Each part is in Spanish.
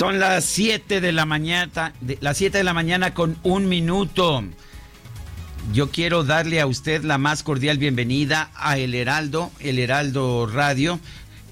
Son las 7 de la mañana, las 7 de la mañana con un minuto. Yo quiero darle a usted la más cordial bienvenida a El Heraldo, El Heraldo Radio.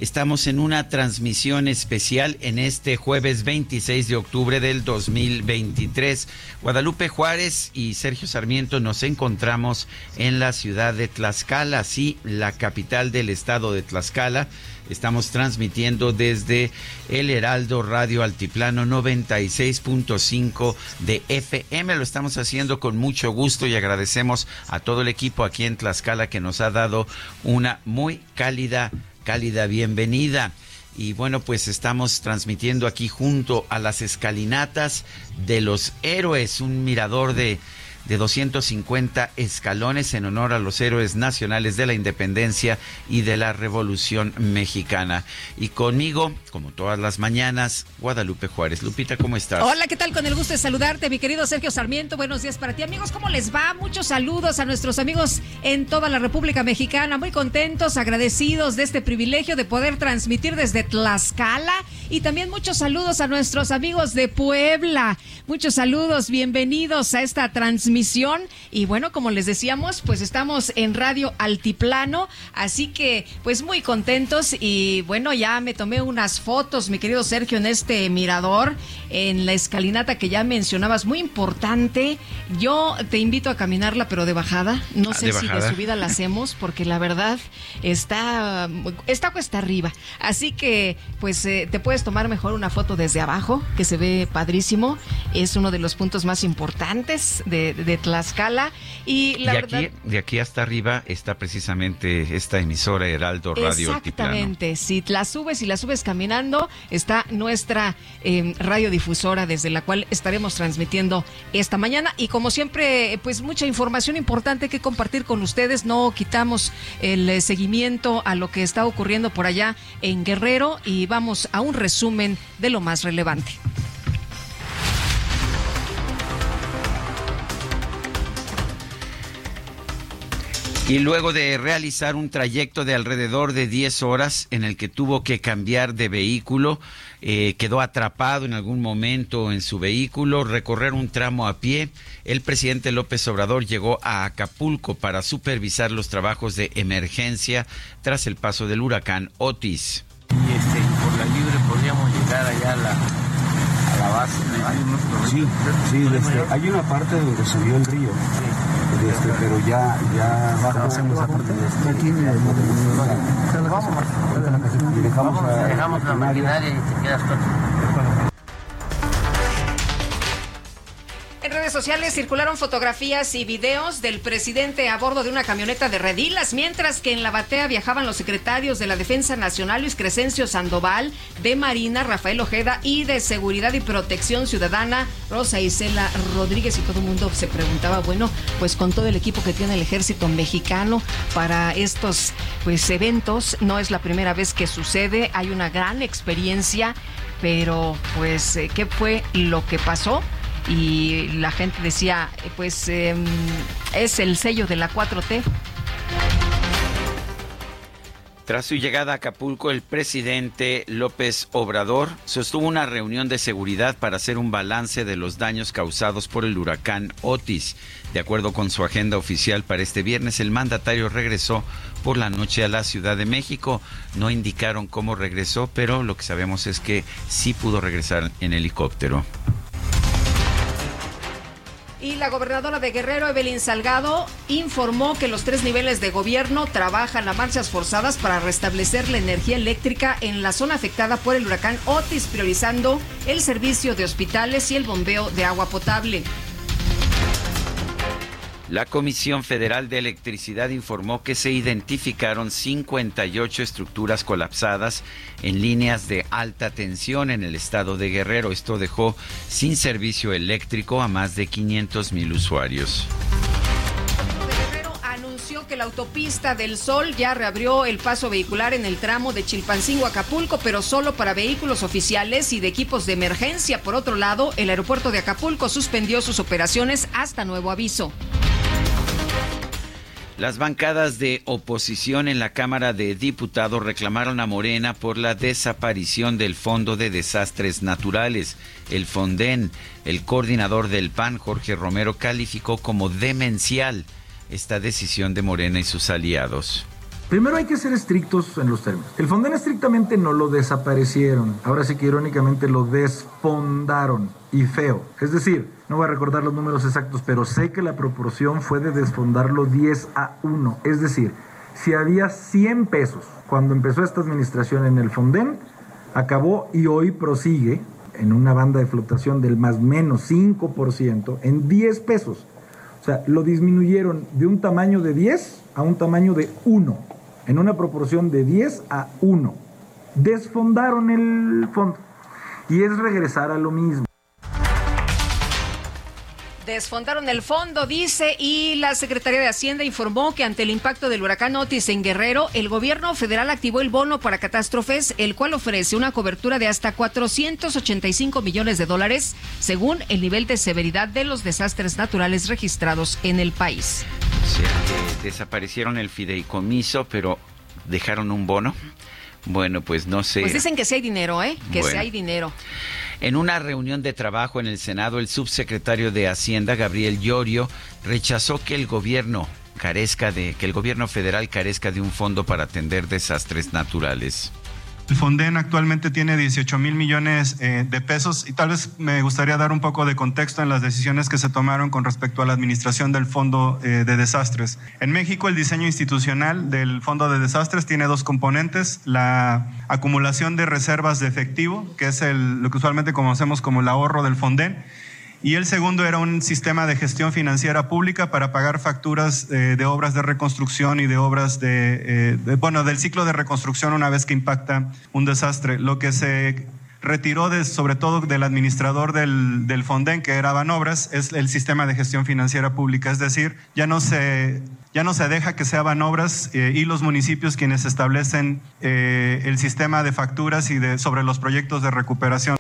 Estamos en una transmisión especial en este jueves 26 de octubre del 2023. Guadalupe Juárez y Sergio Sarmiento nos encontramos en la ciudad de Tlaxcala, sí, la capital del estado de Tlaxcala. Estamos transmitiendo desde el Heraldo Radio Altiplano 96.5 de FM. Lo estamos haciendo con mucho gusto y agradecemos a todo el equipo aquí en Tlaxcala que nos ha dado una muy cálida cálida bienvenida. Y bueno, pues estamos transmitiendo aquí junto a las escalinatas de los héroes, un mirador de de 250 escalones en honor a los héroes nacionales de la independencia y de la revolución mexicana. Y conmigo, como todas las mañanas, Guadalupe Juárez. Lupita, ¿cómo estás? Hola, ¿qué tal? Con el gusto de saludarte, mi querido Sergio Sarmiento. Buenos días para ti, amigos. ¿Cómo les va? Muchos saludos a nuestros amigos en toda la República Mexicana. Muy contentos, agradecidos de este privilegio de poder transmitir desde Tlaxcala. Y también muchos saludos a nuestros amigos de Puebla. Muchos saludos, bienvenidos a esta transmisión y bueno, como les decíamos, pues estamos en Radio Altiplano, así que pues muy contentos y bueno, ya me tomé unas fotos, mi querido Sergio, en este mirador, en la escalinata que ya mencionabas, muy importante. Yo te invito a caminarla, pero de bajada. No ah, sé si de subida la hacemos, porque la verdad está, está cuesta arriba. Así que pues eh, te puedes tomar mejor una foto desde abajo, que se ve padrísimo. Es uno de los puntos más importantes de de Tlaxcala. Y la aquí, de aquí hasta arriba está precisamente esta emisora Heraldo Radio Exactamente. Si la subes y la subes caminando, está nuestra eh, radiodifusora desde la cual estaremos transmitiendo esta mañana. Y como siempre, pues mucha información importante que compartir con ustedes. No quitamos el seguimiento a lo que está ocurriendo por allá en Guerrero y vamos a un resumen de lo más relevante. Y luego de realizar un trayecto de alrededor de 10 horas en el que tuvo que cambiar de vehículo, eh, quedó atrapado en algún momento en su vehículo, recorrer un tramo a pie, el presidente López Obrador llegó a Acapulco para supervisar los trabajos de emergencia tras el paso del huracán Otis. Y este, por la libre podríamos llegar allá a la, a la base. Hay unos sí, sí desde, hay una parte donde subió el río. Sí este, pero ya, ya hacemos aparte. Aquí dejamos, dejamos la maquinaria y te quedas con En redes sociales circularon fotografías y videos del presidente a bordo de una camioneta de redilas, mientras que en la batea viajaban los secretarios de la Defensa Nacional, Luis Crescencio Sandoval, de Marina, Rafael Ojeda, y de Seguridad y Protección Ciudadana, Rosa Isela Rodríguez. Y todo el mundo se preguntaba, bueno, pues con todo el equipo que tiene el ejército mexicano para estos pues eventos, no es la primera vez que sucede, hay una gran experiencia, pero pues, eh, ¿qué fue lo que pasó? Y la gente decía, pues em, es el sello de la 4T. Tras su llegada a Acapulco, el presidente López Obrador sostuvo una reunión de seguridad para hacer un balance de los daños causados por el huracán Otis. De acuerdo con su agenda oficial para este viernes, el mandatario regresó por la noche a la Ciudad de México. No indicaron cómo regresó, pero lo que sabemos es que sí pudo regresar en helicóptero. Y la gobernadora de Guerrero, Evelyn Salgado, informó que los tres niveles de gobierno trabajan a marchas forzadas para restablecer la energía eléctrica en la zona afectada por el huracán Otis, priorizando el servicio de hospitales y el bombeo de agua potable. La Comisión Federal de Electricidad informó que se identificaron 58 estructuras colapsadas en líneas de alta tensión en el estado de Guerrero. Esto dejó sin servicio eléctrico a más de 500 mil usuarios anunció que la autopista del Sol ya reabrió el paso vehicular en el tramo de Chilpancingo Acapulco, pero solo para vehículos oficiales y de equipos de emergencia. Por otro lado, el aeropuerto de Acapulco suspendió sus operaciones hasta nuevo aviso. Las bancadas de oposición en la Cámara de Diputados reclamaron a Morena por la desaparición del Fondo de Desastres Naturales. El Fonden, el coordinador del PAN, Jorge Romero, calificó como demencial esta decisión de Morena y sus aliados. Primero hay que ser estrictos en los términos. El Fonden estrictamente no lo desaparecieron. Ahora sí que irónicamente lo desfondaron y feo. Es decir, no voy a recordar los números exactos, pero sé que la proporción fue de desfondarlo 10 a 1. Es decir, si había 100 pesos cuando empezó esta administración en el Fonden, acabó y hoy prosigue en una banda de flotación del más menos 5% en 10 pesos. O sea, lo disminuyeron de un tamaño de 10 a un tamaño de 1, en una proporción de 10 a 1. Desfondaron el fondo. Y es regresar a lo mismo. Desfondaron el fondo, dice, y la Secretaría de Hacienda informó que ante el impacto del huracán Otis en Guerrero, el gobierno federal activó el bono para catástrofes, el cual ofrece una cobertura de hasta 485 millones de dólares, según el nivel de severidad de los desastres naturales registrados en el país. O sea que desaparecieron el fideicomiso, pero dejaron un bono. Bueno, pues no sé. Pues dicen que sí hay dinero, ¿eh? Que sí hay dinero. En una reunión de trabajo en el Senado, el subsecretario de Hacienda, Gabriel Llorio, rechazó que el gobierno carezca de que el gobierno federal carezca de un fondo para atender desastres naturales. El Fonden actualmente tiene 18 mil millones eh, de pesos y tal vez me gustaría dar un poco de contexto en las decisiones que se tomaron con respecto a la administración del Fondo eh, de Desastres. En México el diseño institucional del Fondo de Desastres tiene dos componentes, la acumulación de reservas de efectivo, que es el, lo que usualmente conocemos como el ahorro del Fonden, y el segundo era un sistema de gestión financiera pública para pagar facturas eh, de obras de reconstrucción y de obras eh, de, bueno, del ciclo de reconstrucción una vez que impacta un desastre. Lo que se retiró de, sobre todo del administrador del, del Fonden, que era Banobras, es el sistema de gestión financiera pública. Es decir, ya no se, ya no se deja que sea Banobras eh, y los municipios quienes establecen el sistema de facturas y de, sobre los proyectos de recuperación.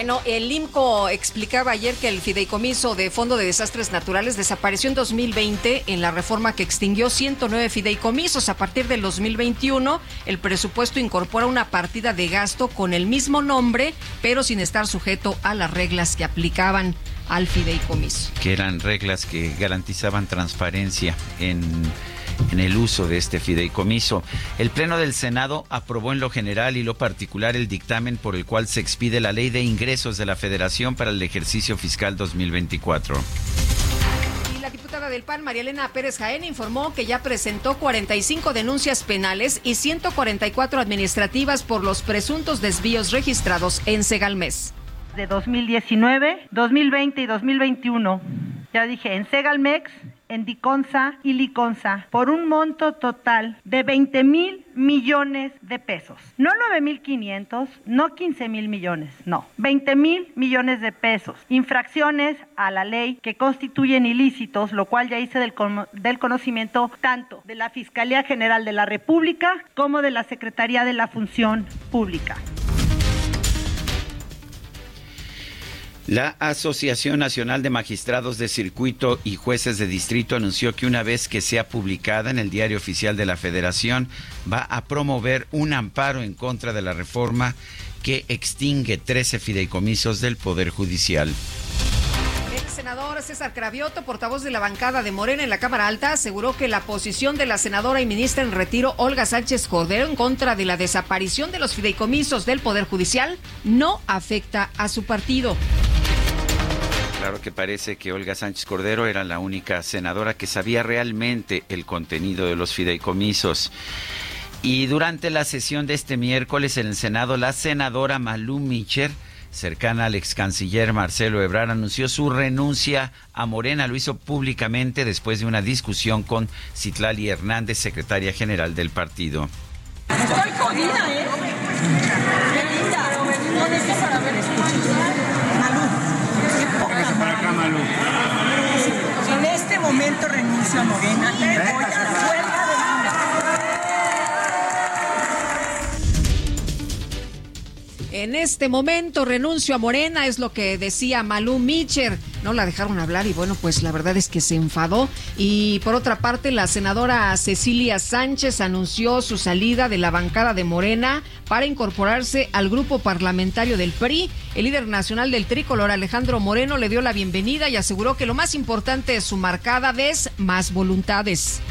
Bueno, el IMCO explicaba ayer que el fideicomiso de Fondo de Desastres Naturales desapareció en 2020 en la reforma que extinguió 109 fideicomisos. A partir del 2021, el presupuesto incorpora una partida de gasto con el mismo nombre, pero sin estar sujeto a las reglas que aplicaban al fideicomiso. Que eran reglas que garantizaban transparencia en en el uso de este fideicomiso. El Pleno del Senado aprobó en lo general y lo particular el dictamen por el cual se expide la Ley de Ingresos de la Federación para el ejercicio fiscal 2024 Y la diputada del PAN, María Elena Pérez Jaén, informó que ya presentó 45 denuncias penales y 144 administrativas por los presuntos desvíos registrados en Segalmes. De 2019, 2020 y 2021. Ya dije, en Segalmex en Diconsa y Liconsa por un monto total de 20 mil millones de pesos. No 9 mil 500, no 15 mil millones, no, 20 mil millones de pesos. Infracciones a la ley que constituyen ilícitos, lo cual ya hice del, del conocimiento tanto de la Fiscalía General de la República como de la Secretaría de la Función Pública. La Asociación Nacional de Magistrados de Circuito y Jueces de Distrito anunció que una vez que sea publicada en el Diario Oficial de la Federación, va a promover un amparo en contra de la reforma que extingue 13 fideicomisos del Poder Judicial. El senador César Cravioto, portavoz de la bancada de Morena en la Cámara Alta, aseguró que la posición de la senadora y ministra en retiro Olga Sánchez Cordero en contra de la desaparición de los fideicomisos del Poder Judicial no afecta a su partido. Claro que parece que Olga Sánchez Cordero era la única senadora que sabía realmente el contenido de los fideicomisos. Y durante la sesión de este miércoles en el Senado, la senadora Malú Micher, cercana al ex canciller Marcelo Ebrard, anunció su renuncia a Morena. Lo hizo públicamente después de una discusión con Citlali Hernández, secretaria general del partido. Estoy jodida, ¿eh? Qué linda. ¿Dónde está para En este momento renuncio a Morena y voy a la En este momento renuncio a Morena, es lo que decía Malú Micher. No la dejaron hablar y bueno, pues la verdad es que se enfadó. Y por otra parte, la senadora Cecilia Sánchez anunció su salida de la bancada de Morena para incorporarse al grupo parlamentario del PRI. El líder nacional del tricolor, Alejandro Moreno, le dio la bienvenida y aseguró que lo más importante de su marcada vez, más voluntades.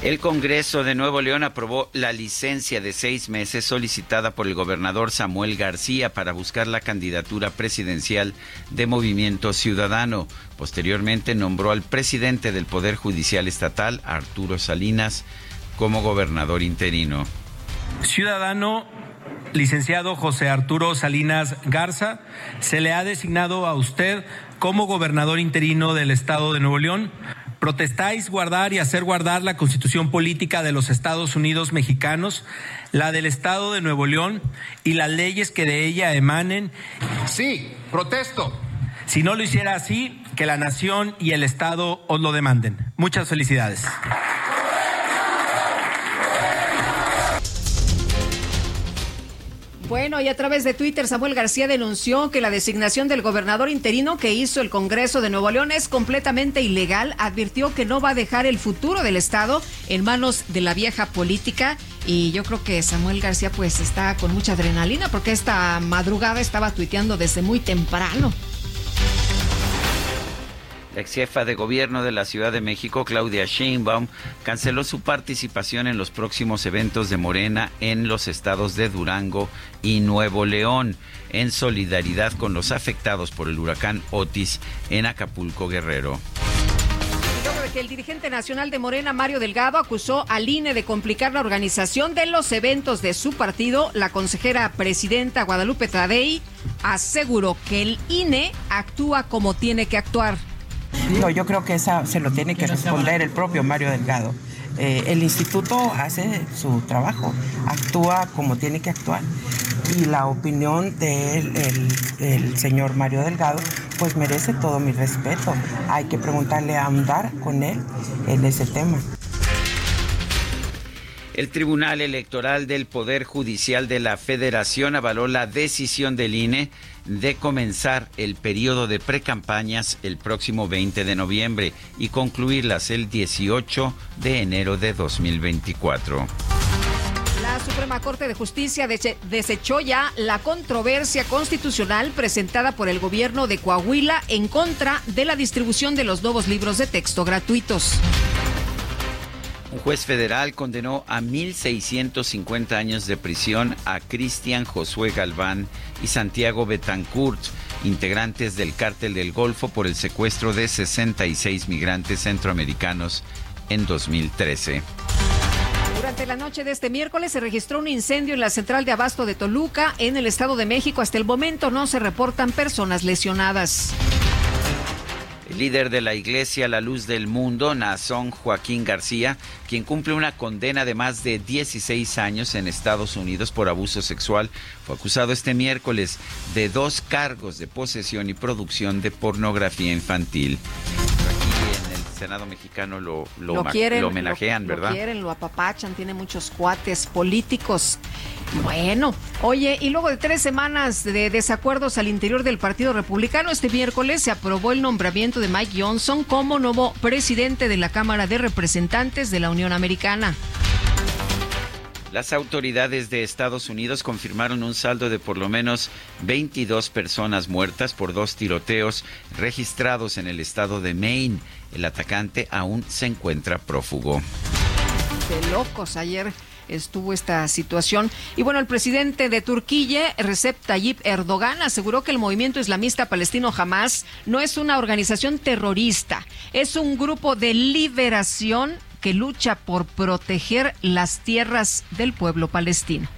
El Congreso de Nuevo León aprobó la licencia de seis meses solicitada por el gobernador Samuel García para buscar la candidatura presidencial de Movimiento Ciudadano. Posteriormente nombró al presidente del Poder Judicial Estatal, Arturo Salinas, como gobernador interino. Ciudadano licenciado José Arturo Salinas Garza, se le ha designado a usted como gobernador interino del estado de Nuevo León Protestáis guardar y hacer guardar la constitución política de los Estados Unidos mexicanos, la del Estado de Nuevo León y las leyes que de ella emanen. Sí, protesto. Si no lo hiciera así, que la nación y el Estado os lo demanden. Muchas felicidades. Bueno, y a través de Twitter, Samuel García denunció que la designación del gobernador interino que hizo el Congreso de Nuevo León es completamente ilegal. Advirtió que no va a dejar el futuro del Estado en manos de la vieja política. Y yo creo que Samuel García pues está con mucha adrenalina porque esta madrugada estaba tuiteando desde muy temprano. Ex jefa de gobierno de la Ciudad de México, Claudia Sheinbaum, canceló su participación en los próximos eventos de Morena en los estados de Durango y Nuevo León, en solidaridad con los afectados por el huracán Otis en Acapulco Guerrero el dirigente nacional de Morena, Mario Delgado, acusó al INE de complicar la organización de los eventos de su partido, la consejera presidenta Guadalupe Tadei aseguró que el INE actúa como tiene que actuar. No, yo creo que esa se lo tiene que responder el propio Mario Delgado. Eh, el instituto hace su trabajo, actúa como tiene que actuar. Y la opinión del el señor Mario Delgado, pues merece todo mi respeto. Hay que preguntarle a andar con él en ese tema. El Tribunal Electoral del Poder Judicial de la Federación avaló la decisión del INE de comenzar el periodo de precampañas el próximo 20 de noviembre y concluirlas el 18 de enero de 2024. La Suprema Corte de Justicia desechó ya la controversia constitucional presentada por el gobierno de Coahuila en contra de la distribución de los nuevos libros de texto gratuitos. Un juez federal condenó a 1.650 años de prisión a Cristian Josué Galván y Santiago Betancourt, integrantes del Cártel del Golfo, por el secuestro de 66 migrantes centroamericanos en 2013. Durante la noche de este miércoles se registró un incendio en la central de abasto de Toluca, en el Estado de México. Hasta el momento no se reportan personas lesionadas. Líder de la Iglesia La Luz del Mundo, Nazón Joaquín García, quien cumple una condena de más de 16 años en Estados Unidos por abuso sexual, fue acusado este miércoles de dos cargos de posesión y producción de pornografía infantil. Senado mexicano lo, lo, quieren, lo homenajean, ¿verdad? Lo quieren, lo apapachan, tiene muchos cuates políticos. Bueno, oye, y luego de tres semanas de desacuerdos al interior del Partido Republicano, este miércoles se aprobó el nombramiento de Mike Johnson como nuevo presidente de la Cámara de Representantes de la Unión Americana. Las autoridades de Estados Unidos confirmaron un saldo de por lo menos 22 personas muertas por dos tiroteos registrados en el estado de Maine. El atacante aún se encuentra prófugo. De locos ayer estuvo esta situación. Y bueno, el presidente de Turquía, Recep Tayyip Erdogan, aseguró que el movimiento islamista palestino Hamas no es una organización terrorista, es un grupo de liberación que lucha por proteger las tierras del pueblo palestino.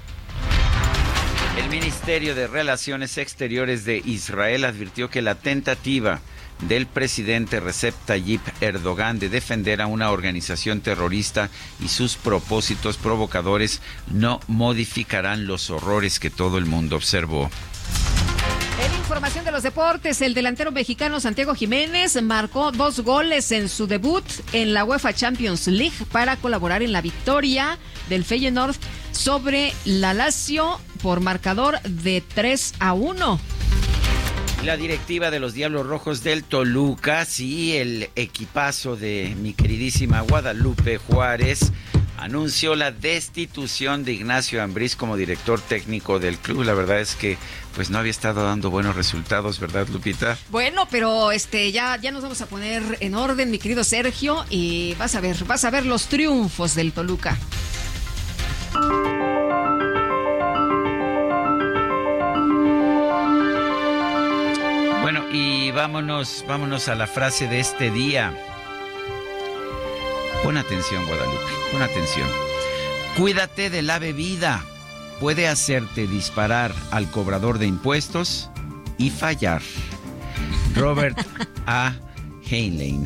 El Ministerio de Relaciones Exteriores de Israel advirtió que la tentativa del presidente Recep Tayyip Erdogan de defender a una organización terrorista y sus propósitos provocadores no modificarán los horrores que todo el mundo observó. En información de los deportes, el delantero mexicano Santiago Jiménez marcó dos goles en su debut en la UEFA Champions League para colaborar en la victoria del Feyenoord sobre la Lazio por marcador de 3 a 1. La directiva de los Diablos Rojos del Toluca, sí, el equipazo de mi queridísima Guadalupe Juárez, anunció la destitución de Ignacio Ambriz como director técnico del club. La verdad es que pues no había estado dando buenos resultados, ¿verdad, Lupita? Bueno, pero este ya ya nos vamos a poner en orden, mi querido Sergio, y vas a ver, vas a ver los triunfos del Toluca. Bueno, y vámonos, vámonos a la frase de este día. Pon atención, Guadalupe, pon atención. Cuídate de la bebida. Puede hacerte disparar al cobrador de impuestos y fallar. Robert A. Heinlein.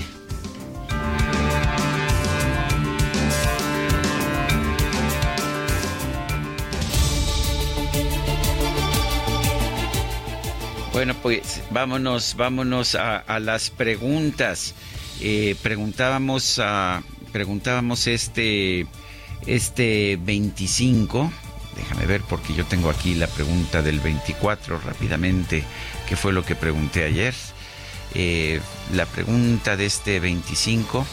Bueno, pues vámonos, vámonos a, las preguntas. Eh, preguntábamos, a, preguntábamos este, este 25. Déjame ver porque yo tengo aquí la pregunta del 24 rápidamente, que fue lo que pregunté ayer. Eh, la pregunta de este 25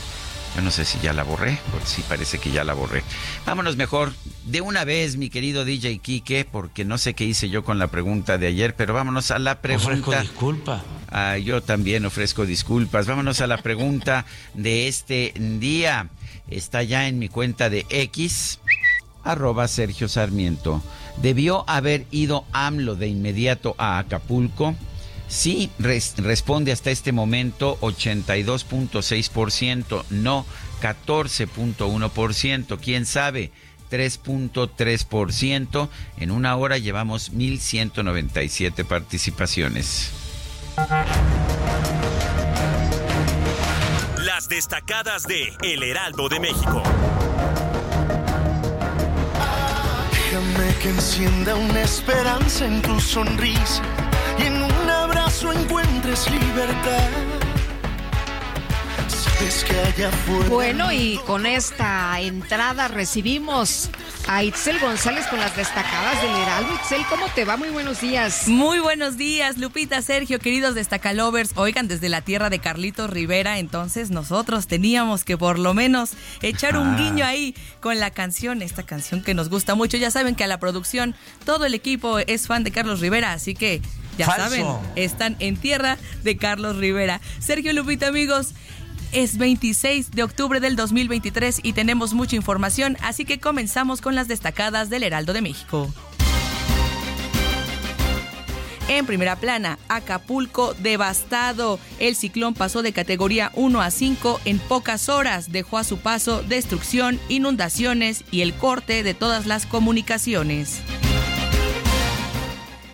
yo no sé si ya la borré, porque sí parece que ya la borré. Vámonos mejor de una vez, mi querido DJ Kike, porque no sé qué hice yo con la pregunta de ayer, pero vámonos a la pregunta. Ofrezco disculpa. Ah, yo también ofrezco disculpas. Vámonos a la pregunta de este día. Está ya en mi cuenta de X, arroba Sergio Sarmiento. ¿Debió haber ido AMLO de inmediato a Acapulco? Sí, res, responde hasta este momento 82.6%, no 14.1%, quién sabe, 3.3%. En una hora llevamos 1.197 participaciones. Las destacadas de El Heraldo de México. Déjame que encienda una esperanza en tu sonrisa y en un encuentres libertad. Sabes que allá afuera Bueno, y con esta entrada recibimos a Itzel González con las destacadas del Heraldo. Itzel, ¿cómo te va? Muy buenos días. Muy buenos días, Lupita, Sergio, queridos destacalovers. Oigan, desde la tierra de Carlitos Rivera, entonces nosotros teníamos que por lo menos echar un Ah. guiño ahí con la canción, esta canción que nos gusta mucho. Ya saben que a la producción todo el equipo es fan de Carlos Rivera, así que ya Falso. saben, están en tierra de Carlos Rivera. Sergio Lupita, amigos. Es 26 de octubre del 2023 y tenemos mucha información, así que comenzamos con las destacadas del Heraldo de México. En primera plana, Acapulco devastado. El ciclón pasó de categoría 1 a 5 en pocas horas. Dejó a su paso destrucción, inundaciones y el corte de todas las comunicaciones.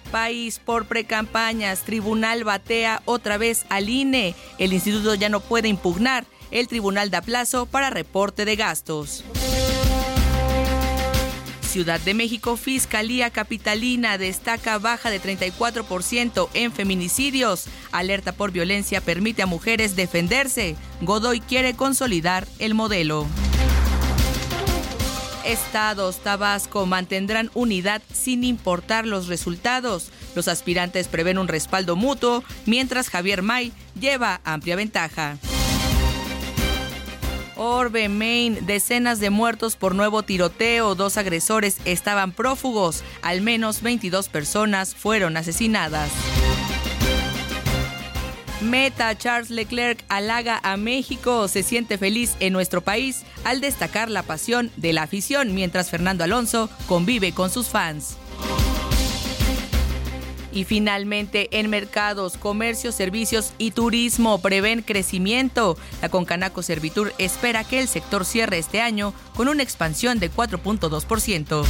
País por precampañas. Tribunal batea otra vez al INE. El instituto ya no puede impugnar. El tribunal da plazo para reporte de gastos. Ciudad de México, Fiscalía Capitalina destaca baja de 34% en feminicidios. Alerta por violencia permite a mujeres defenderse. Godoy quiere consolidar el modelo. Estados Tabasco mantendrán unidad sin importar los resultados. Los aspirantes prevén un respaldo mutuo, mientras Javier May lleva amplia ventaja. Orbe, Maine, decenas de muertos por nuevo tiroteo, dos agresores estaban prófugos, al menos 22 personas fueron asesinadas. Meta Charles Leclerc halaga a México, se siente feliz en nuestro país al destacar la pasión de la afición, mientras Fernando Alonso convive con sus fans. Y finalmente, en mercados, comercio, servicios y turismo prevén crecimiento. La Concanaco Servitur espera que el sector cierre este año con una expansión de 4.2%.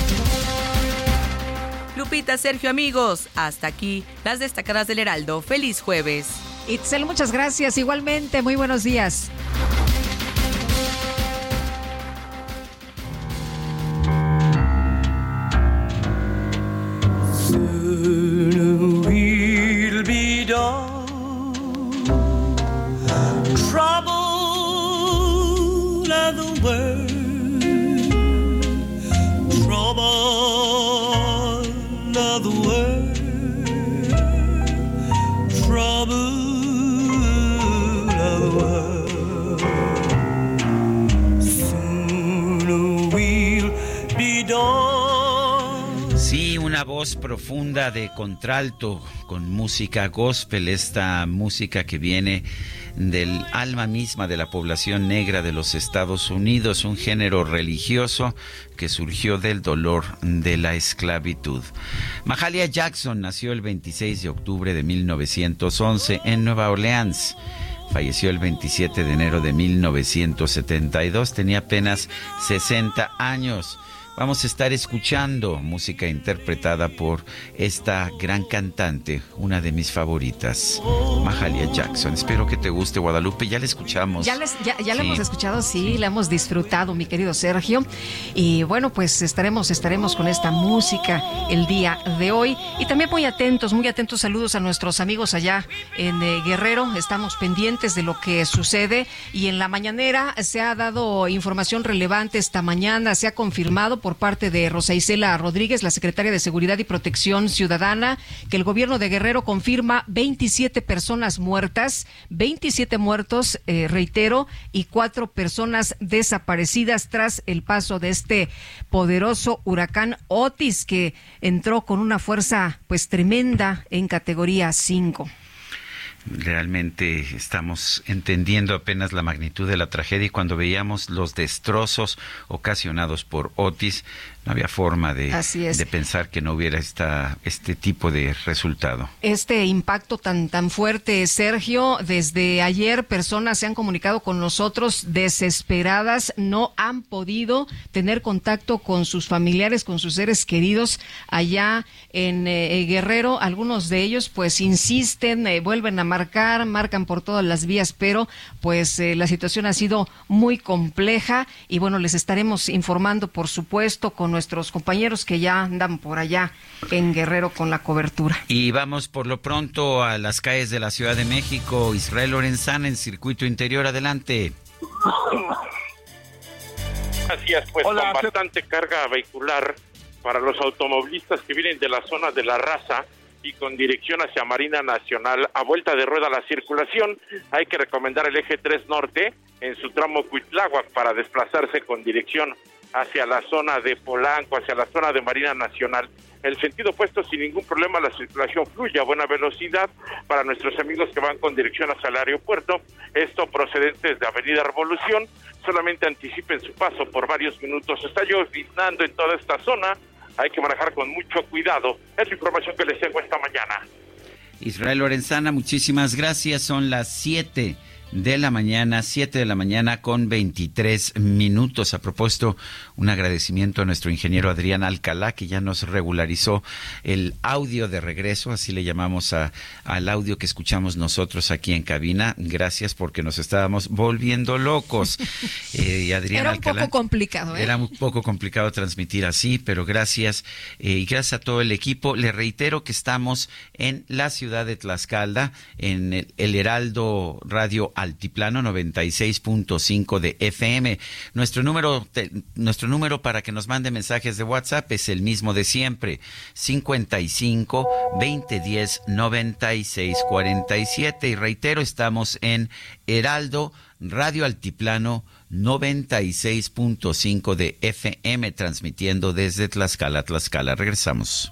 Lupita, Sergio, amigos, hasta aquí las destacadas del Heraldo. Feliz jueves. Itzel, muchas gracias. Igualmente, muy buenos días. Voz profunda de contralto con música gospel, esta música que viene del alma misma de la población negra de los Estados Unidos, un género religioso que surgió del dolor de la esclavitud. Mahalia Jackson nació el 26 de octubre de 1911 en Nueva Orleans. Falleció el 27 de enero de 1972, tenía apenas 60 años. Vamos a estar escuchando música interpretada por esta gran cantante, una de mis favoritas, Mahalia Jackson. Espero que te guste, Guadalupe. Ya la escuchamos. Ya, les- ya, ya la hemos escuchado, sí, la hemos disfrutado, mi querido Sergio. Y bueno, pues estaremos, estaremos con esta música el día de hoy. Y también muy atentos, muy atentos saludos a nuestros amigos allá en eh, Guerrero. Estamos pendientes de lo que sucede. Y en la mañanera se ha dado información relevante esta mañana. Se ha confirmado por parte de Rosa Isela Rodríguez, la secretaria de Seguridad y Protección Ciudadana, que el gobierno de Guerrero confirma 27 personas muertas, 27 muertos, eh, reitero, y cuatro personas desaparecidas tras el paso de este poderoso huracán Otis que entró con una fuerza pues tremenda en categoría 5. Realmente estamos entendiendo apenas la magnitud de la tragedia y cuando veíamos los destrozos ocasionados por Otis, no había forma de, de pensar que no hubiera esta, este tipo de resultado. este impacto tan tan fuerte, Sergio. Desde ayer personas se han comunicado con nosotros desesperadas, no han podido tener contacto con sus familiares, con sus seres queridos allá en eh, Guerrero. Algunos de ellos pues insisten, eh, vuelven a marcar, marcan por todas las vías, pero pues eh, la situación ha sido muy compleja y bueno, les estaremos informando por supuesto con nuestros compañeros que ya andan por allá en Guerrero con la cobertura. Y vamos por lo pronto a las calles de la Ciudad de México. Israel Lorenzana en circuito interior, adelante. Gracias, pues con bastante carga vehicular para los automovilistas que vienen de la zona de la raza y con dirección hacia Marina Nacional a vuelta de rueda la circulación. Hay que recomendar el eje 3 norte en su tramo Cuitláhuac para desplazarse con dirección hacia la zona de Polanco, hacia la zona de Marina Nacional. El sentido opuesto sin ningún problema, la circulación fluye a buena velocidad para nuestros amigos que van con dirección hacia el aeropuerto. Esto procedentes de Avenida Revolución, solamente anticipen su paso por varios minutos. Está lloviznando en toda esta zona, hay que manejar con mucho cuidado. Es la información que les tengo esta mañana. Israel Lorenzana, muchísimas gracias. Son las 7 de la mañana, 7 de la mañana con 23 minutos. A propósito, un agradecimiento a nuestro ingeniero Adrián Alcalá, que ya nos regularizó el audio de regreso, así le llamamos a, al audio que escuchamos nosotros aquí en cabina. Gracias porque nos estábamos volviendo locos. Eh, y Adrián Era un Alcalá- poco complicado, ¿eh? Era un poco complicado transmitir así, pero gracias eh, y gracias a todo el equipo. Le reitero que estamos en la ciudad de Tlaxcala, en el, el Heraldo Radio Altiplano 96.5 de FM. Nuestro número, nuestro número para que nos mande mensajes de WhatsApp es el mismo de siempre, 55 2010 96 47. Y reitero, estamos en Heraldo Radio Altiplano 96.5 de FM, transmitiendo desde Tlaxcala, Tlaxcala. Regresamos.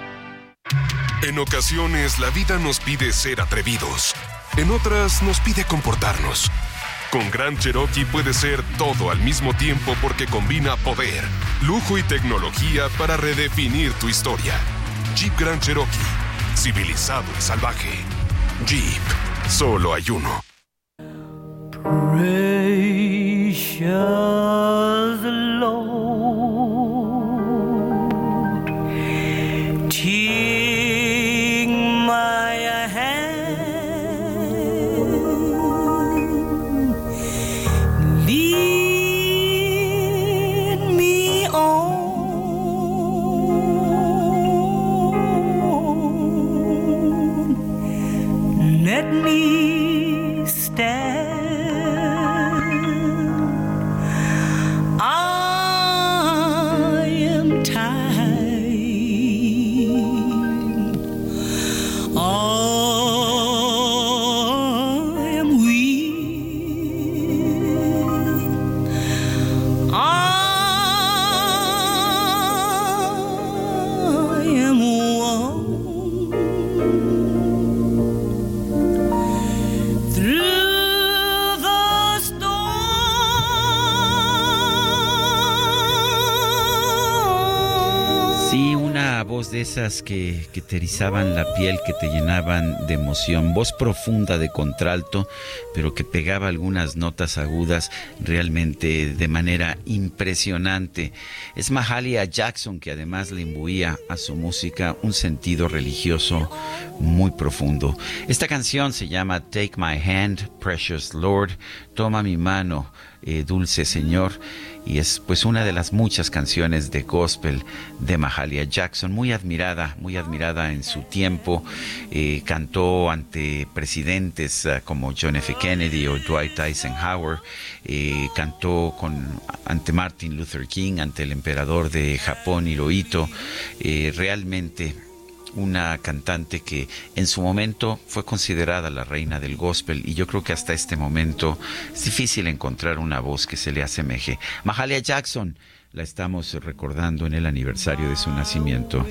En ocasiones la vida nos pide ser atrevidos. En otras nos pide comportarnos. Con Gran Cherokee puede ser todo al mismo tiempo porque combina poder, lujo y tecnología para redefinir tu historia. Jeep Gran Cherokee. Civilizado y salvaje. Jeep. Solo hay uno. Lord, me que, que te erizaban la que te llenaban de emoción, voz profunda de contralto, pero que pegaba algunas notas agudas realmente de manera impresionante. Es Mahalia Jackson que además le imbuía a su música un sentido religioso muy profundo. Esta canción se llama Take My Hand, Precious Lord, Toma mi mano, eh, Dulce Señor y es pues una de las muchas canciones de gospel de Mahalia Jackson, muy admirada, muy admirada en su tiempo. Eh, cantó ante presidentes eh, como John F. Kennedy o Dwight Eisenhower, eh, cantó con, ante Martin Luther King, ante el emperador de Japón, Hirohito. Eh, realmente una cantante que en su momento fue considerada la reina del gospel y yo creo que hasta este momento es difícil encontrar una voz que se le asemeje. Mahalia Jackson la estamos recordando en el aniversario de su nacimiento.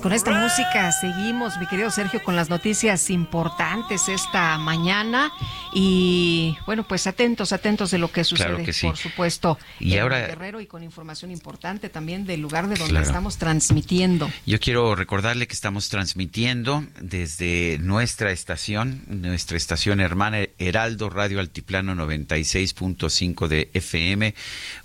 Pues con esta música seguimos, mi querido Sergio, con las noticias importantes esta mañana. Y bueno, pues atentos, atentos de lo que sucede, Claro que sí. por supuesto, Y en ahora- Guerrero y con información importante también del lugar de donde Claro. estamos transmitiendo. Yo quiero recordarle que estamos transmitiendo desde nuestra estación, nuestra estación hermana Heraldo Radio Altiplano 96.5 de FM,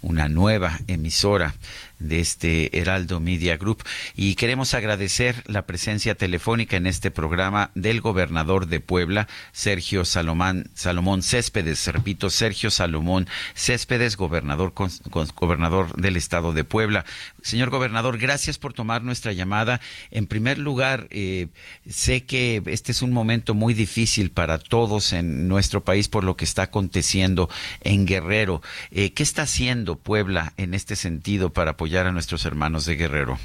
una nueva emisora de este Heraldo Media Group y queremos agradecer la presencia telefónica en este programa del gobernador de Puebla, Sergio Salomón, Salomón Céspedes. Repito, Sergio Salomón Céspedes, gobernador, gobernador del estado de Puebla. Señor gobernador, gracias por tomar nuestra llamada. En primer lugar, eh, sé que este es un momento muy difícil para todos en nuestro país por lo que está aconteciendo en Guerrero. Eh, ¿Qué está haciendo Puebla en este sentido para apoyar a nuestros hermanos de Guerrero?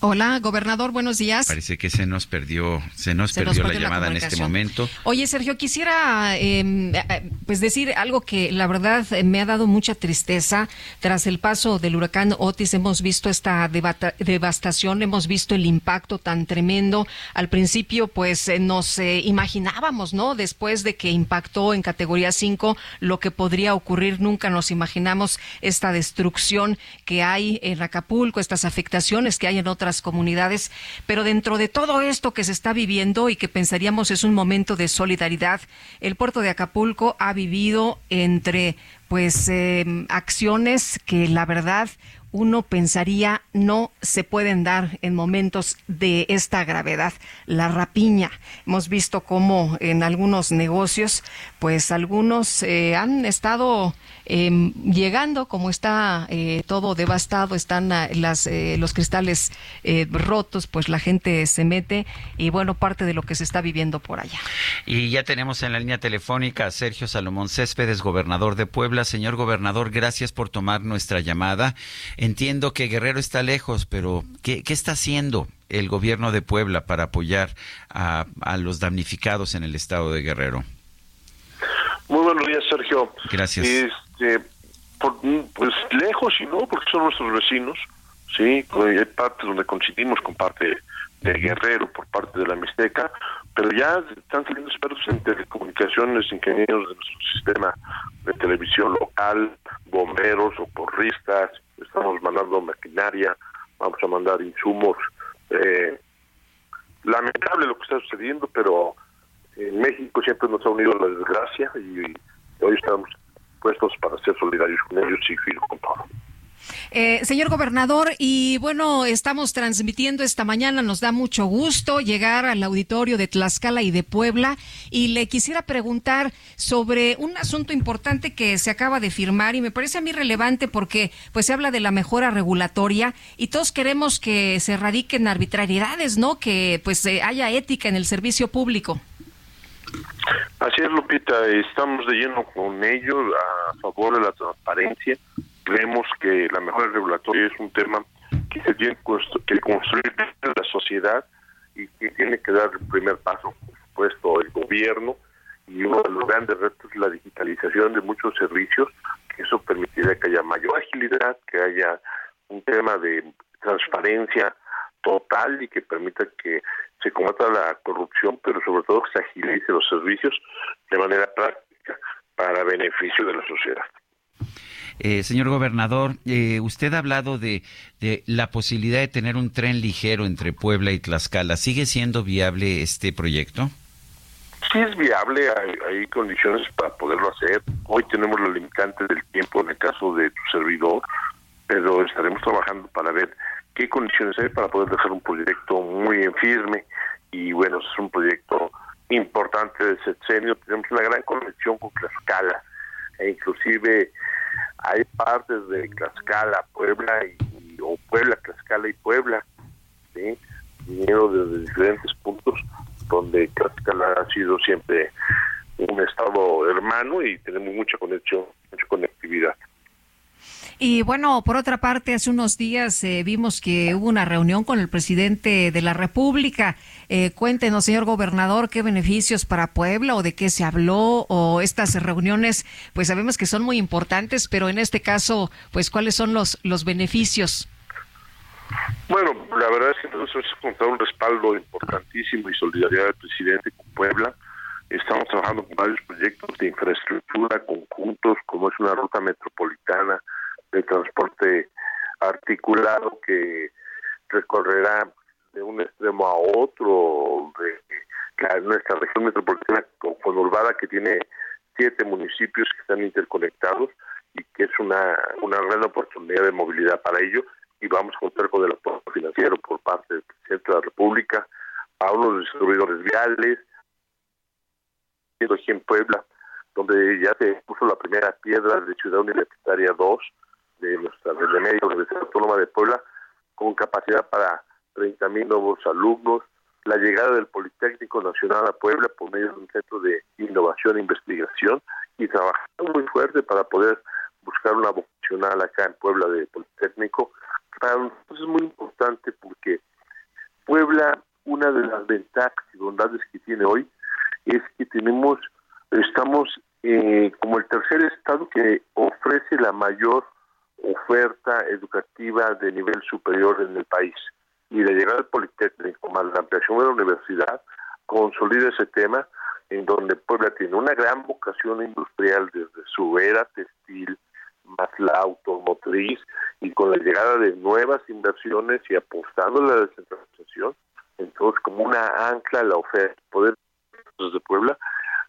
Hola, gobernador, buenos días. Parece que se nos perdió, se nos, perdió, la llamada en este momento. Oye, Sergio, quisiera em, eh, eh, pues decir algo que la verdad eh, me ha dado mucha tristeza. Tras el paso del huracán Otis hemos visto esta devastación, hemos visto el impacto tan tremendo. Al principio, pues nos imaginábamos, ¿no? Después de que impactó en categoría 5 lo que podría ocurrir, nunca nos imaginamos esta destrucción que hay en Acapulco, estas afectaciones que hay en otras comunidades, pero dentro de todo esto que se está viviendo y que pensaríamos es un momento de solidaridad, el puerto de Acapulco ha vivido entre pues em, acciones que la verdad uno pensaría no se pueden dar en momentos de esta gravedad. La rapiña. Hemos visto cómo en algunos negocios, pues algunos eh, han estado Em, llegando, como está eh, todo devastado, están ah, las, eh, los cristales eh, rotos, pues la gente se mete y bueno, parte de lo que se está viviendo por allá. Y ya tenemos en la línea telefónica a Sergio Salomón Céspedes, gobernador de Puebla. Señor gobernador, gracias por tomar nuestra llamada. Entiendo que Guerrero está lejos, pero ¿qué, qué está haciendo el gobierno de Puebla para apoyar a, a los damnificados en el estado de Guerrero? Muy buenos días, Sergio. Gracias. Este, pues lejos y no, porque son nuestros vecinos, sí, hay partes donde coincidimos con parte de Guerrero, por parte de la Mixteca, pero ya están saliendo expertos en telecomunicaciones, ingenieros de nuestro sistema de televisión local, bomberos, socorristas, estamos mandando maquinaria, vamos a mandar insumos. Eh, lamentable lo que está sucediendo, pero en México siempre nos ha unido la desgracia y hoy estamos puestos para ser solidarios con ellos y firme con todo. Eh, señor gobernador, y bueno, estamos transmitiendo esta mañana, nos da mucho gusto llegar al auditorio de Tlaxcala y de Puebla y le quisiera preguntar sobre un asunto importante que se acaba de firmar y me parece a mí relevante porque pues se habla de la mejora regulatoria y todos queremos que se radiquen arbitrariedades, ¿no? Que pues eh, haya ética en el servicio público. Así es, Lupita, estamos de lleno con ellos a favor de la transparencia. Creemos que la mejora regulatoria es un tema que se tiene que construir la sociedad y que tiene que dar el primer paso, por supuesto, el gobierno. Y uno de los grandes retos es la digitalización de muchos servicios, que eso permitirá que haya mayor agilidad, que haya un tema de transparencia total y que permita que se combata la corrupción, pero sobre todo que se agilice los servicios de manera práctica para beneficio de la sociedad. Eh, señor gobernador, eh, usted ha hablado de, la posibilidad de tener un tren ligero entre Puebla y Tlaxcala. ¿Sigue siendo viable este proyecto? Sí es viable, hay, hay condiciones para poderlo hacer. Hoy tenemos los limitantes del tiempo en el caso de tu servidor, pero estaremos trabajando para ver qué condiciones hay para poder dejar un proyecto muy en firme y bueno, es un proyecto importante de sexenio, tenemos una gran conexión con Tlaxcala e inclusive hay partes de Tlaxcala, Puebla y, o Puebla, Tlaxcala y Puebla, ¿sí? dinero desde diferentes puntos donde Tlaxcala ha sido siempre un estado hermano y tenemos mucha conexión, mucha conectividad. Y bueno, por otra parte, hace unos días eh, vimos que hubo una reunión con el presidente de la República. Eh, cuéntenos, señor gobernador, qué beneficios para Puebla o de qué se habló o estas reuniones, pues sabemos que son muy importantes, pero en este caso, pues cuáles son los los beneficios. Bueno, la verdad es que nosotros hemos encontrado un respaldo importantísimo y solidaridad del presidente con Puebla. Estamos trabajando con varios proyectos de infraestructura conjuntos, como es una ruta metropolitana de transporte articulado que recorrerá de un extremo a otro de nuestra región metropolitana conurbada que tiene siete municipios que están interconectados y que es una, una gran oportunidad de movilidad para ello. Y vamos a contar con el apoyo financiero por parte del presidente de la República, a unos distribuidores viales, aquí en Puebla, donde ya se puso la primera piedra de Ciudad Universitaria 2 de nuestra de la Media Universidad Autónoma de Puebla, con capacidad para 30 mil nuevos alumnos, la llegada del Politécnico Nacional a Puebla por medio de un centro de innovación e investigación y trabajando muy fuerte para poder buscar una vocacional acá en Puebla de Politécnico. Para nosotros es muy importante porque Puebla, una de las ventajas y bondades que tiene hoy es que tenemos, estamos eh, como el tercer estado que ofrece la mayor oferta educativa de nivel superior en el país. Y la llegada del Politécnico más la ampliación de la universidad consolida ese tema en donde Puebla tiene una gran vocación industrial desde su era textil, más la automotriz, y con la llegada de nuevas inversiones y apostando a la descentralización, entonces como una ancla la oferta, poder desde Puebla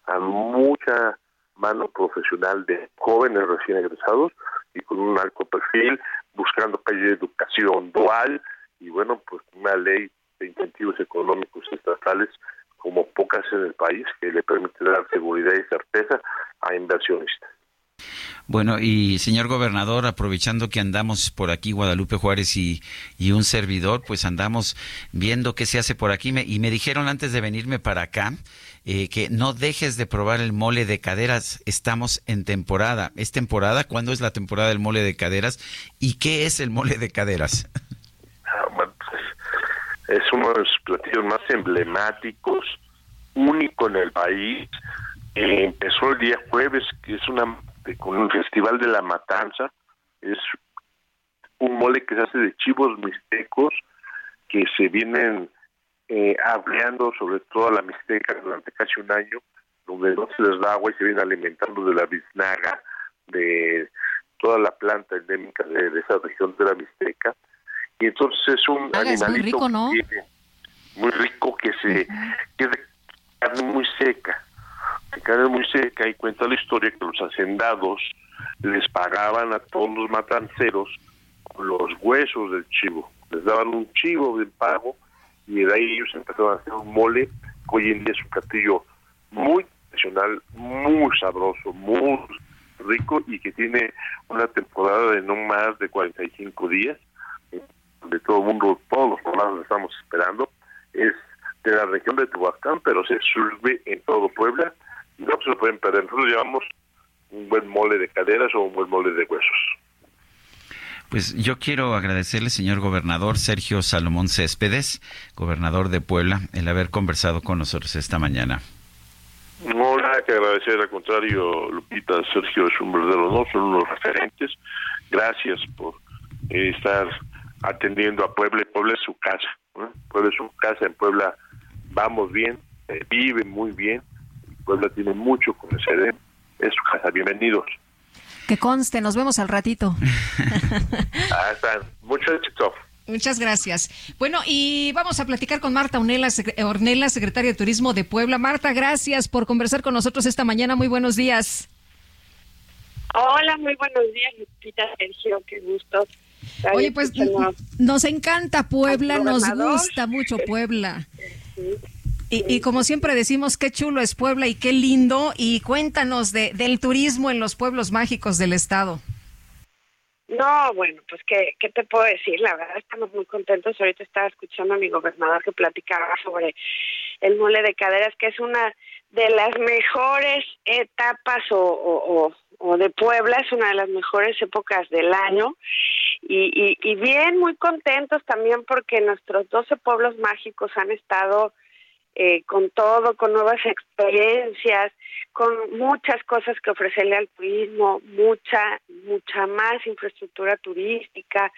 a mucha mano profesional de jóvenes recién egresados y con un alto perfil, buscando calle de educación dual y bueno, pues una ley de incentivos económicos estatales como pocas en el país que le permite dar seguridad y certeza a inversionistas. Bueno, y señor gobernador, aprovechando que andamos por aquí, Guadalupe Juárez y, y un servidor, pues andamos viendo qué se hace por aquí. Me, y me dijeron antes de venirme para acá eh, que no dejes de probar el mole de caderas. Estamos en temporada. ¿Es temporada? ¿Cuándo es la temporada del mole de caderas? ¿Y qué es el mole de caderas? Ah, pues, es uno de los platillos más emblemáticos, único en el país. Eh, empezó el día jueves, que es una con el Festival de la Matanza. Es un mole que se hace de chivos mixtecos que se vienen eh, hableando sobre toda la mixteca durante casi un año, donde no se les da agua y se vienen alimentando de la biznaga, de toda la planta endémica de, esa región de la mixteca. Y entonces es un animalito muy rico, ¿no? muy rico que se que es de carne muy seca de carne muy seca y cuenta la historia que los hacendados les pagaban a todos los matanceros los huesos del chivo les daban un chivo de pago y de ahí ellos empezaron a hacer un mole que hoy en día es un platillo muy tradicional, muy sabroso, muy rico y que tiene una temporada de no más de 45 días, de todo el mundo, todos los poblados estamos esperando, es de la región de Tehuacán, pero se sirve en todo Puebla, no se lo pueden perder, nosotros llevamos un buen mole de caderas o un buen mole de huesos. Pues yo quiero agradecerle, señor gobernador Sergio Salomón Céspedes, gobernador de Puebla, el haber conversado con nosotros esta mañana. No, nada que agradecer, al contrario, Lupita, Sergio es un verdadero honor, son unos referentes. Gracias por eh, estar atendiendo a Puebla. Puebla es su casa. Puebla es su casa, en Puebla vamos bien, eh, vive muy bien. Puebla tiene mucho que ofrecer, es su casa. Bienvenidos. Que conste, nos vemos al ratito. Hasta, mucho éxito. Muchas gracias. Bueno, y vamos a platicar con Marta Ornella, Ornella, secretaria de Turismo de Puebla. Marta, gracias por conversar con nosotros esta mañana. Muy buenos días. Hola, muy buenos días, Lupita Sergio, qué gusto. Oye, pues nos encanta Puebla, nos gusta mucho Puebla. Y, como siempre decimos, qué chulo es Puebla y qué lindo. Y cuéntanos de, del turismo en los pueblos mágicos del estado. No, bueno, pues ¿qué, qué te puedo decir, la verdad estamos muy contentos. Ahorita estaba escuchando a mi gobernador que platicaba sobre el mole de caderas, que es una de las mejores etapas o, o, o de Puebla, es una de las mejores épocas del año. Y, y, y bien, muy contentos también porque nuestros 12 pueblos mágicos han estado eh, con todo, con nuevas experiencias, con muchas cosas que ofrecerle al turismo, mucha, mucha más infraestructura turística,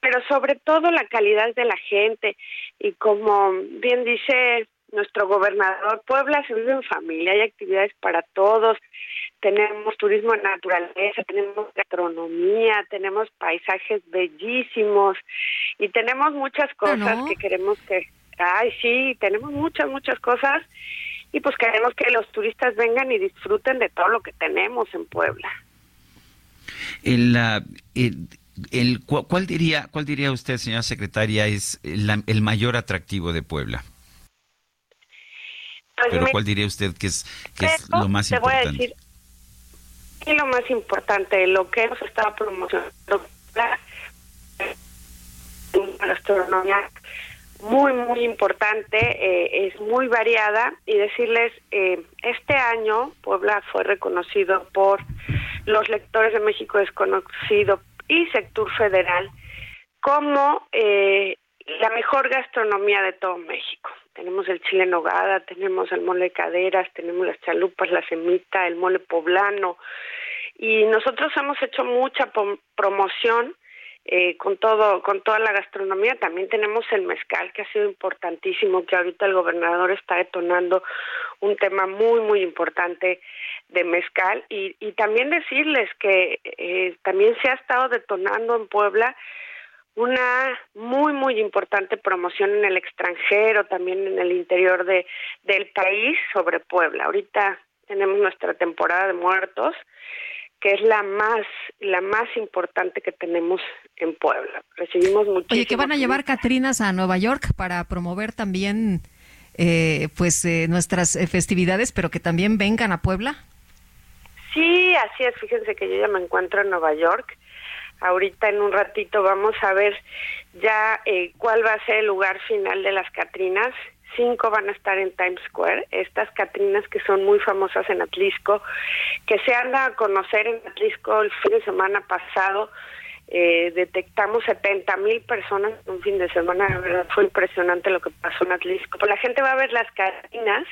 pero sobre todo la calidad de la gente. Y como bien dice nuestro gobernador, Puebla se vive en familia, hay actividades para todos, tenemos turismo en naturaleza, tenemos gastronomía, tenemos paisajes bellísimos y tenemos muchas cosas que queremos que Ay, sí, tenemos muchas, muchas cosas y pues queremos que los turistas vengan y disfruten de todo lo que tenemos en Puebla. El, el, ¿cuál, diría, ¿Cuál diría usted, señora secretaria, es el, mayor atractivo de Puebla? Pues Pero ¿cuál diría usted que es, que es lo más importante? Voy a decir, y lo más importante, lo que hemos estado promocionando, la gastronomía muy, muy importante, eh, es muy variada y decirles, eh, este año Puebla fue reconocido por los lectores de México desconocido y sector federal como eh, la mejor gastronomía de todo México. Tenemos el chile nogada, tenemos el mole de caderas, tenemos las chalupas, la semita, el mole poblano. Y nosotros hemos hecho mucha promoción eh, con todo, con toda la gastronomía. También tenemos el mezcal, que ha sido importantísimo, que ahorita el gobernador está detonando un tema muy, muy importante de mezcal. Y, y también decirles que eh, también se ha estado detonando en Puebla una muy muy importante promoción en el extranjero, también en el interior de del país sobre Puebla. Ahorita tenemos nuestra temporada de muertos, que es la más la más importante que tenemos en Puebla. Recibimos muchísimo. Oye, que van a llevar Catrinas a Nueva York para promover también eh, pues eh, nuestras eh, festividades, pero que también vengan a Puebla. Sí, así es. Fíjense que yo ya me encuentro en Nueva York Ahorita en un ratito vamos a ver ya eh, cuál va a ser el lugar final de las Catrinas. Cinco van a estar en Times Square. Estas Catrinas que son muy famosas en Atlisco, que se han dado a conocer en Atlisco el fin de semana pasado. Eh, detectamos 70 mil personas en un fin de semana. La verdad fue impresionante lo que pasó en Atlisco. Pues la gente va a ver las Catrinas.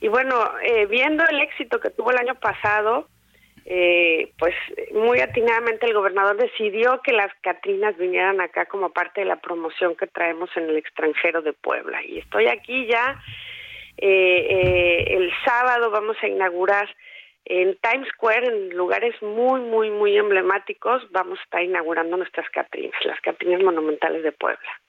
Y bueno, eh, viendo el éxito que tuvo el año pasado, eh, pues muy atinadamente el gobernador decidió que las Catrinas vinieran acá como parte de la promoción que traemos en el extranjero de Puebla. Y estoy aquí ya, eh, eh, el sábado vamos a inaugurar en Times Square, en lugares muy, muy, muy emblemáticos, vamos a estar inaugurando nuestras Catrinas, las Catrinas monumentales de Puebla.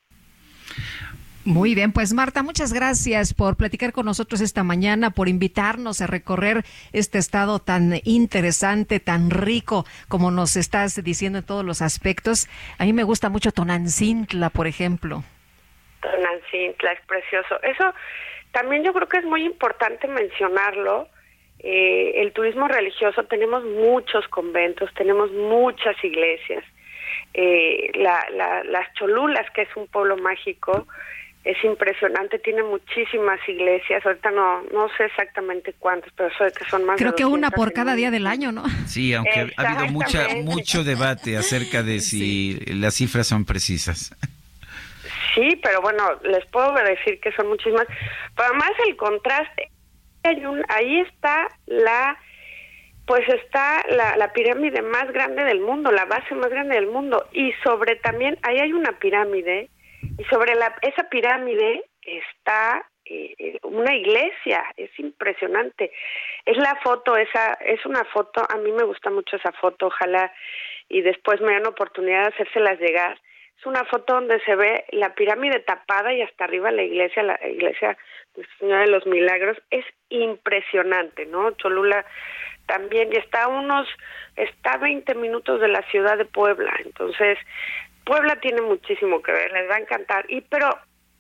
Muy bien, pues Marta, muchas gracias por platicar con nosotros esta mañana, por invitarnos a recorrer este estado tan interesante, tan rico, como nos estás diciendo en todos los aspectos. A mí me gusta mucho Tonancintla, por ejemplo. Tonancintla es precioso. Eso también yo creo que es muy importante mencionarlo. Eh, el turismo religioso, tenemos muchos conventos, tenemos muchas iglesias. Eh, las Cholulas, que es un pueblo mágico, es impresionante, tiene muchísimas iglesias, ahorita no no sé exactamente cuántas, pero sé que son más Creo que una por cada día del año, ¿no? Sí, aunque ha habido mucha mucho debate acerca de si las cifras son precisas. Sí, pero bueno, les puedo decir que son muchísimas. Pero además el contraste, hay un, ahí está la pues está la, la pirámide más grande del mundo, la base más grande del mundo y sobre también ahí hay una pirámide y sobre la, esa pirámide está eh, una iglesia, es impresionante. Es la foto, esa es una foto, a mí me gusta mucho esa foto, ojalá y después me dan oportunidad de hacérselas llegar. Es una foto donde se ve la pirámide tapada y hasta arriba la iglesia, la iglesia de Señora de los Milagros. Es impresionante, ¿no? Cholula también y está a unos, está a 20 minutos de la ciudad de Puebla. Entonces, Puebla tiene muchísimo que ver, les va a encantar. Y pero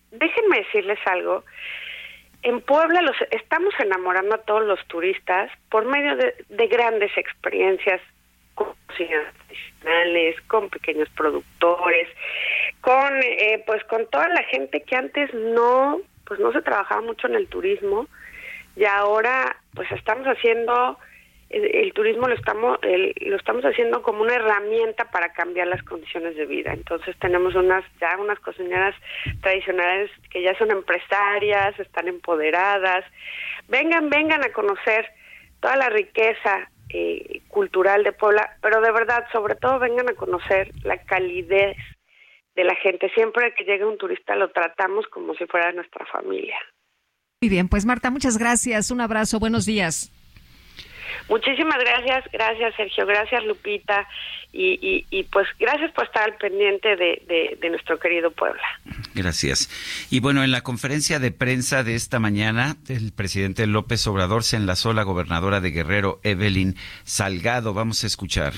déjenme decirles algo. En Puebla los estamos enamorando a todos los turistas por medio de, grandes experiencias con tradicionales, con pequeños productores, con eh, pues con toda la gente que antes no pues no se trabajaba mucho en el turismo y ahora pues estamos haciendo el, turismo lo estamos lo estamos haciendo como una herramienta para cambiar las condiciones de vida. Entonces tenemos unas ya unas cocineras tradicionales que ya son empresarias, están empoderadas. Vengan, vengan a conocer toda la riqueza eh, cultural de Puebla, pero de verdad, sobre todo vengan a conocer la calidez de la gente. Siempre que llegue un turista lo tratamos como si fuera nuestra familia. Muy bien, pues Marta, muchas gracias. Un abrazo, buenos días. Muchísimas gracias, gracias Sergio, gracias Lupita y, y, pues gracias por estar al pendiente de, de, nuestro querido Puebla. Gracias. Y bueno, en la conferencia de prensa de esta mañana, el presidente López Obrador se enlazó la gobernadora de Guerrero, Evelyn Salgado. Vamos a escuchar.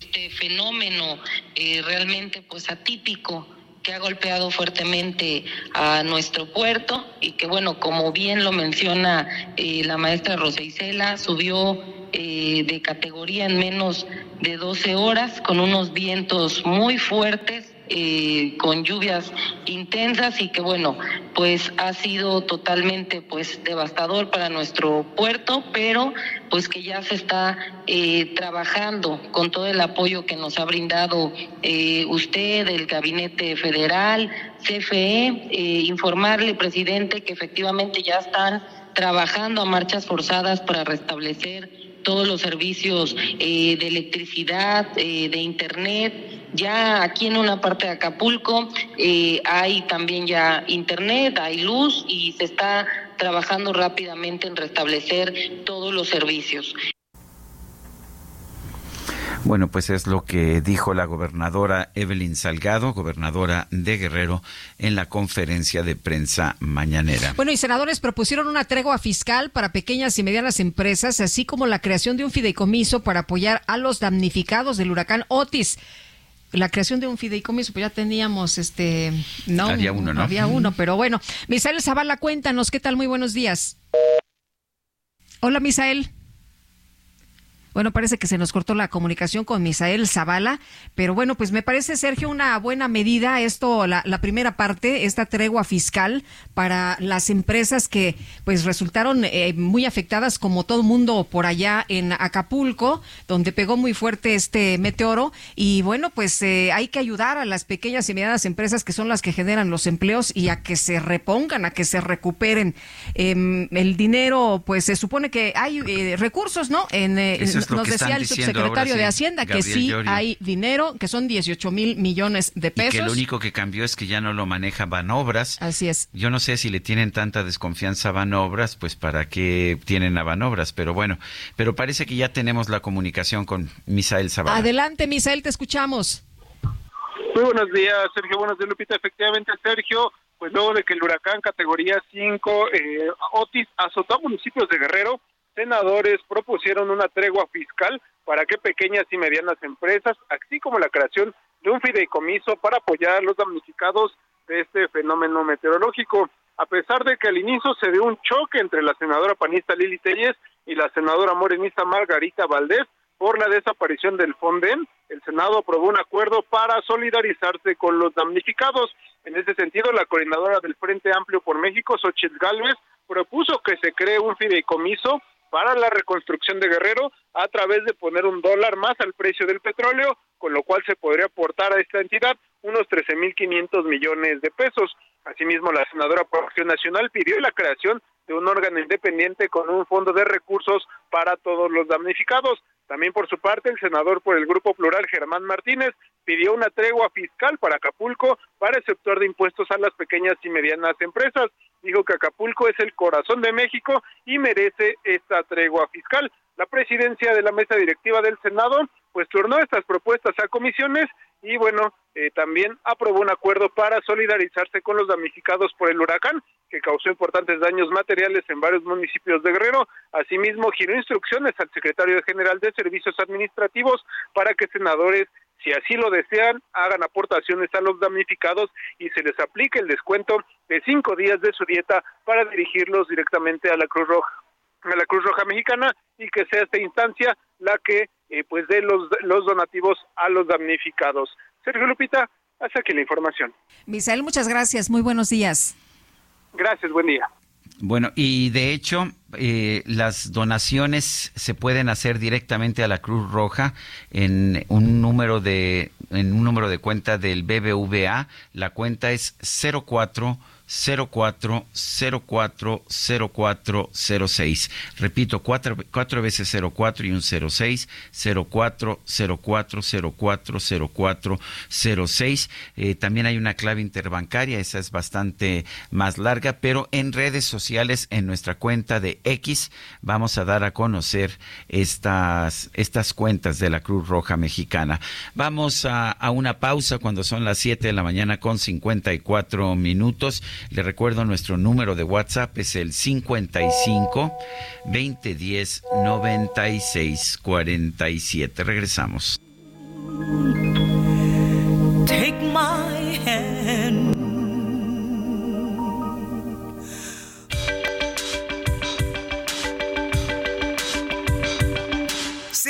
este fenómeno eh, realmente pues atípico que ha golpeado fuertemente a nuestro puerto y que bueno, como bien lo menciona eh, la maestra Rosa subió eh, de categoría en menos de 12 horas con unos vientos muy fuertes eh, con lluvias intensas y que bueno, pues ha sido totalmente pues devastador para nuestro puerto, pero pues que ya se está eh, trabajando con todo el apoyo que nos ha brindado eh, usted, el Gabinete Federal, CFE, eh, informarle, presidente, que efectivamente ya están trabajando a marchas forzadas para restablecer todos los servicios eh, de electricidad, eh, de internet. Ya aquí en una parte de Acapulco eh, hay también ya internet, hay luz y se está trabajando rápidamente en restablecer todos los servicios. Bueno, pues es lo que dijo la gobernadora Evelyn Salgado, gobernadora de Guerrero, en la conferencia de prensa mañanera. Bueno, y senadores propusieron una tregua fiscal para pequeñas y medianas empresas, así como la creación de un fideicomiso para apoyar a los damnificados del huracán Otis. La creación de un fideicomiso, pues ya teníamos este, no, Había uno, ¿no? Había uno, pero bueno. Misael Zavala, cuéntanos, ¿qué tal? Muy buenos días. Hola, Misael. Bueno, parece que se nos cortó la comunicación con Misael Zavala, pero bueno, pues me parece, Sergio, una buena medida esto, la, la, primera parte, esta tregua fiscal para las empresas que pues resultaron eh, muy afectadas como todo mundo por allá en Acapulco, donde pegó muy fuerte este meteoro y bueno, pues eh, hay que ayudar a las pequeñas y medianas empresas que son las que generan los empleos y a que se repongan, a que se recuperen eh, el dinero, pues se supone que hay eh, recursos, ¿no? En, es nos decía el subsecretario ahora, de Hacienda Gabriel que sí Llorio. hay dinero, que son 18 mil millones de Y pesos. que lo único que cambió es que ya no lo maneja Banobras. Así es. Yo no sé si le tienen tanta desconfianza a Banobras, pues para qué tienen a Banobras, pero bueno, pero parece que ya tenemos la comunicación con Misael Zavala. Adelante, Misael, te escuchamos. Muy buenos días, Sergio. Buenos días, Lupita. Efectivamente, Sergio, pues luego de que el huracán categoría 5 eh, Otis azotó a municipios de Guerrero, senadores propusieron una tregua fiscal para que pequeñas y medianas empresas, así como la creación de un fideicomiso para apoyar a los damnificados de este fenómeno meteorológico. A pesar de que al inicio se dio un choque entre la senadora panista Lili Telles y la senadora morenista Margarita Valdés por la desaparición del Fonden, el Senado aprobó un acuerdo para solidarizarse con los damnificados. En ese sentido, la coordinadora del Frente Amplio por México, Xochitl Gálvez, propuso que se cree un fideicomiso para la reconstrucción de Guerrero a través de poner un dólar más al precio del petróleo, con lo cual se podría aportar a esta entidad unos 13.500 millones de pesos. Asimismo, la senadora por Nacional pidió la creación de un órgano independiente con un fondo de recursos para todos los damnificados. También por su parte, el senador por el Grupo Plural, Germán Martínez, pidió una tregua fiscal para Acapulco para exceptuar de impuestos a las pequeñas y medianas empresas. Dijo que Acapulco es el corazón de México y merece esta tregua fiscal. La presidencia de la mesa directiva del Senado pues turnó estas propuestas a comisiones y bueno, eh, también aprobó un acuerdo para solidarizarse con los damnificados por el huracán que causó importantes daños materiales en varios municipios de Guerrero. Asimismo, giró instrucciones al secretario general de Servicios Administrativos para que senadores si así lo desean, hagan aportaciones a los damnificados y se les aplique el descuento de cinco días de su dieta para dirigirlos directamente a la Cruz Roja a la Cruz Roja Mexicana y que sea esta instancia la que eh, pues dé los, los donativos a los damnificados. Sergio Lupita, hasta aquí la información. Misael, muchas gracias. Muy buenos días. Gracias, buen día. Bueno, y de hecho, eh, las donaciones se pueden hacer directamente a la Cruz Roja en un número de en un número de cuenta del BBVA. La cuenta es 04 04 04 04 06. Repito, cuatro, cuatro veces 04 y un 06, 04 04 04 04 06. Eh, también hay una clave interbancaria, esa es bastante más larga, pero en redes sociales, en nuestra cuenta de X, vamos a dar a conocer estas, estas cuentas de la Cruz Roja Mexicana. Vamos a, a una pausa cuando son las 7 de la mañana con 54 minutos. Le recuerdo nuestro número de WhatsApp es el 55 2010 96 47. Regresamos.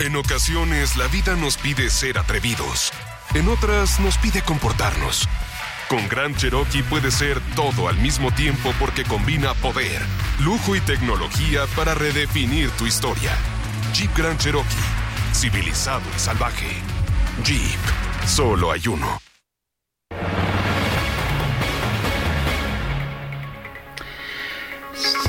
En ocasiones la vida nos pide ser atrevidos. En otras nos pide comportarnos. Con Gran Cherokee puede ser todo al mismo tiempo porque combina poder, lujo y tecnología para redefinir tu historia. Jeep Grand Cherokee, civilizado y salvaje. Jeep, solo hay uno.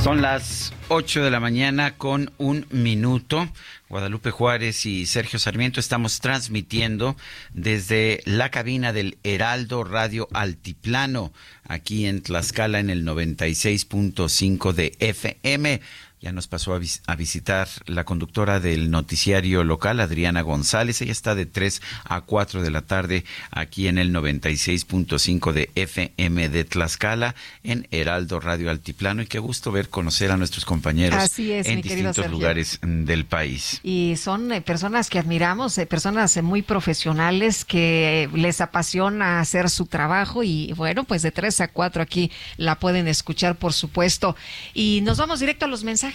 Son las 8 de la mañana con un minuto. Guadalupe Juárez y Sergio Sarmiento estamos transmitiendo desde la cabina del Heraldo Radio Altiplano, aquí en Tlaxcala en el 96.5 de FM. Ya nos pasó a, vis a, visitar la conductora del noticiario local, Adriana González. Ella está de 3 a 4 de la tarde aquí en el 96.5 de FM de Tlaxcala, en Heraldo Radio Altiplano. Y qué gusto ver, conocer a nuestros compañeros es, en distintos lugares del país. Y son eh, personas que admiramos, eh, personas eh, muy profesionales que les apasiona hacer su trabajo. Y bueno, pues de 3 a 4 aquí la pueden escuchar, por supuesto. Y nos vamos directo a los mensajes.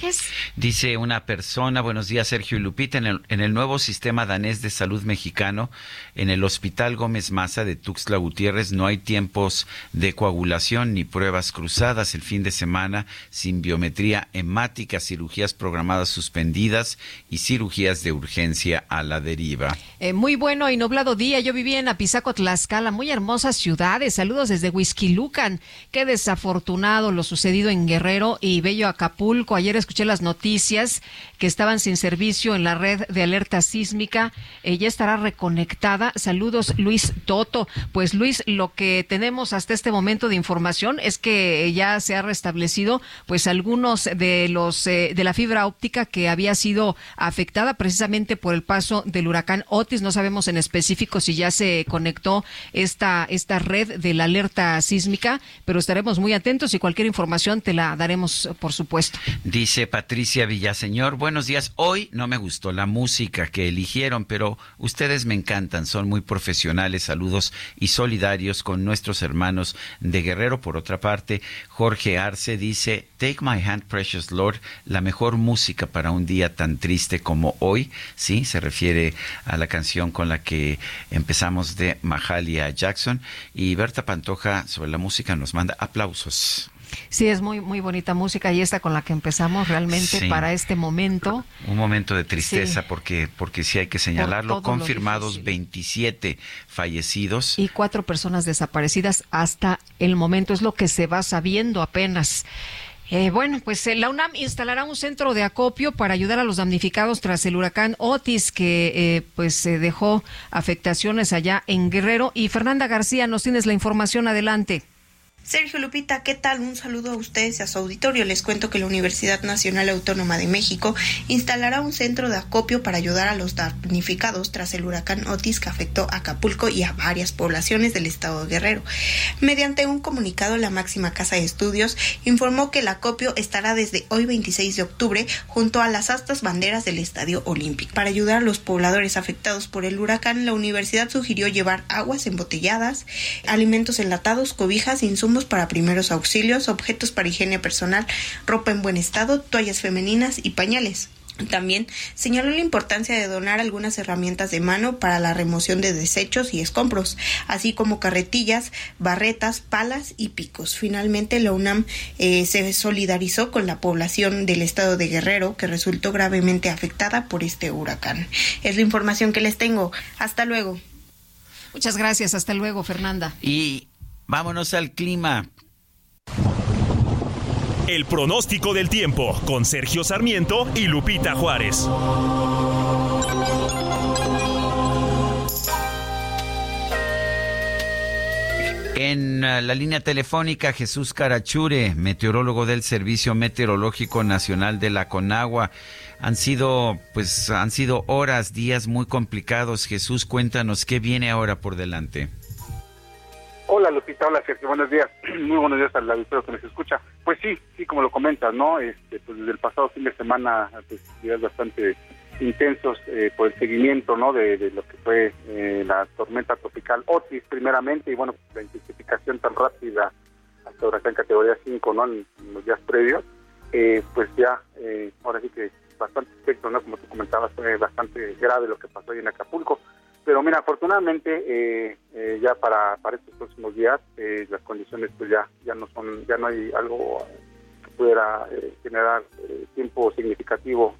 Dice una persona, buenos días Sergio y Lupita, en el, en el, nuevo sistema danés de salud mexicano, en el Hospital Gómez Maza de Tuxtla Gutiérrez, no hay tiempos de coagulación ni pruebas cruzadas. El fin de semana, sin biometría hemática, cirugías programadas suspendidas y cirugías de urgencia a la deriva. Eh, muy bueno y nublado día, yo vivía en Apizaco, Tlaxcala, muy hermosas ciudades, saludos desde Huizquilucan, qué desafortunado lo sucedido en Guerrero y Bello Acapulco, ayer escuché las noticias que estaban sin servicio en la red de alerta sísmica. Ya estará reconectada. Saludos, Luis Toto. Pues Luis, lo que tenemos hasta este momento de información es que ya se ha restablecido, pues algunos de los eh, de la fibra óptica que había sido afectada precisamente por el paso del huracán Otis. No sabemos en específico si ya se conectó esta esta red de la alerta sísmica, pero estaremos muy atentos y cualquier información te la daremos, por supuesto. Dice Patricia Villaseñor, buenos días. Hoy no me gustó la música que eligieron, pero ustedes me encantan, son muy profesionales. Saludos y solidarios con nuestros hermanos de Guerrero. Por otra parte, Jorge Arce dice, Take My Hand, Precious Lord, la mejor música para un día tan triste como hoy. Sí, se refiere a la canción con la que empezamos de Mahalia Jackson. Y Berta Pantoja sobre la música nos manda aplausos. Sí, es muy muy bonita música y esta con la que empezamos realmente sí. para este momento. Un momento de tristeza sí. porque porque sí hay que señalarlo, confirmados 27 fallecidos y cuatro personas desaparecidas hasta el momento es lo que se va sabiendo apenas. Eh, bueno, pues eh, la UNAM instalará un centro de acopio para ayudar a los damnificados tras el huracán Otis que eh, pues dejó afectaciones allá en Guerrero. Y Fernanda García, nos tienes la información adelante. Sergio Lupita, ¿qué tal? Un saludo a ustedes y a su auditorio. Les cuento que la Universidad Nacional Autónoma de México instalará un centro de acopio para ayudar a los damnificados tras el huracán Otis que afectó a Acapulco y a varias poblaciones del estado de Guerrero. Mediante un comunicado, la máxima casa de estudios informó que el acopio estará desde hoy 26 de octubre junto a las astas banderas del Estadio Olímpico. Para ayudar a los pobladores afectados por el huracán, la universidad sugirió llevar aguas embotelladas, alimentos enlatados, cobijas, insumos para primeros auxilios, objetos para higiene personal, ropa en buen estado, toallas femeninas y pañales. También señaló la importancia de donar algunas herramientas de mano para la remoción de desechos y escombros, así como carretillas, barretas, palas y picos. Finalmente, la UNAM eh, se solidarizó con la población del estado de Guerrero, que resultó gravemente afectada por este huracán. Es la información que les tengo. Hasta luego. Muchas gracias. Hasta luego, Fernanda. Y vámonos al clima. El pronóstico del tiempo con Sergio Sarmiento y Lupita Juárez. En uh, la línea telefónica Jesús Carachure, meteorólogo del Servicio Meteorológico Nacional de la Conagua. Han sido pues han sido horas, días muy complicados. Jesús, cuéntanos qué viene ahora por delante. Hola Lupita, hola Sergio, buenos días. Muy buenos días al auditorio que nos escucha. Pues sí, sí, como lo comentas, ¿no? Este, pues desde el pasado fin de semana, pues días bastante intensos eh, por el seguimiento, ¿no? De, lo que fue eh, la tormenta tropical Otis primeramente y bueno, la intensificación tan rápida hasta huracán categoría 5, ¿no? En, los días previos, eh, pues ya, ahora sí que bastante efecto, ¿no? Como tú comentabas, fue bastante grave lo que pasó ahí en Acapulco. Pero mira, afortunadamente eh, eh, ya para, para estos próximos días eh, las condiciones pues ya ya no son ya no hay algo que pudiera generar tiempo significativo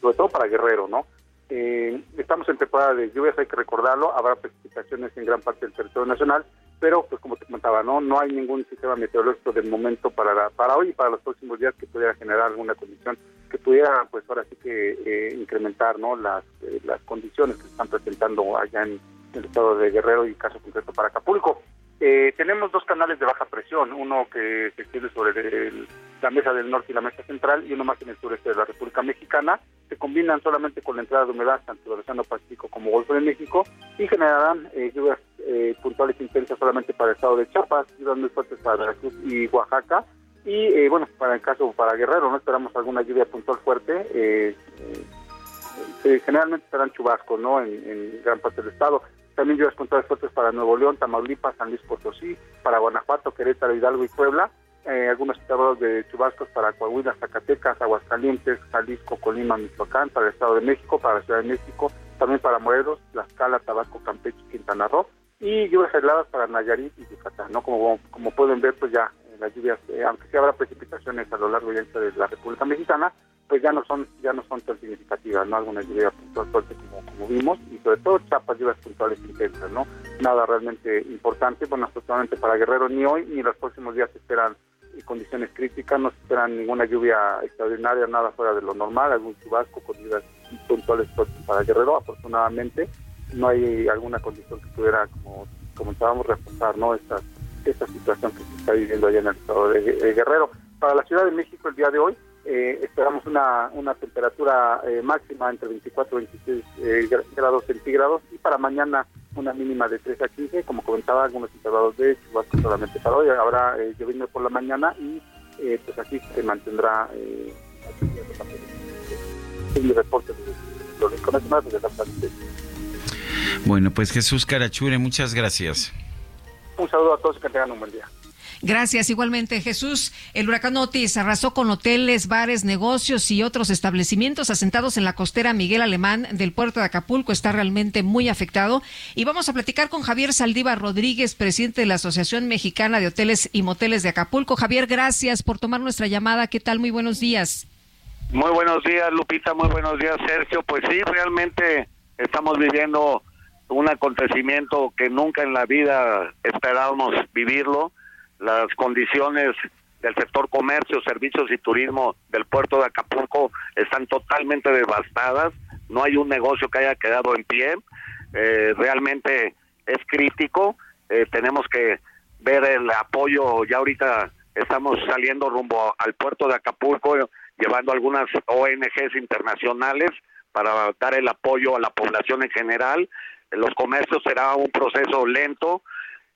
sobre todo para Guerrero, ¿no? estamos en temporada de lluvias, hay que recordarlo, habrá precipitaciones en gran parte del territorio nacional, pero pues como te comentaba, no no hay ningún sistema meteorológico del momento para para hoy y para los próximos días que pudiera generar alguna condición que pudiera pues ahora sí que eh, incrementar no las eh, las condiciones que se están presentando allá en el estado de Guerrero y caso concreto para Acapulco. Eh, tenemos dos canales de baja presión uno que se extiende sobre la mesa del norte y la mesa central y uno más en el sureste de la República Mexicana se combinan solamente con la entrada de humedad tanto del Océano Pacífico como Golfo de México y generarán lluvias puntuales intensas solamente para el estado de Chiapas, lluvias muy fuertes para Veracruz y Oaxaca y eh, bueno, para el caso para Guerrero, no esperamos alguna lluvia puntual fuerte. Eh, eh, generalmente serán chubascos, ¿no? En, gran parte del estado. También lluvias puntuales fuertes para Nuevo León, Tamaulipas, San Luis Potosí, para Guanajuato, Querétaro, Hidalgo y Puebla. Algunos estados de chubascos para Coahuila, Zacatecas, Aguascalientes, Jalisco, Colima, Michoacán, para el Estado de México, para la Ciudad de México, también para Morelos, Tlaxcala, Tabasco, Campeche, Quintana Roo y lluvias aisladas para Nayarit y Yucatán, ¿no? Como, como pueden ver, pues ya las lluvias, eh, aunque sí habrá precipitaciones a lo largo y ancho de la República Mexicana, pues ya no son ya no son tan significativas, ¿no? Algunas lluvias puntuales como, como vimos y sobre todo chapas lluvias puntuales intensas, ¿no? Nada realmente importante, bueno, afortunadamente para Guerrero ni hoy ni los próximos días esperan condiciones críticas, no se esperan ninguna lluvia extraordinaria, nada fuera de lo normal, algún chubasco con lluvias puntuales para Guerrero, afortunadamente no hay alguna condición que pudiera, como comentábamos, reforzar, ¿no? Estas esta situación que se está viviendo allá en el estado de, Guerrero. Para la Ciudad de México el día de hoy eh, esperamos una, una temperatura eh, máxima entre 24 y 26 eh, grados centígrados y para mañana una mínima de 3 a 15, como comentaba, algunos intervalos de chubasco solamente para hoy. Habrá lloviendo por la mañana y pues así se mantendrá el reporte de los Bueno, pues Jesús Carachure, muchas gracias. Un saludo a todos y que tengan un buen día. Gracias. Igualmente, Jesús, el huracán Otis arrasó con hoteles, bares, negocios y otros establecimientos asentados en la costera Miguel Alemán del puerto de Acapulco. Está realmente muy afectado. Y vamos a platicar con Javier Saldívar Rodríguez, presidente de la Asociación Mexicana de Hoteles y Moteles de Acapulco. Javier, gracias por tomar nuestra llamada. ¿Qué tal? Muy buenos días. Muy buenos días, Lupita. Muy buenos días, Sergio. Pues sí, realmente estamos viviendo un acontecimiento que nunca en la vida esperábamos vivirlo. Las condiciones del sector comercio, servicios y turismo del puerto de Acapulco están totalmente devastadas. No hay un negocio que haya quedado en pie. Eh, realmente es crítico. Eh, tenemos que ver el apoyo. Ya ahorita estamos saliendo rumbo al puerto de Acapulco, llevando algunas ONGs internacionales para dar el apoyo a la población en general los comercios será un proceso lento,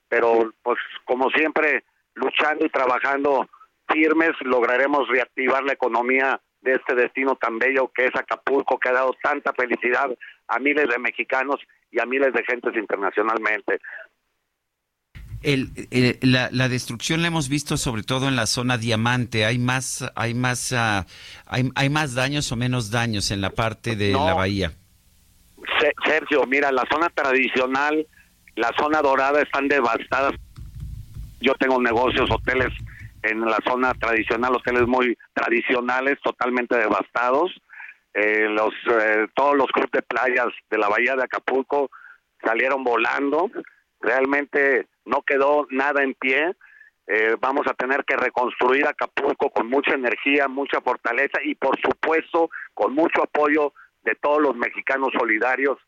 pero pues como siempre luchando y trabajando firmes lograremos reactivar la economía de este destino tan bello que es Acapulco, que ha dado tanta felicidad a miles de mexicanos y a miles de gentes internacionalmente. el, la, la, destrucción la hemos visto sobre todo en la zona diamante. Hay más, hay más, uh, hay, hay, más daños o menos daños en la parte de la bahía. Sergio, mira, la zona tradicional, la zona dorada están devastadas. Yo tengo negocios, hoteles en la zona tradicional, hoteles muy tradicionales, totalmente devastados. Eh, los eh, todos los clubes de playas de la bahía de Acapulco salieron volando. Realmente no quedó nada en pie. Eh, vamos a tener que reconstruir Acapulco con mucha energía, mucha fortaleza y por supuesto con mucho apoyo de todos los mexicanos solidarios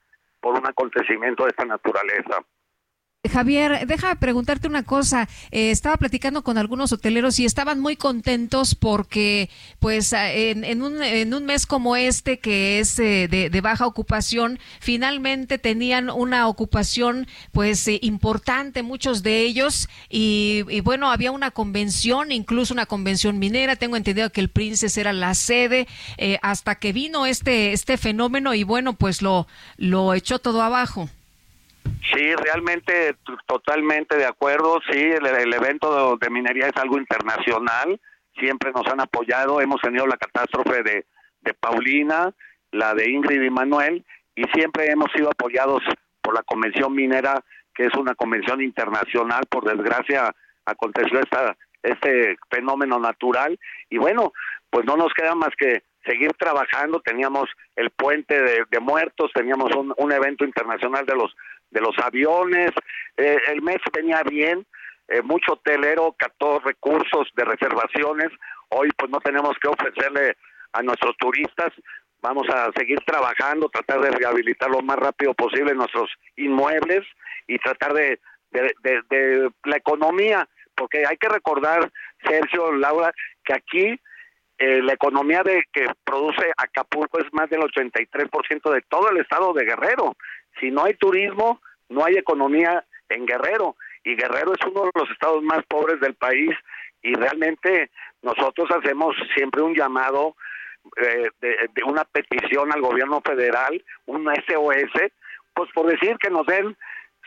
por un acontecimiento de esta naturaleza. Javier, deja preguntarte una cosa. Eh, estaba platicando con algunos hoteleros y estaban muy contentos porque, pues, en, un, en un mes como este, que es eh, de, baja ocupación, finalmente tenían una ocupación, pues, eh, importante, muchos de ellos. Y, y, bueno, había una convención, incluso una convención minera. Tengo entendido que el Princes era la sede, hasta que vino este, este fenómeno y, bueno, pues lo, lo echó todo abajo. Sí, realmente totalmente de acuerdo. Sí, el, evento de, minería es algo internacional. Siempre nos han apoyado. Hemos tenido la catástrofe de, de Paulina, la de Ingrid y Manuel, y siempre hemos sido apoyados por la Convención Minera, que es una convención internacional. Por desgracia, aconteció esta, este fenómeno natural. Y bueno, pues no nos queda más que seguir trabajando. Teníamos el puente de, muertos, teníamos un, un, evento internacional de los de los aviones. Eh, el mes venía bien, eh, mucho hotelero captó recursos de reservaciones. Hoy pues no tenemos que ofrecerle a nuestros turistas. Vamos a seguir trabajando, tratar de rehabilitar lo más rápido posible nuestros inmuebles y tratar de, de, la economía, porque hay que recordar, Sergio, Laura, que aquí eh, la economía de que produce Acapulco es más del 83% de todo el estado de Guerrero. Si no hay turismo, no hay economía en Guerrero. Y Guerrero es uno de los estados más pobres del país y realmente nosotros hacemos siempre un llamado eh, de, una petición al gobierno federal, un SOS, pues por decir que nos den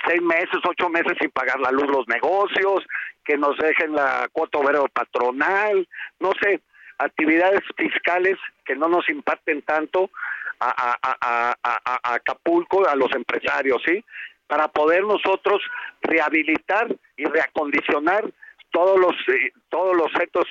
seis meses, ocho meses sin pagar la luz los negocios, que nos dejen la cuota obrero patronal, no sé, actividades fiscales que no nos impacten tanto a, Acapulco, a los empresarios, ¿sí? Para poder nosotros rehabilitar y reacondicionar todos los eh, todos los centros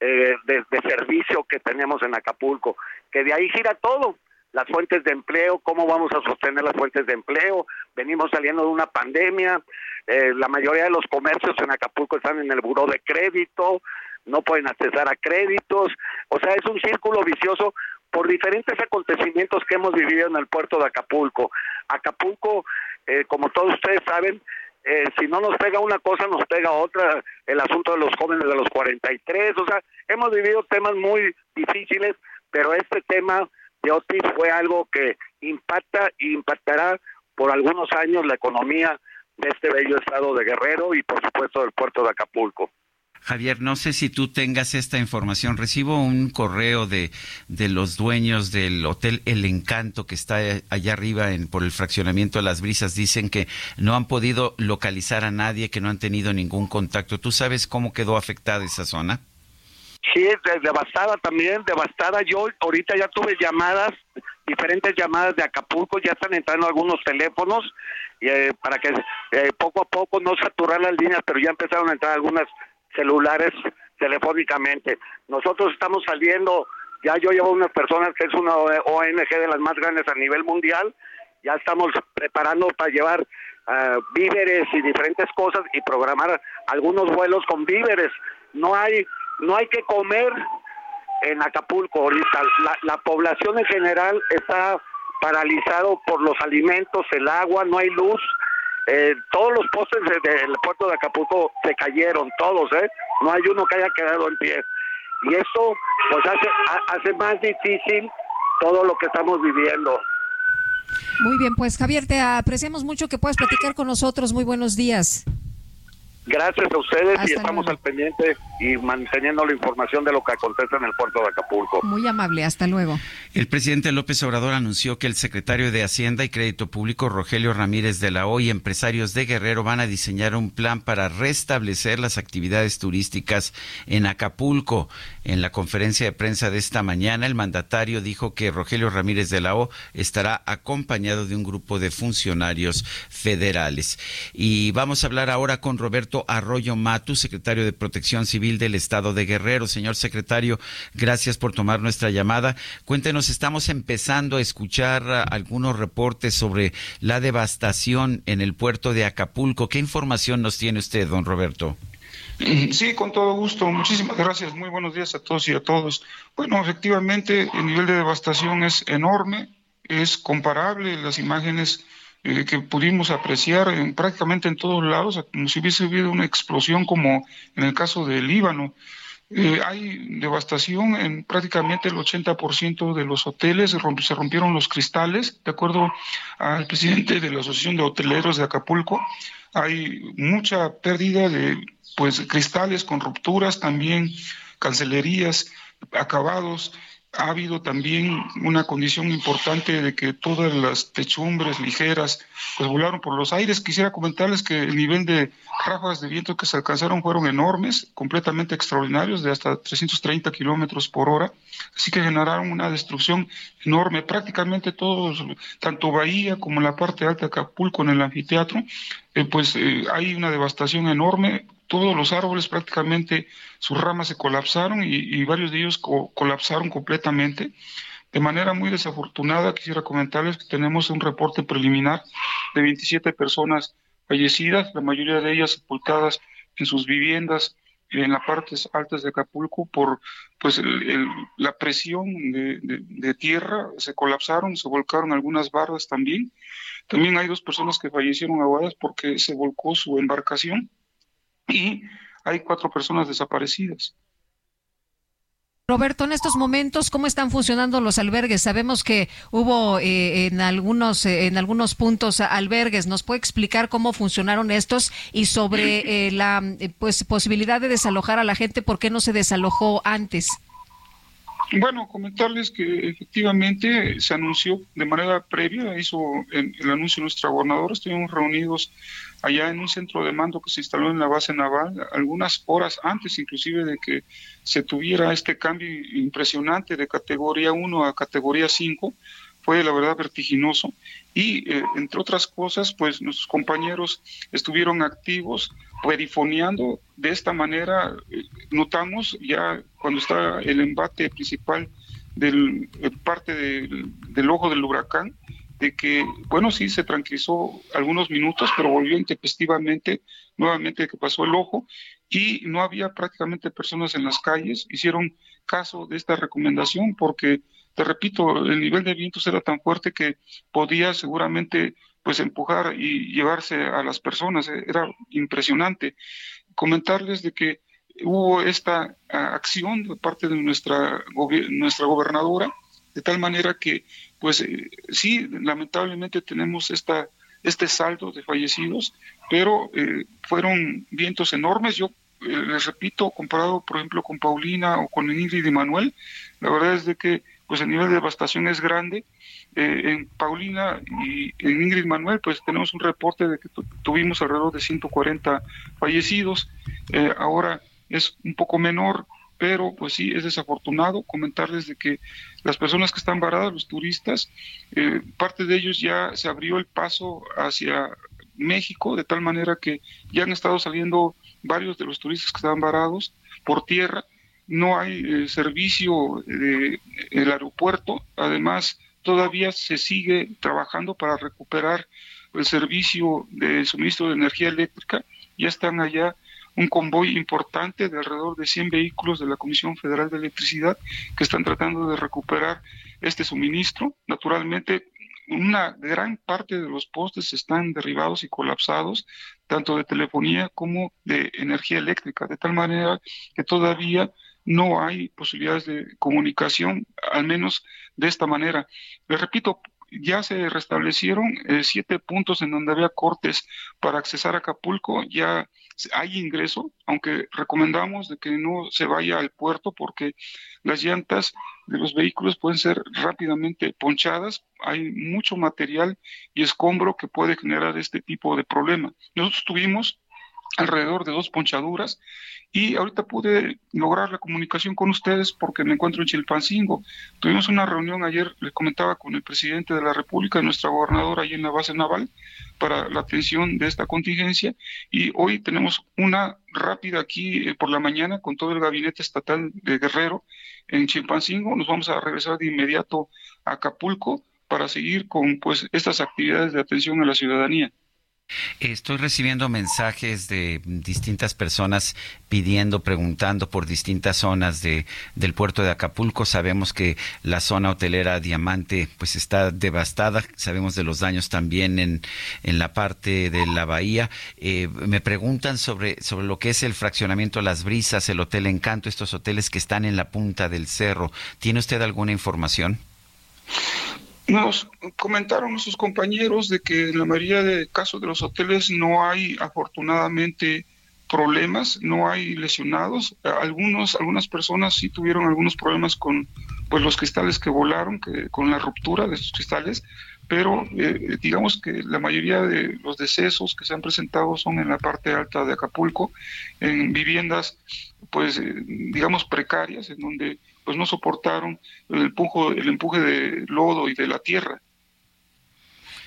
eh, de, servicio que tenemos en Acapulco, que de ahí gira todo, las fuentes de empleo, cómo vamos a sostener las fuentes de empleo, venimos saliendo de una pandemia, eh, la mayoría de los comercios en Acapulco están en el buró de crédito, no pueden acceder a créditos, o sea, es un círculo vicioso por diferentes acontecimientos que hemos vivido en el puerto de Acapulco. Acapulco, eh, como todos ustedes saben, eh, si no nos pega una cosa, nos pega otra, el asunto de los jóvenes de los 43, o sea, hemos vivido temas muy difíciles, pero este tema de Otis fue algo que impacta y impactará por algunos años la economía de este bello estado de Guerrero y por supuesto del puerto de Acapulco. Javier, no sé si tú tengas esta información. Recibo un correo de, de los dueños del hotel El Encanto que está allá arriba en, por el fraccionamiento de las brisas. Dicen que no han podido localizar a nadie, que no han tenido ningún contacto. ¿Tú sabes cómo quedó afectada esa zona? Sí, devastada también, devastada. Yo ahorita ya tuve llamadas, diferentes llamadas de Acapulco, ya están entrando algunos teléfonos eh, para que eh, poco a poco no saturar las líneas, pero ya empezaron a entrar algunas celulares telefónicamente. Nosotros estamos saliendo, ya yo llevo unas personas que es una ONG de las más grandes a nivel mundial, ya estamos preparando para llevar uh, víveres y diferentes cosas y programar algunos vuelos con víveres. No hay, no hay que comer en Acapulco ahorita. La, la población en general está paralizado por los alimentos, el agua, no hay luz, eh, todos los postes del puerto de Acapulco se cayeron, todos, ¿eh? No hay uno que haya quedado en pie. Y eso pues hace, hace más difícil todo lo que estamos viviendo. Muy bien, pues Javier, te apreciamos mucho que puedas platicar con nosotros. Muy buenos días. Gracias a ustedes y estamos al pendiente y manteniendo la información de lo que acontece en el puerto de Acapulco. Muy amable, hasta luego. El presidente López Obrador anunció que el secretario de Hacienda y Crédito Público, Rogelio Ramírez de la O, y empresarios de Guerrero van a diseñar un plan para restablecer las actividades turísticas en Acapulco. En la conferencia de prensa de esta mañana, el mandatario dijo que Rogelio Ramírez de la O estará acompañado de un grupo de funcionarios federales. Y vamos a hablar ahora con Roberto Arroyo Matu, secretario de Protección Civil del Estado de Guerrero. Señor secretario, gracias por tomar nuestra llamada. Cuéntenos, estamos empezando a escuchar algunos reportes sobre la devastación en el puerto de Acapulco. ¿Qué información nos tiene usted, don Roberto? Sí, con todo gusto. Muchísimas gracias. Muy buenos días a todos y a todos. Bueno, efectivamente, el nivel de devastación es enorme, es comparable. Las imágenes eh, que pudimos apreciar en, prácticamente en todos lados, como si hubiese habido una explosión como en el caso del Líbano. Eh, hay devastación en prácticamente el 80% de los hoteles, se rompieron los cristales, de acuerdo al presidente de la Asociación de Hoteleros de Acapulco. Hay mucha pérdida de pues cristales con rupturas, también cancelerías, acabados, ha habido también una condición importante de que todas las techumbres ligeras pues volaron por los aires. Quisiera comentarles que el nivel de ráfagas de viento que se alcanzaron fueron enormes, completamente extraordinarios, de hasta 330 kilómetros por hora. Así que generaron una destrucción enorme. Prácticamente todos, tanto Bahía como la parte alta de Acapulco en el anfiteatro, eh, pues eh, hay una devastación enorme todos los árboles prácticamente sus ramas se colapsaron y, varios de ellos colapsaron completamente. De manera muy desafortunada, quisiera comentarles que tenemos un reporte preliminar de 27 personas fallecidas, la mayoría de ellas sepultadas en sus viviendas en las partes altas de Acapulco por pues la presión de, de, tierra, se colapsaron, se volcaron algunas barras también. También hay dos personas que fallecieron ahogadas porque se volcó su embarcación y hay cuatro personas desaparecidas. Roberto, en estos momentos, ¿cómo están funcionando los albergues? Sabemos que hubo eh, en algunos eh, en algunos puntos albergues. ¿Nos puede explicar cómo funcionaron estos y sobre eh, la pues posibilidad de desalojar a la gente? ¿Por qué no se desalojó antes? Bueno, comentarles que efectivamente se anunció de manera previa, hizo el, el anuncio nuestra gobernadora, estuvimos reunidos allá en un centro de mando que se instaló en la base naval, algunas horas antes inclusive de que se tuviera este cambio impresionante de categoría 1 a categoría 5, fue la verdad vertiginoso. Y eh, entre otras cosas pues nuestros compañeros estuvieron activos perifoneando de esta manera eh, notamos ya cuando está el embate principal del eh, parte del ojo del huracán de que, bueno, sí se tranquilizó algunos minutos, pero volvió intempestivamente, nuevamente que pasó el ojo, y no había prácticamente personas en las calles. Hicieron caso de esta recomendación porque, te repito, el nivel de vientos era tan fuerte que podía seguramente pues empujar y llevarse a las personas. Era impresionante. Comentarles de que hubo esta acción de parte de nuestra, nuestra gobernadora, de tal manera que pues eh, sí, lamentablemente tenemos esta, este saldo de fallecidos, pero eh, fueron vientos enormes. Yo eh, les repito, comparado por ejemplo con Paulina o con Ingrid y Manuel, la verdad es de que pues el nivel de devastación es grande. en Paulina y en Ingrid Manuel, pues tenemos un reporte de que tuvimos alrededor de 140 fallecidos. ahora es un poco menor, pero pues sí, es desafortunado comentarles de que las personas que están varadas, los turistas, eh, parte de ellos ya se abrió el paso hacia México, de tal manera que ya han estado saliendo varios de los turistas que estaban varados por tierra, no hay eh, servicio del el aeropuerto, además todavía se sigue trabajando para recuperar el servicio de suministro de energía eléctrica, ya están allá un convoy importante de alrededor de 100 vehículos de la Comisión Federal de Electricidad que están tratando de recuperar este suministro. Naturalmente, una gran parte de los postes están derribados y colapsados, tanto de telefonía como de energía eléctrica, de tal manera que todavía no hay posibilidades de comunicación, al menos de esta manera. Les repito, ya se restablecieron eh, siete puntos en donde había cortes para accesar a Acapulco, ya hay ingreso, aunque recomendamos de que no se vaya al puerto porque las llantas de los vehículos pueden ser rápidamente ponchadas, hay mucho material y escombro que puede generar este tipo de problema. Nosotros tuvimos alrededor de dos ponchaduras y ahorita pude lograr la comunicación con ustedes porque me encuentro en Chilpancingo. Tuvimos una reunión ayer, les comentaba, con el presidente de la República, nuestra gobernadora, ahí en la base naval, para la atención de esta contingencia. Y hoy tenemos una rápida aquí eh, por la mañana con todo el gabinete estatal de Guerrero en Chilpancingo. Nos vamos a regresar de inmediato a Acapulco para seguir con pues estas actividades de atención a la ciudadanía. Estoy recibiendo mensajes de distintas personas pidiendo, preguntando por distintas zonas de, del puerto de Acapulco. Sabemos que la zona hotelera Diamante pues está devastada. Sabemos de los daños también en, en la parte de la bahía. Eh, me preguntan sobre, sobre lo que es el fraccionamiento Las Brisas, el Hotel Encanto, estos hoteles que están en la punta del cerro. ¿Tiene usted alguna información? Nos comentaron nuestros compañeros de que en la mayoría de casos de los hoteles no hay afortunadamente problemas, no hay lesionados. Algunos, algunas personas sí tuvieron algunos problemas con pues, los cristales que volaron, que, con la ruptura de esos cristales, pero eh, digamos que la mayoría de los decesos que se han presentado son en la parte alta de Acapulco, en viviendas, pues, eh, digamos, precarias, en donde pues no soportaron el empuje, el empuje de lodo y de la tierra.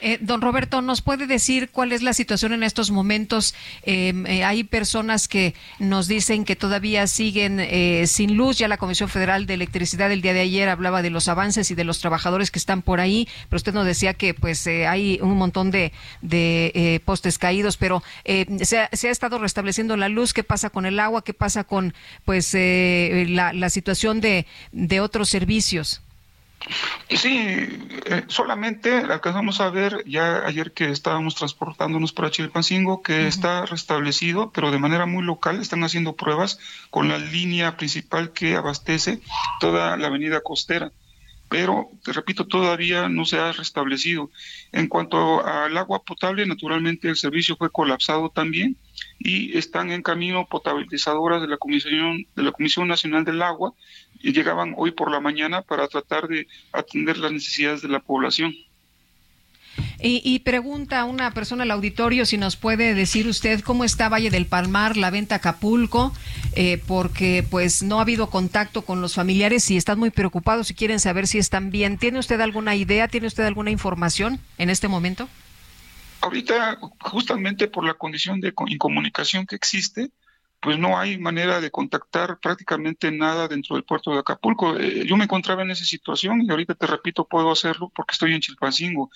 Eh, don Roberto, ¿nos puede decir cuál es la situación en estos momentos? Em, eh, hay personas que nos dicen que todavía siguen eh, sin luz. Ya la Comisión Federal de Electricidad el día de ayer hablaba de los avances y de los trabajadores que están por ahí, pero usted nos decía que pues hay un montón de, postes caídos, pero se ha, se, ha, estado restableciendo la luz. ¿Qué pasa con el agua? ¿Qué pasa con pues la, la situación de otros servicios? Sí, eh, solamente alcanzamos a ver ya ayer que estábamos transportándonos para Chilpancingo que está restablecido, pero de manera muy local están haciendo pruebas con la línea principal que abastece toda la avenida costera. Pero, te repito, todavía no se ha restablecido. En cuanto al agua potable, naturalmente el servicio fue colapsado también y están en camino potabilizadoras de la Comisión, de la Comisión Nacional del Agua llegaban hoy por la mañana para tratar de atender las necesidades de la población. Y, pregunta a una persona al auditorio si nos puede decir usted cómo está Valle del Palmar, la venta Acapulco, eh, porque pues no ha habido contacto con los familiares y están muy preocupados y quieren saber si están bien. ¿Tiene usted alguna idea, tiene usted alguna información en este momento? Ahorita, justamente por la condición de incomunicación que existe, pues no hay manera de contactar prácticamente nada dentro del puerto de Acapulco. Eh, yo me encontraba en esa situación y ahorita te repito, puedo hacerlo porque estoy en Chilpancingo.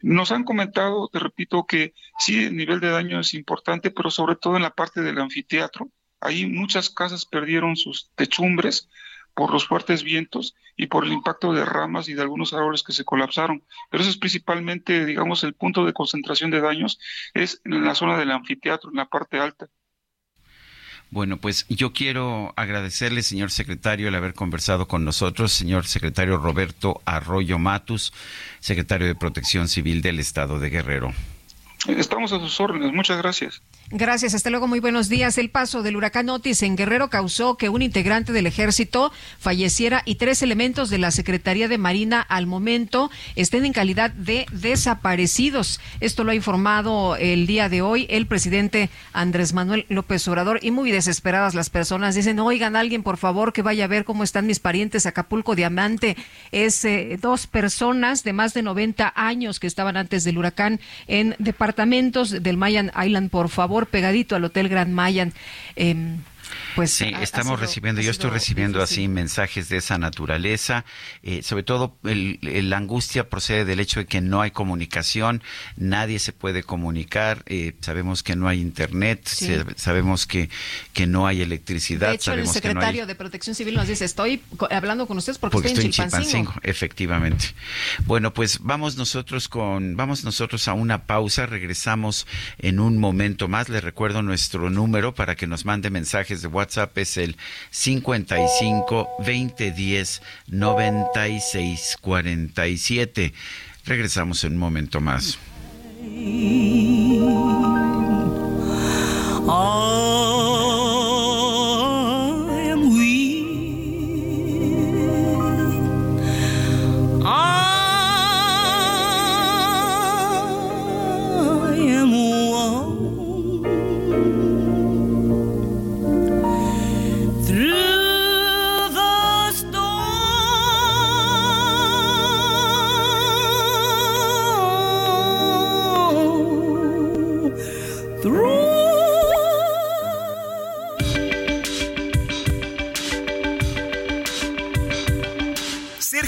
Nos han comentado, te repito, que sí, el nivel de daño es importante, pero sobre todo en la parte del anfiteatro. Ahí muchas casas perdieron sus techumbres por los fuertes vientos y por el impacto de ramas y de algunos árboles que se colapsaron. Pero eso es principalmente, digamos, el punto de concentración de daños es en la zona del anfiteatro, en la parte alta. Bueno, pues yo quiero agradecerle, señor secretario, el haber conversado con nosotros, señor secretario Roberto Arroyo Matus, secretario de Protección Civil del Estado de Guerrero. Estamos a sus órdenes. Muchas gracias. Gracias, hasta luego, muy buenos días. El paso del huracán Otis en Guerrero causó que un integrante del ejército falleciera y tres elementos de la Secretaría de Marina al momento estén en calidad de desaparecidos. Esto lo ha informado el día de hoy el presidente Andrés Manuel López Obrador y muy desesperadas las personas dicen, oigan, alguien por favor que vaya a ver cómo están mis parientes. Acapulco Diamante es eh, dos personas de más de 90 años que estaban antes del huracán en departamentos del Mayan Island, por favor pegadito al Hotel Grand Mayan. Eh, pues sí, estamos recibiendo, yo estoy recibiendo así mensajes de esa naturaleza, eh, sobre todo la angustia procede del hecho de que no hay comunicación, nadie se puede comunicar, eh, sabemos que no hay internet, sabemos que, que no hay electricidad. De hecho, el secretario de Protección Civil nos dice, estoy hablando con ustedes porque, estoy, en Chilpancingo. Efectivamente. Bueno, pues vamos nosotros con, vamos nosotros a una pausa, regresamos en un momento más, le recuerdo nuestro número para que nos mande mensajes de WhatsApp es el 55 20 10 96 47. Regresamos en un momento más.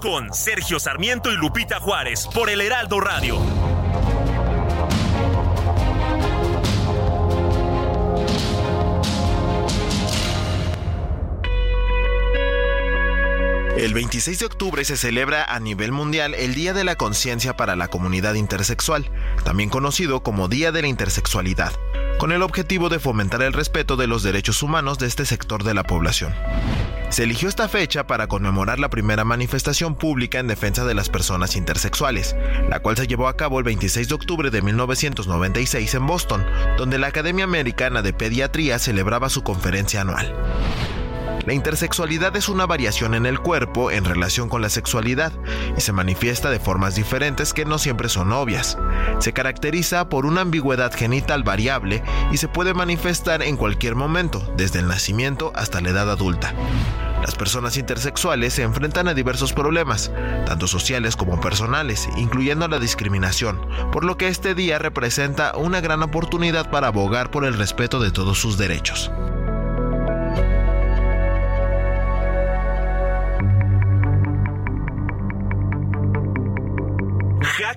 Con Sergio Sarmiento y Lupita Juárez por el Heraldo Radio. El 26 de octubre se celebra a nivel mundial el Día de la Conciencia para la Comunidad Intersexual, también conocido como Día de la Intersexualidad con el objetivo de fomentar el respeto de los derechos humanos de este sector de la población. Se eligió esta fecha para conmemorar la primera manifestación pública en defensa de las personas intersexuales, la cual se llevó a cabo el 26 de octubre de 1996 en Boston, donde la Academia Americana de Pediatría celebraba su conferencia anual. La intersexualidad es una variación en el cuerpo en relación con la sexualidad y se manifiesta de formas diferentes que no siempre son obvias. Se caracteriza por una ambigüedad genital variable y se puede manifestar en cualquier momento, desde el nacimiento hasta la edad adulta. Las personas intersexuales se enfrentan a diversos problemas, tanto sociales como personales, incluyendo la discriminación, por lo que este día representa una gran oportunidad para abogar por el respeto de todos sus derechos.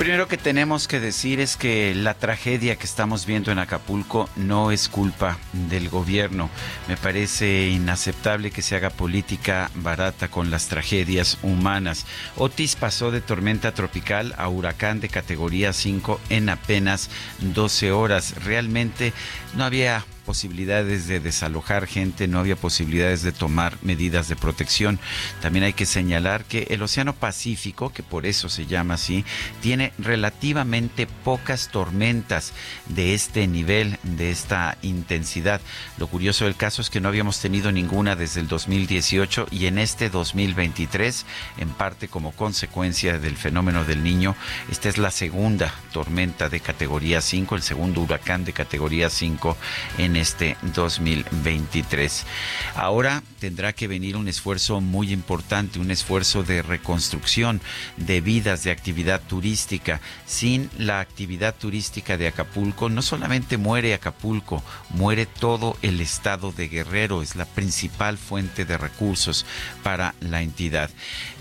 Primero que tenemos que decir es que la tragedia que estamos viendo en Acapulco no es culpa del gobierno. Me parece inaceptable que se haga política barata con las tragedias humanas. Otis pasó de tormenta tropical a huracán de categoría 5 en apenas 12 horas. Realmente no había posibilidades de desalojar gente, no había posibilidades de tomar medidas de protección. También hay que señalar que el Océano Pacífico, que por eso se llama así, tiene relativamente pocas tormentas de este nivel, de esta intensidad. Lo curioso del caso es que no habíamos tenido ninguna desde el 2018 y en este 2023, en parte como consecuencia del fenómeno del niño, esta es la segunda tormenta de categoría 5, el segundo huracán de categoría 5 en este 2023. Ahora tendrá que venir un esfuerzo muy importante, un esfuerzo de reconstrucción de vidas, de actividad turística. Sin la actividad turística de Acapulco, no solamente muere Acapulco, muere todo el estado de Guerrero, es la principal fuente de recursos para la entidad.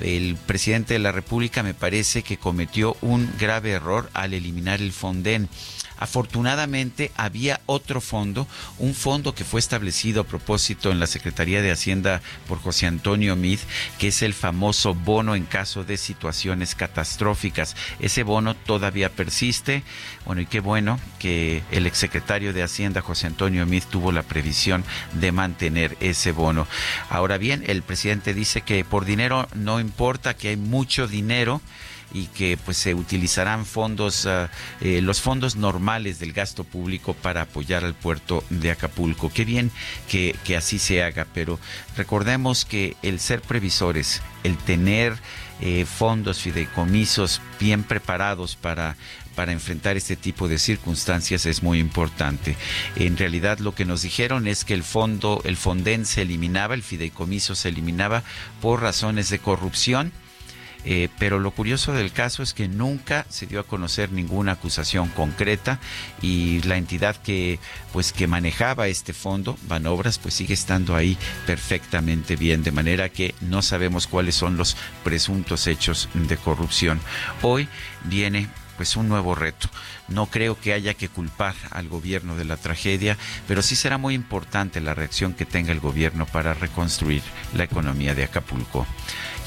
El presidente de la República me parece que cometió un grave error al eliminar el Fonden Afortunadamente había otro fondo, un fondo que fue establecido a propósito en la Secretaría de Hacienda por José Antonio Mid, que es el famoso bono en caso de situaciones catastróficas. Ese bono todavía persiste. Bueno, y qué bueno que el exsecretario de Hacienda, José Antonio Mid, tuvo la previsión de mantener ese bono. Ahora bien, el presidente dice que por dinero no importa, que hay mucho dinero y que pues se utilizarán fondos, ah, eh, los fondos normales del gasto público para apoyar al puerto de Acapulco. Qué bien que, que así se haga, pero recordemos que el ser previsores, el tener eh, fondos, fideicomisos bien preparados para para enfrentar este tipo de circunstancias es muy importante. En realidad lo que nos dijeron es que el fondo, el Fonden se eliminaba, el fideicomiso se eliminaba por razones de corrupción. Eh, pero lo curioso del caso es que nunca se dio a conocer ninguna acusación concreta y la entidad que pues que manejaba este fondo, Banobras, pues sigue estando ahí perfectamente bien, de manera que no sabemos cuáles son los presuntos hechos de corrupción. Hoy viene pues un nuevo reto. No creo que haya que culpar al gobierno de la tragedia, pero sí será muy importante la reacción que tenga el gobierno para reconstruir la economía de Acapulco.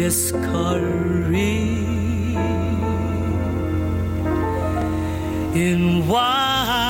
discouraged in what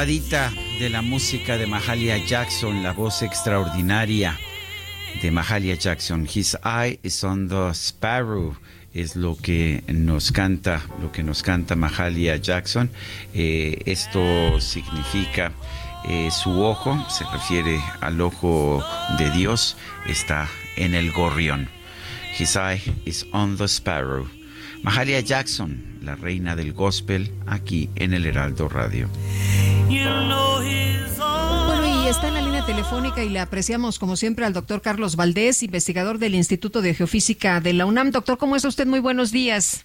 probadita de la música de Mahalia Jackson, la voz extraordinaria de Mahalia Jackson. His eye is on the sparrow es lo que nos canta, lo que nos canta Mahalia Jackson. Eh, esto significa eh, su ojo, se refiere al ojo de Dios, está en el gorrión. His eye is on the sparrow. Mahalia Jackson, la reina del gospel, aquí en el Heraldo Radio. Bueno, y está en la línea telefónica y le apreciamos como siempre al doctor Carlos Valdés, investigador del Instituto de Geofísica de la UNAM. Doctor, ¿cómo está usted? Muy buenos días.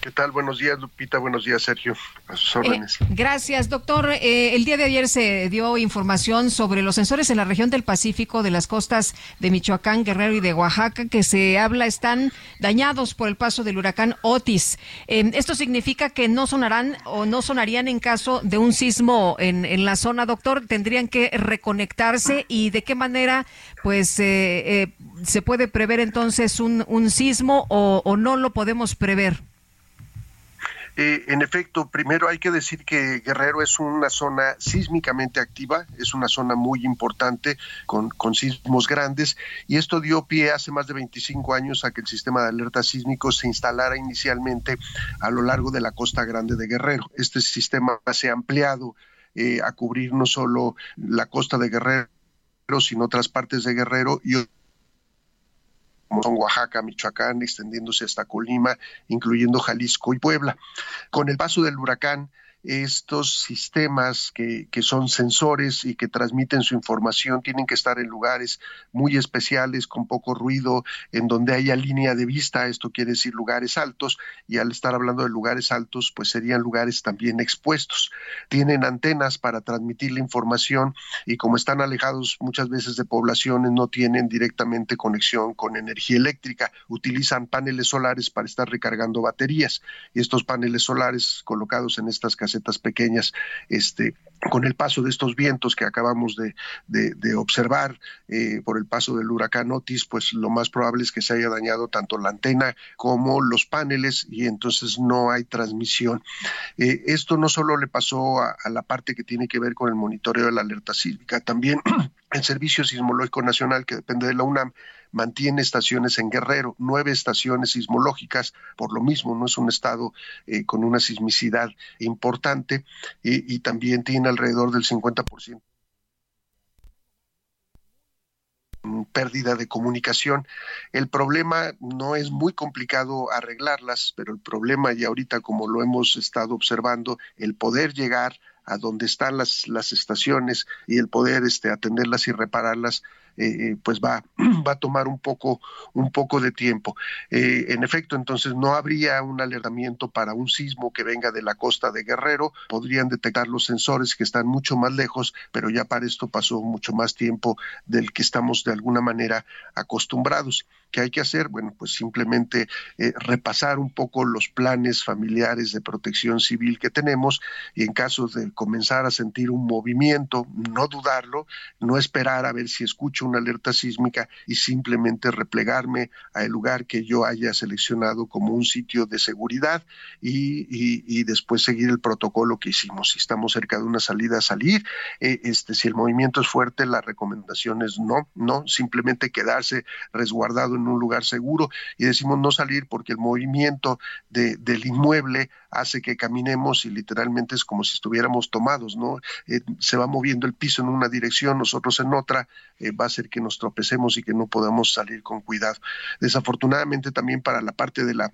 ¿Qué tal? Buenos días, Lupita. Buenos días, Sergio. A sus órdenes. Eh, gracias, doctor. Eh, el día de ayer se dio información sobre los sensores en la región del Pacífico de las costas de Michoacán, Guerrero y de Oaxaca que se habla están dañados por el paso del huracán Otis. Eh, esto significa que no sonarán o no sonarían en caso de un sismo en, en la zona, doctor. Tendrían que reconectarse y de qué manera, pues, se puede prever entonces un, un sismo o, o no lo podemos prever. Eh, en efecto, primero hay que decir que Guerrero es una zona sísmicamente activa, es una zona muy importante con, sismos grandes y esto dio pie hace más de 25 años a que el sistema de alerta sísmico se instalara inicialmente a lo largo de la costa grande de Guerrero. Este sistema se ha ampliado eh, a cubrir no solo la costa de Guerrero, sino otras partes de Guerrero y como son Oaxaca, Michoacán, extendiéndose hasta Colima, incluyendo Jalisco y Puebla. Con el paso del huracán, estos sistemas que, son sensores y que transmiten su información tienen que estar en lugares muy especiales, con poco ruido, en donde haya línea de vista, esto quiere decir lugares altos, y al estar hablando de lugares altos, pues serían lugares también expuestos. Tienen antenas para transmitir la información y como están alejados muchas veces de poblaciones, no tienen directamente conexión con energía eléctrica, utilizan paneles solares para estar recargando baterías y estos paneles solares colocados en estas casetas pequeñas este, con el paso de estos vientos que acabamos de, observar eh, por el paso del huracán Otis, pues lo más probable es que se haya dañado tanto la antena como los paneles y entonces no hay transmisión. Eh, esto no solo le pasó a, a, la parte que tiene que ver con el monitoreo de la alerta sísmica, también el Servicio Sismológico Nacional, que depende de la UNAM, mantiene estaciones en Guerrero, nueve estaciones sismológicas, por lo mismo, no es un estado eh, con una sismicidad importante y, y también tiene alrededor del 50% pérdida de comunicación. El problema no es muy complicado arreglarlas, pero el problema y ahorita como lo hemos estado observando, el poder llegar a donde están las, las estaciones y el poder este, atenderlas y repararlas, eh, pues va, va a tomar un poco, un poco de tiempo. Eh, en efecto, entonces no habría un alertamiento para un sismo que venga de la costa de Guerrero, podrían detectar los sensores que están mucho más lejos, pero ya para esto pasó mucho más tiempo del que estamos de alguna manera acostumbrados. ¿Qué hay que hacer? Bueno, pues simplemente eh, repasar un poco los planes familiares de protección civil que tenemos y en caso de comenzar a sentir un movimiento, no dudarlo, no esperar a ver si escucho una alerta sísmica y simplemente replegarme al lugar que yo haya seleccionado como un sitio de seguridad y, y, después seguir el protocolo que hicimos. Si estamos cerca de una salida, salir. Eh, este, si el movimiento es fuerte, la recomendación es no, no, simplemente quedarse resguardado en un lugar seguro y decimos no salir porque el movimiento de, del inmueble hace que caminemos y literalmente es como si estuviéramos tomados, ¿no? Eh, se va moviendo el piso en una dirección, nosotros en otra, eh, va a ser que nos tropecemos y que no podamos salir con cuidado. Desafortunadamente también para la parte de la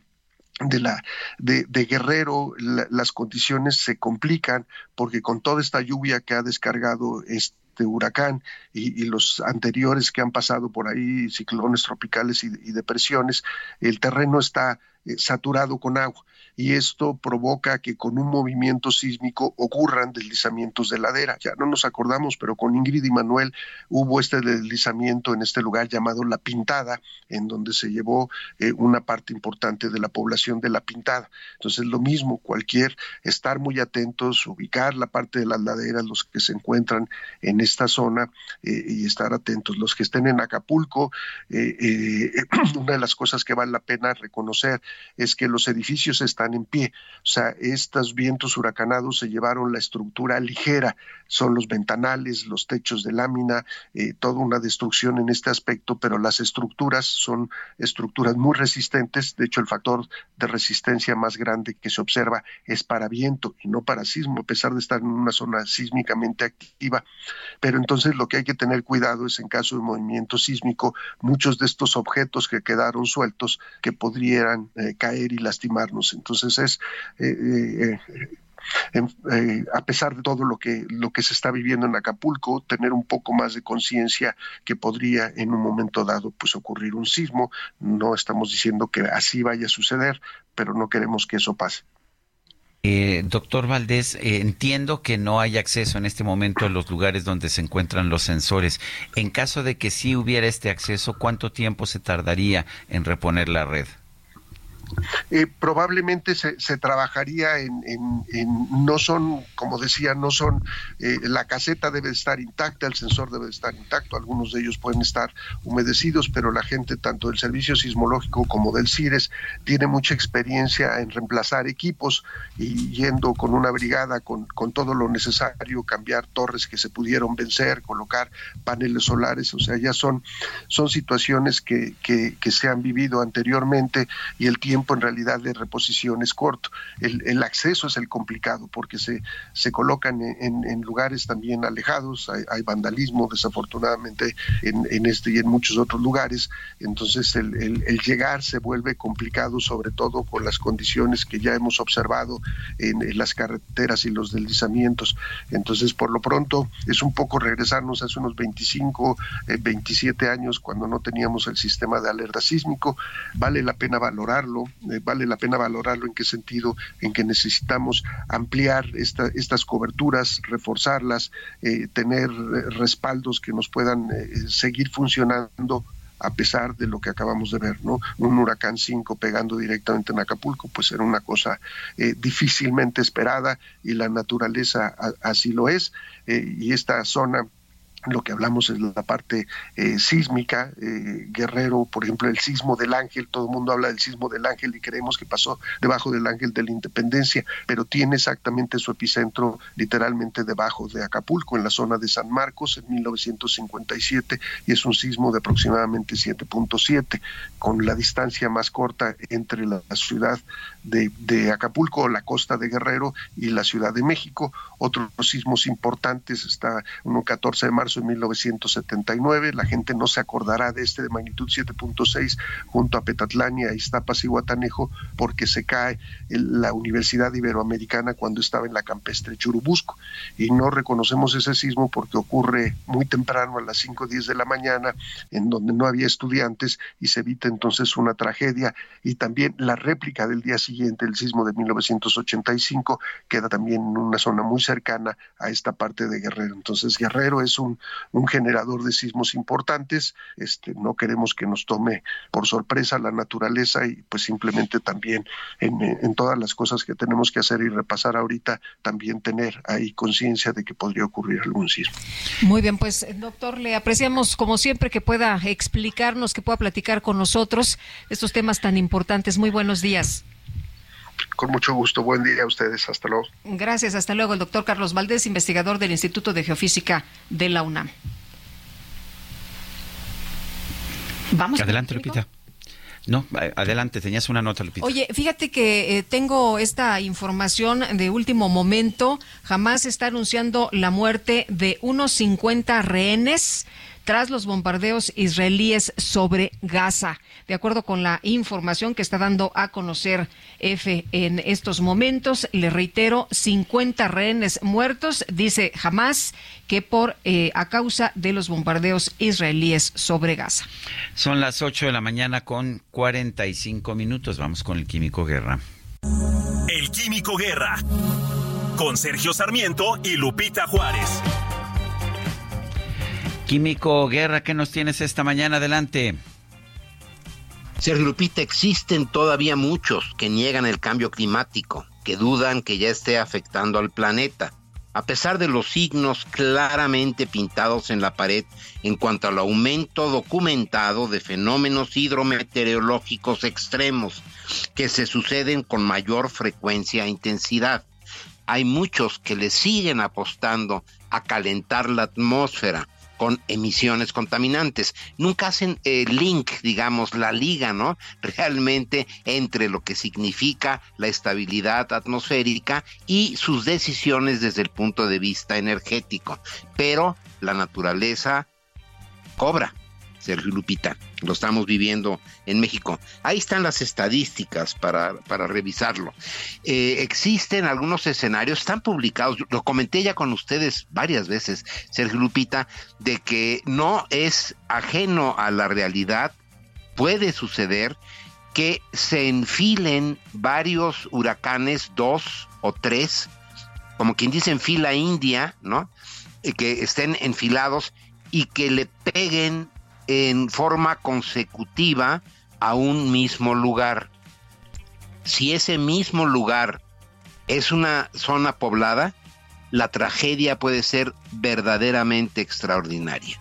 de la de, Guerrero las condiciones se complican porque con toda esta lluvia que ha descargado este huracán y, los anteriores que han pasado por ahí, ciclones tropicales y, depresiones, el terreno está saturado con agua y esto provoca que con un movimiento sísmico ocurran deslizamientos de ladera. Ya no nos acordamos, pero con Ingrid y Manuel hubo este deslizamiento en este lugar llamado La Pintada, en donde se llevó eh, una parte importante de la población de La Pintada. Entonces, lo mismo, cualquier estar muy atentos, ubicar la parte de las laderas, los que se encuentran en esta zona eh, y estar atentos. Los que estén en Acapulco, eh, una de las cosas que vale la pena reconocer es que los edificios están en pie. O sea, estos vientos huracanados se llevaron la estructura ligera, son los ventanales, los techos de lámina, eh, toda una destrucción en este aspecto, pero las estructuras son estructuras muy resistentes. De hecho, el factor de resistencia más grande que se observa es para viento y no para sismo, a pesar de estar en una zona sísmicamente activa. Pero entonces lo que hay que tener cuidado es en caso de movimiento sísmico, muchos de estos objetos que quedaron sueltos que podrían eh, caer y lastimarnos. Entonces es eh, eh, a pesar de todo lo que lo que se está viviendo en Acapulco, tener un poco más de conciencia que podría en un momento dado pues ocurrir un sismo. No estamos diciendo que así vaya a suceder, pero no queremos que eso pase. Eh, doctor Valdés, eh, entiendo que no hay acceso en este momento a los lugares donde se encuentran los sensores. En caso de que sí hubiera este acceso, ¿cuánto tiempo se tardaría en reponer la red? Eh, probablemente se, se trabajaría en, en, no son, como decía, no son, eh, la caseta debe estar intacta, el sensor debe estar intacto, algunos de ellos pueden estar humedecidos, pero la gente tanto del Servicio Sismológico como del CIRES tiene mucha experiencia en reemplazar equipos y yendo con una brigada con, con todo lo necesario, cambiar torres que se pudieron vencer, colocar paneles solares, o sea, ya son, son situaciones que, que se han vivido anteriormente y el tiempo en realidad de reposición es corto. El, el acceso es el complicado porque se, se colocan en, en lugares también alejados, hay, vandalismo desafortunadamente en, en, este y en muchos otros lugares, entonces el, el, llegar se vuelve complicado sobre todo por las condiciones que ya hemos observado en, en las carreteras y los deslizamientos. Entonces, por lo pronto, es un poco regresarnos hace unos 25, eh, 27 años cuando no teníamos el sistema de alerta sísmico. Vale la pena valorarlo, eh, vale la pena valorarlo en qué sentido, en que necesitamos ampliar esta, estas coberturas, reforzarlas, eh, tener respaldos que nos puedan eh, seguir funcionando a pesar de lo que acabamos de ver, ¿no? Un huracán 5 pegando directamente en Acapulco, pues era una cosa eh, difícilmente esperada y la naturaleza así lo es. Eh, y esta zona lo que hablamos es la parte eh, sísmica, eh, Guerrero, por ejemplo, el sismo del ángel, todo el mundo habla del sismo del ángel y creemos que pasó debajo del ángel de la independencia, pero tiene exactamente su epicentro literalmente debajo de Acapulco, en la zona de San Marcos, en 1957, y es un sismo de aproximadamente 7.7, con la distancia más corta entre la ciudad de, Acapulco, la costa de Guerrero y la Ciudad de México. Otros sismos importantes está un 14 de marzo de 1979, la gente no se acordará de este de magnitud 7.6 junto a Petatlania, Iztapas y Guatanejo porque se cae la Universidad Iberoamericana cuando estaba en la campestre Churubusco y no reconocemos ese sismo porque ocurre muy temprano a las 5 o 10 de la mañana en donde no había estudiantes y se evita entonces una tragedia y también la réplica del día siguiente, el sismo de 1985, queda también en una zona muy cercana a esta parte de Guerrero. Entonces Guerrero es un, un generador de sismos importantes, este, no queremos que nos tome por sorpresa la naturaleza y pues simplemente también en, en todas las cosas que tenemos que hacer y repasar ahorita, también tener ahí conciencia de que podría ocurrir algún sismo. Muy bien, pues doctor, le apreciamos como siempre que pueda explicarnos, que pueda platicar con nosotros estos temas tan importantes. Muy buenos días. Con mucho gusto. Buen día a ustedes. Hasta luego. Gracias. Hasta luego. El doctor Carlos Valdés, investigador del Instituto de Geofísica de la UNAM. Vamos. Adelante, Lupita. No, adelante, tenías una nota, Lupita. Oye, fíjate que eh, tengo esta información de último momento. Jamás está anunciando la muerte de unos 50 rehenes tras los bombardeos israelíes sobre Gaza. De acuerdo con la información que está dando a conocer F en estos momentos, le reitero, 50 rehenes muertos, dice jamás que por eh, a causa de los bombardeos israelíes sobre Gaza. Son las 8 de la mañana con 45 minutos. Vamos con el Químico Guerra. El Químico Guerra. Con Sergio Sarmiento y Lupita Juárez. Químico Guerra, ¿qué nos tienes esta mañana? Adelante. Sergio Lupita, existen todavía muchos que niegan el cambio climático, que dudan que ya esté afectando al planeta. A pesar de los signos claramente pintados en la pared en cuanto al aumento documentado de fenómenos hidrometeorológicos extremos que se suceden con mayor frecuencia e intensidad, hay muchos que le siguen apostando a calentar la atmósfera con emisiones contaminantes. Nunca hacen el link, digamos, la liga, ¿no? Realmente entre lo que significa la estabilidad atmosférica y sus decisiones desde el punto de vista energético. Pero la naturaleza cobra. Sergio Lupita. Lo estamos viviendo en México. Ahí están las estadísticas para, para revisarlo. Eh, existen algunos escenarios, están publicados, lo comenté ya con ustedes varias veces, Sergio Lupita, de que no es ajeno a la realidad, puede suceder que se enfilen varios huracanes, dos o tres, como quien dice en fila india, ¿no? Eh, que estén enfilados y que le peguen en forma consecutiva a un mismo lugar. Si ese mismo lugar es una zona poblada, la tragedia puede ser verdaderamente extraordinaria.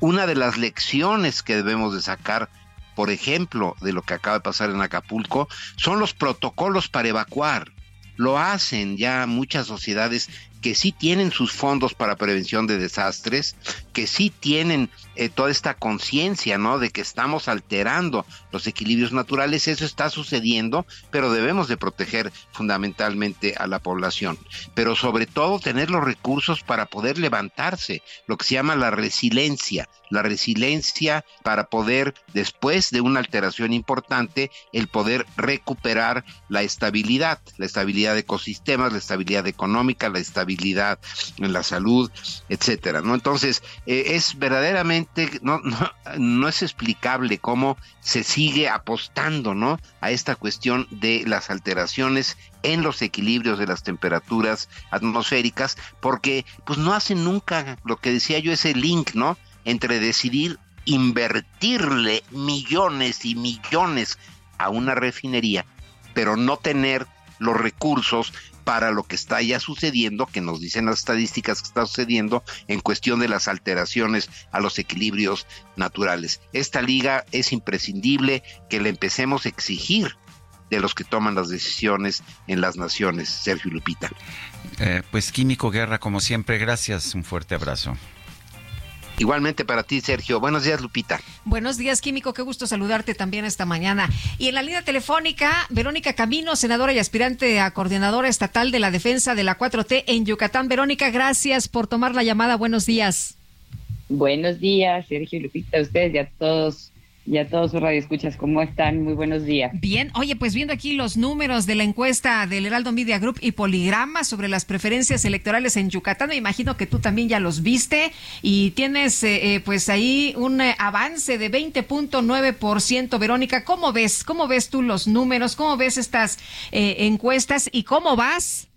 Una de las lecciones que debemos de sacar, por ejemplo, de lo que acaba de pasar en Acapulco, son los protocolos para evacuar. Lo hacen ya muchas sociedades que sí tienen sus fondos para prevención de desastres, que sí tienen eh, toda esta conciencia, ¿no? De que estamos alterando los equilibrios naturales, eso está sucediendo, pero debemos de proteger fundamentalmente a la población, pero sobre todo tener los recursos para poder levantarse, lo que se llama la resiliencia, la resiliencia para poder, después de una alteración importante, el poder recuperar la estabilidad, la estabilidad de ecosistemas, la estabilidad económica, la estabilidad en la salud, etcétera, ¿no? Entonces, eh, es verdaderamente, no, no, no es explicable cómo se sigue apostando, ¿no? A esta cuestión de las alteraciones en los equilibrios de las temperaturas atmosféricas, porque pues no hacen nunca lo que decía yo, ese link, ¿no? Entre decidir invertirle millones y millones a una refinería, pero no tener los recursos para lo que está ya sucediendo, que nos dicen las estadísticas que está sucediendo en cuestión de las alteraciones a los equilibrios naturales. Esta liga es imprescindible que le empecemos a exigir de los que toman las decisiones en las naciones. Sergio Lupita. Eh, pues Químico Guerra, como siempre, gracias. Un fuerte abrazo. Igualmente para ti, Sergio. Buenos días, Lupita. Buenos días, Químico. Qué gusto saludarte también esta mañana. Y en la línea telefónica, Verónica Camino, senadora y aspirante a coordinadora estatal de la defensa de la 4T en Yucatán. Verónica, gracias por tomar la llamada. Buenos días. Buenos días, Sergio Lupita, a ustedes y a todos y a todos sus radioescuchas, ¿cómo están? Muy buenos días. Bien, oye, pues viendo aquí los números de la encuesta del Heraldo Media Group y Poligrama sobre las preferencias electorales en Yucatán, me imagino que tú también ya los viste y tienes eh, eh, pues ahí un eh, avance de 20.9%. Verónica, ¿cómo ves? ¿Cómo ves tú los números? ¿Cómo ves estas encuestas y cómo vas?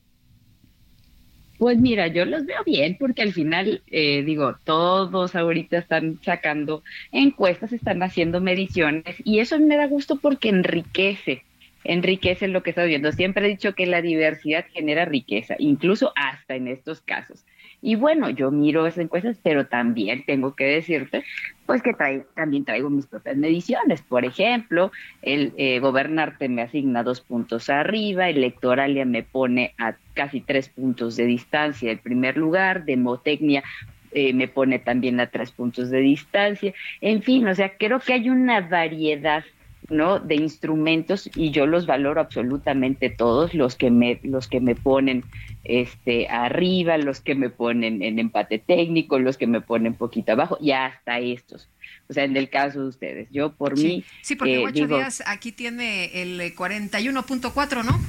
Pues mira, yo los veo bien porque al final, eh, digo, todos ahorita están sacando encuestas, están haciendo mediciones y eso me da gusto porque enriquece, enriquece lo que está viendo. Siempre he dicho que la diversidad genera riqueza, incluso hasta en estos casos. Y bueno, yo miro esas encuestas, pero también tengo que decirte, pues que también traigo mis propias mediciones. Por ejemplo, el eh, gobernarte me asigna dos puntos arriba, electoralia me pone a casi tres puntos de distancia el primer lugar, demotecnia eh, me pone también a tres puntos de distancia. En fin, o sea, creo que hay una variedad ¿no? de instrumentos y yo los valoro absolutamente todos los que me los que me ponen este arriba los que me ponen en empate técnico los que me ponen poquito abajo y hasta estos. O sea en el caso de ustedes yo por mí sí porque eh, ocho días aquí tiene el 41.4 no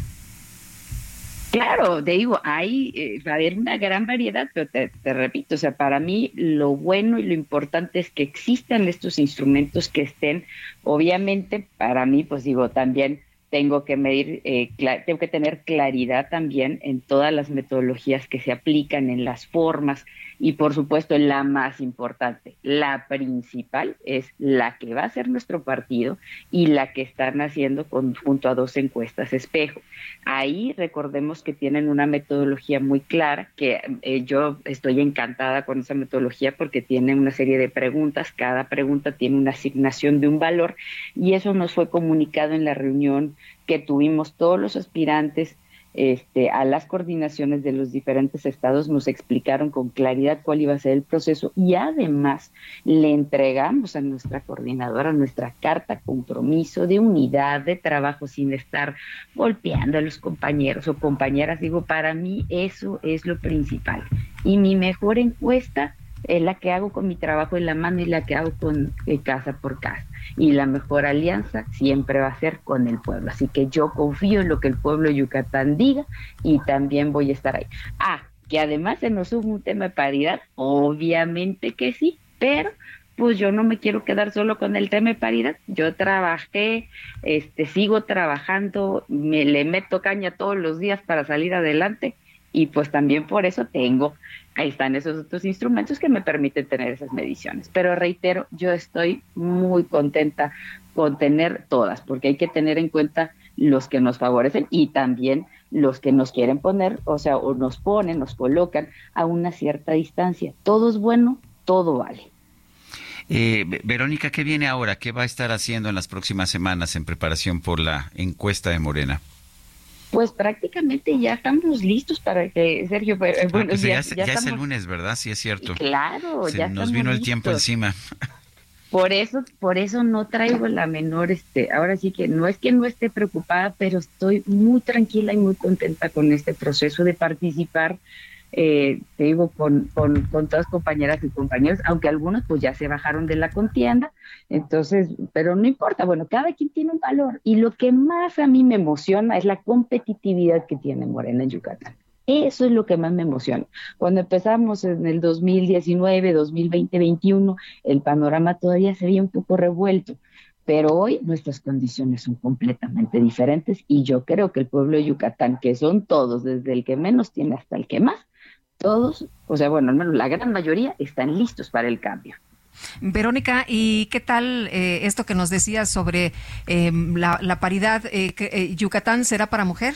Claro, te digo, hay, eh, va a haber una gran variedad, pero te, repito, o sea, para mí lo bueno y lo importante es que existan estos instrumentos que estén, obviamente, para mí, pues digo, también tengo que medir, eh, tengo que tener claridad también en todas las metodologías que se aplican, en las formas y por supuesto la más importante, la principal es la que va a ser nuestro partido y la que están haciendo junto a dos encuestas espejo. Ahí recordemos que tienen una metodología muy clara, que eh, yo estoy encantada con esa metodología porque tiene una serie de preguntas, cada pregunta tiene una asignación de un valor y eso nos fue comunicado en la reunión que tuvimos todos los aspirantes este, a las coordinaciones de los diferentes estados, nos explicaron con claridad cuál iba a ser el proceso y además le entregamos a nuestra coordinadora nuestra carta compromiso de unidad de trabajo sin estar golpeando a los compañeros o compañeras. Digo, para mí eso es lo principal. Y mi mejor encuesta es la que hago con mi trabajo en la mano y la que hago con eh, casa por casa y la mejor alianza siempre va a ser con el pueblo. Así que yo confío en lo que el pueblo de Yucatán diga y también voy a estar ahí. Ah, que además se nos sube un tema de paridad, obviamente que sí, pero pues yo no me quiero quedar solo con el tema de paridad. Yo trabajé, este, sigo trabajando, me le meto caña todos los días para salir adelante y pues también por eso tengo, ahí están esos otros instrumentos que me permiten tener esas mediciones. Pero reitero, yo estoy muy contenta con tener todas, porque hay que tener en cuenta los que nos favorecen y también los que nos quieren poner, o sea, o nos ponen, nos colocan a una cierta distancia. Todo es bueno, todo vale. Eh, Verónica, ¿qué viene ahora? ¿Qué va a estar haciendo en las próximas semanas en preparación por la encuesta de Morena? Pues prácticamente ya estamos listos para que Sergio. Eh, ah, bueno, pues ya, es el lunes, ¿verdad? Sí, es cierto. Claro, Se Nos vino el tiempo encima. Por eso, por eso no traigo la menor, este, ahora sí que no es que no esté preocupada, pero estoy muy tranquila y muy contenta con este proceso de participar eh, te digo, con, con, con, todas compañeras y compañeros, aunque algunos pues ya se bajaron de la contienda, entonces, pero no importa, bueno, cada quien tiene un valor y lo que más a mí me emociona es la competitividad que tiene Morena en Yucatán. Eso es lo que más me emociona. Cuando empezamos en el 2019, 2020, 2021, el panorama todavía se veía un poco revuelto, pero hoy nuestras condiciones son completamente diferentes y yo creo que el pueblo de Yucatán, que son todos, desde el que menos tiene hasta el que más, todos, o sea, bueno, al menos la gran mayoría están listos para el cambio. Verónica, ¿y qué tal eh, esto que nos decías sobre em, la, la, paridad? Eh, que, ¿Yucatán será para mujer?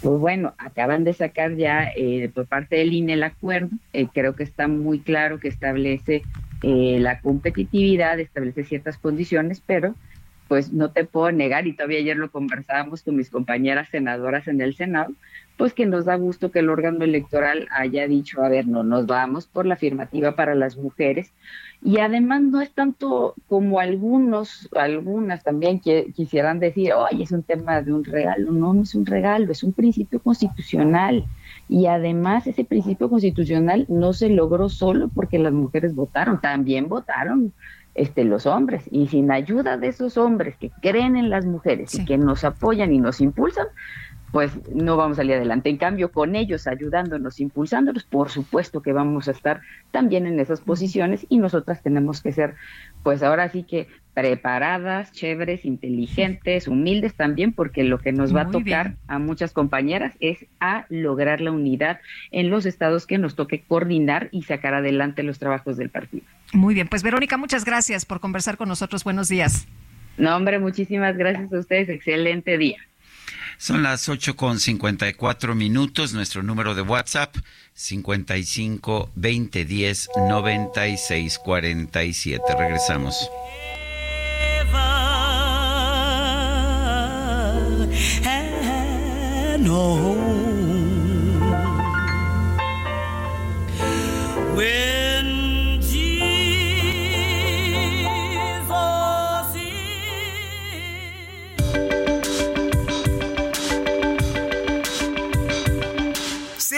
Pues bueno, acaban de sacar ya por parte del INE el acuerdo. creo que está muy claro que establece la competitividad, establece ciertas condiciones, pero pues no te puedo negar, y todavía ayer lo conversábamos con mis compañeras senadoras en el Senado, pues que nos da gusto que el órgano electoral haya dicho, a ver, no nos vamos por la afirmativa para las mujeres. Y además no es tanto como algunos, algunas también que quisieran decir, oye, es un tema de un regalo. No, no es un regalo, es un principio constitucional. Y además ese principio constitucional no se logró solo porque las mujeres votaron, también votaron este, los hombres. Y sin ayuda de esos hombres que creen en las mujeres y que nos apoyan y nos impulsan, pues no vamos a salir adelante. En cambio, con ellos ayudándonos, impulsándonos, por supuesto que vamos a estar también en esas posiciones y nosotras tenemos que ser, pues ahora sí que preparadas, chéveres, inteligentes, humildes también, porque lo que nos va a tocar a muchas compañeras es a lograr la unidad en los estados que nos toque coordinar y sacar adelante los trabajos del partido. Muy bien, pues Verónica, muchas gracias por conversar con nosotros. Buenos días. No, hombre, muchísimas gracias a ustedes. Excelente día. Son las ocho con cincuenta y cuatro minutos. Nuestro número de WhatsApp, 55 20 10 96 47. Regresamos.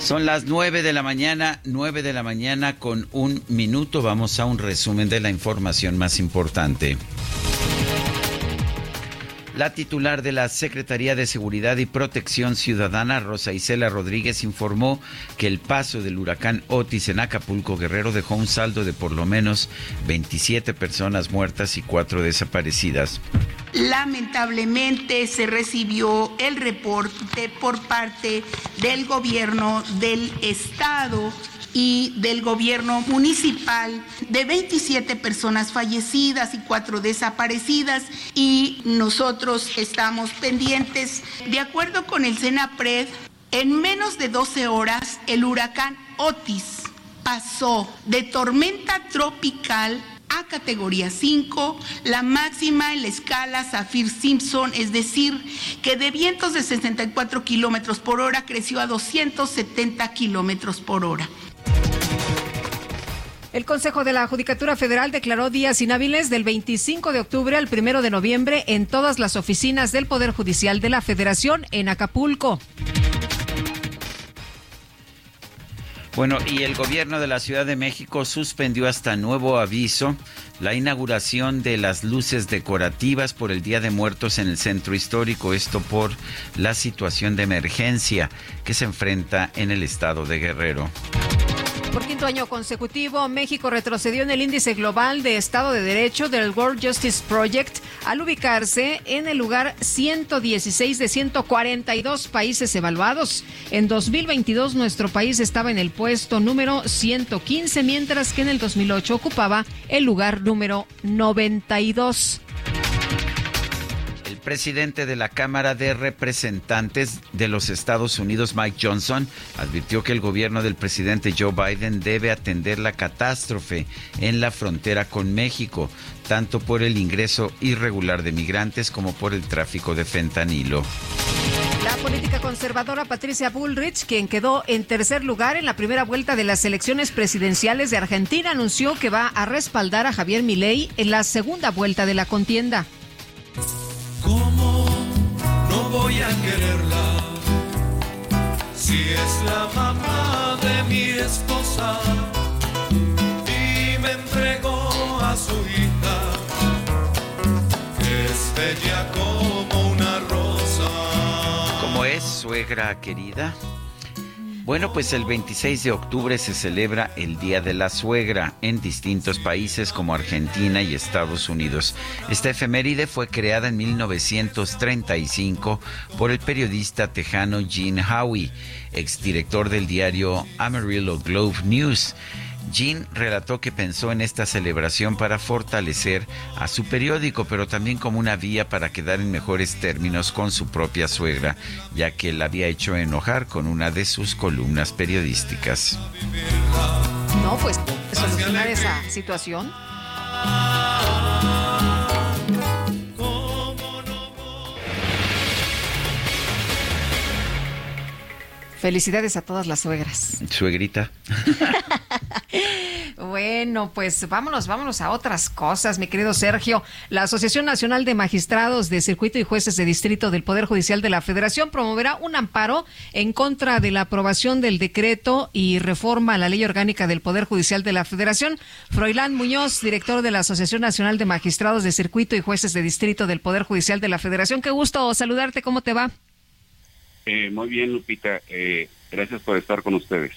Son las nueve de la mañana, nueve de la mañana con un minuto. Vamos a un resumen de la información más importante. La titular de la Secretaría de Seguridad y Protección Ciudadana, Rosa Isela Rodríguez, informó que el paso del huracán Otis en Acapulco Guerrero dejó un saldo de por lo menos 27 personas muertas y cuatro desaparecidas. Lamentablemente se recibió el reporte por parte del gobierno del estado y del gobierno municipal de 27 personas fallecidas y cuatro desaparecidas y nosotros estamos pendientes. De acuerdo con el CENAPRED, en menos de 12 horas el huracán Otis pasó de tormenta tropical a categoría 5, la máxima en la escala Zafir-Simpson, es decir, que de vientos de 64 kilómetros por hora creció a 270 kilómetros por hora. El Consejo de la Judicatura Federal declaró días inhábiles del 25 de octubre al 1 de noviembre en todas las oficinas del Poder Judicial de la Federación en Acapulco. Bueno, y el gobierno de la Ciudad de México suspendió hasta nuevo aviso la inauguración de las luces decorativas por el Día de Muertos en el centro histórico, esto por la situación de emergencia que se enfrenta en el estado de Guerrero. Por quinto año consecutivo, México retrocedió en el índice global de Estado de Derecho del World Justice Project al ubicarse en el lugar 116 de 142 países evaluados. En 2022 nuestro país estaba en el puesto número 115, mientras que en el 2008 ocupaba el lugar número 92 presidente de la Cámara de Representantes de los Estados Unidos, Mike Johnson, advirtió que el gobierno del presidente Joe Biden debe atender la catástrofe en la frontera con México, tanto por el ingreso irregular de migrantes como por el tráfico de fentanilo. La política conservadora Patricia Bullrich, quien quedó en tercer lugar en la primera vuelta de las elecciones presidenciales de Argentina, anunció que va a respaldar a Javier Milei en la segunda vuelta de la contienda. ¿Cómo no voy a quererla? Si es la mamá de mi esposa y me entregó a su hija, es bella como una rosa. ¿Cómo es, suegra querida? Bueno, pues el 26 de octubre se celebra el Día de la Suegra en distintos países como Argentina y Estados Unidos. Esta efeméride fue creada en 1935 por el periodista tejano Gene Howie, exdirector del diario Amarillo Globe News. Jean relató que pensó en esta celebración para fortalecer a su periódico, pero también como una vía para quedar en mejores términos con su propia suegra, ya que la había hecho enojar con una de sus columnas periodísticas. No, pues solucionar esa situación. Felicidades a todas las suegras. Suegrita. Bueno, pues vámonos, vámonos a otras cosas, mi querido Sergio. La Asociación Nacional de Magistrados de Circuito y Jueces de Distrito del Poder Judicial de la Federación promoverá un amparo en contra de la aprobación del decreto y reforma a la ley orgánica del Poder Judicial de la Federación. Froilán Muñoz, director de la Asociación Nacional de Magistrados de Circuito y Jueces de Distrito del Poder Judicial de la Federación. Qué gusto saludarte, ¿cómo te va? Eh, muy bien, Lupita. Eh, gracias por estar con ustedes.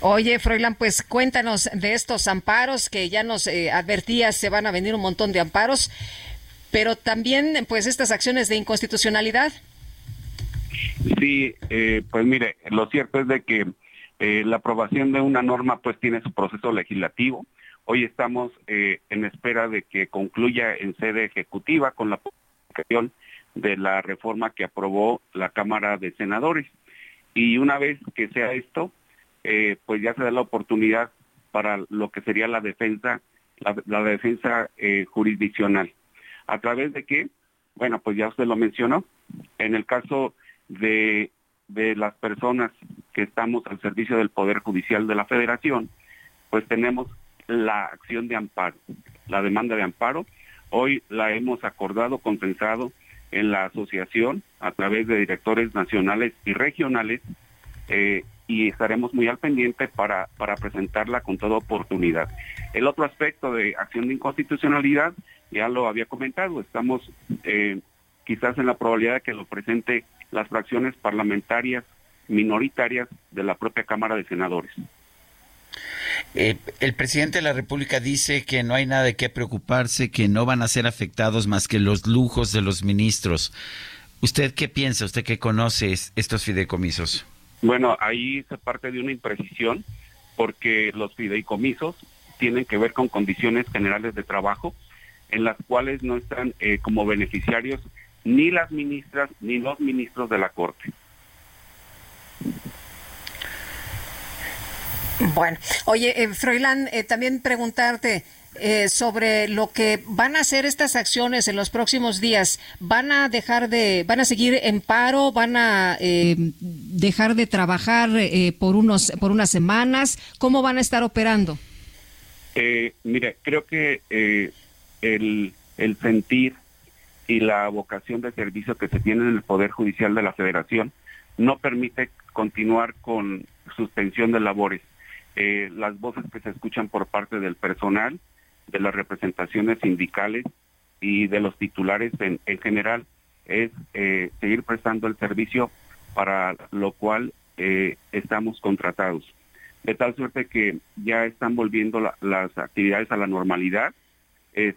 Oye, Froilán, pues cuéntanos de estos amparos que ya nos eh, advertías, se van a venir un montón de amparos, pero también pues estas acciones de inconstitucionalidad. Sí, eh, pues mire, lo cierto es de que eh, la aprobación de una norma pues tiene su proceso legislativo. Hoy estamos eh, en espera de que concluya en sede ejecutiva con la publicación de la reforma que aprobó la Cámara de Senadores. Y una vez que sea esto, eh, pues ya se da la oportunidad para lo que sería la defensa, la, defensa eh, jurisdiccional. ¿A través de qué? Bueno, pues ya usted lo mencionó. En el caso de, de las personas que estamos al servicio del Poder Judicial de la Federación, pues tenemos la acción de amparo, la demanda de amparo. Hoy la hemos acordado, consensado en la asociación a través de directores nacionales y regionales eh, y estaremos muy al pendiente para, para presentarla con toda oportunidad. El otro aspecto de acción de inconstitucionalidad, ya lo había comentado, estamos eh, quizás en la probabilidad de que lo presente las fracciones parlamentarias minoritarias de la propia Cámara de Senadores. Eh, el presidente de la República dice que no hay nada de qué preocuparse, que no van a ser afectados más que los lujos de los ministros. ¿Usted qué piensa? ¿Usted qué conoce estos fideicomisos? Bueno, ahí se parte de una imprecisión porque los fideicomisos tienen que ver con condiciones generales de trabajo en las cuales no están eh, como beneficiarios ni las ministras ni los ministros de la Corte. Bueno, oye, eh, Froilán, eh, también preguntarte eh, sobre lo que van a hacer estas acciones en los próximos días. ¿Van a dejar de, van a seguir en paro? ¿Van a eh, dejar de trabajar eh, por unos, por unas semanas? ¿Cómo van a estar operando? Eh, mire, creo que el, el sentir y la vocación de servicio que se tiene en el Poder Judicial de la Federación no permite continuar con suspensión de labores. Eh, las voces que se escuchan por parte del personal, de las representaciones sindicales y de los titulares en, en general es eh, seguir prestando el servicio para lo cual eh, estamos contratados. De tal suerte que ya están volviendo la- las actividades a la normalidad.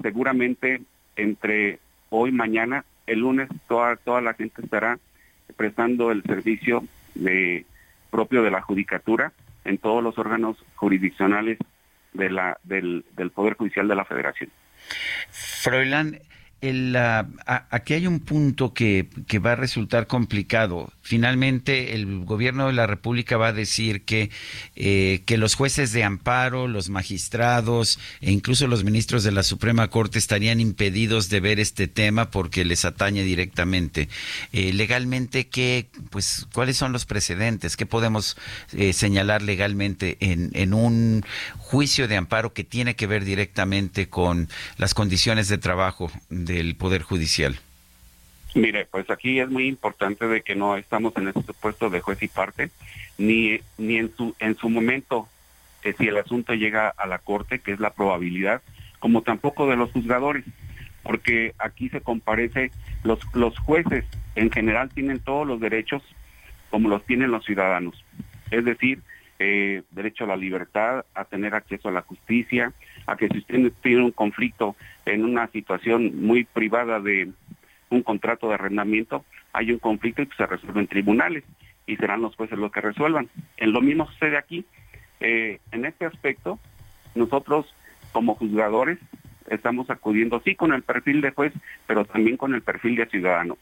Seguramente entre hoy mañana, el lunes, toda, toda la gente estará prestando el servicio de, propio de la judicatura en todos los órganos jurisdiccionales de la, del, del Poder Judicial de la Federación. El, a- aquí hay un punto que, que va a resultar complicado. Finalmente, el gobierno de la República va a decir que, eh, que los jueces de amparo, los magistrados e incluso los ministros de la Suprema Corte estarían impedidos de ver este tema porque les atañe directamente. Eh, legalmente, ¿qué, pues, ¿cuáles son los precedentes? ¿Qué podemos eh, señalar legalmente en, en un juicio de amparo que tiene que ver directamente con las condiciones de trabajo del Poder Judicial? Mire, pues aquí es muy importante de que no estamos en ese puesto de juez y parte, ni, ni en su en su momento, que si el asunto llega a la corte, que es la probabilidad, como tampoco de los juzgadores, porque aquí se comparece, los, los jueces en general tienen todos los derechos como los tienen los ciudadanos, es decir, eh, derecho a la libertad, a tener acceso a la justicia, a que si usted tiene un conflicto en una situación muy privada de un contrato de arrendamiento, hay un conflicto y que se resuelve en tribunales y serán los jueces los que resuelvan. En lo mismo sucede aquí. Eh, en este aspecto, nosotros como juzgadores estamos acudiendo sí con el perfil de juez, pero también con el perfil de ciudadano.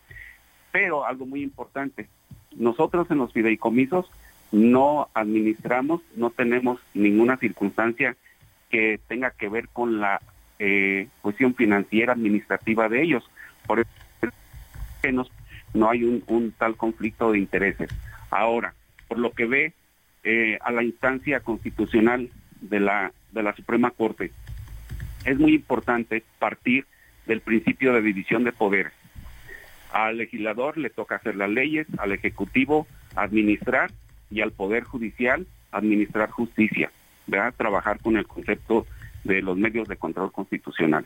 Pero algo muy importante, nosotros en los fideicomisos no administramos, no tenemos ninguna circunstancia que tenga que ver con la eh, cuestión financiera administrativa de ellos. Por eso no hay un, un tal conflicto de intereses. Ahora, por lo que ve eh, a la instancia constitucional de la, de la Suprema Corte, es muy importante partir del principio de división de poderes. Al legislador le toca hacer las leyes, al Ejecutivo administrar y al Poder Judicial administrar justicia, ¿verdad? trabajar con el concepto de los medios de control constitucional.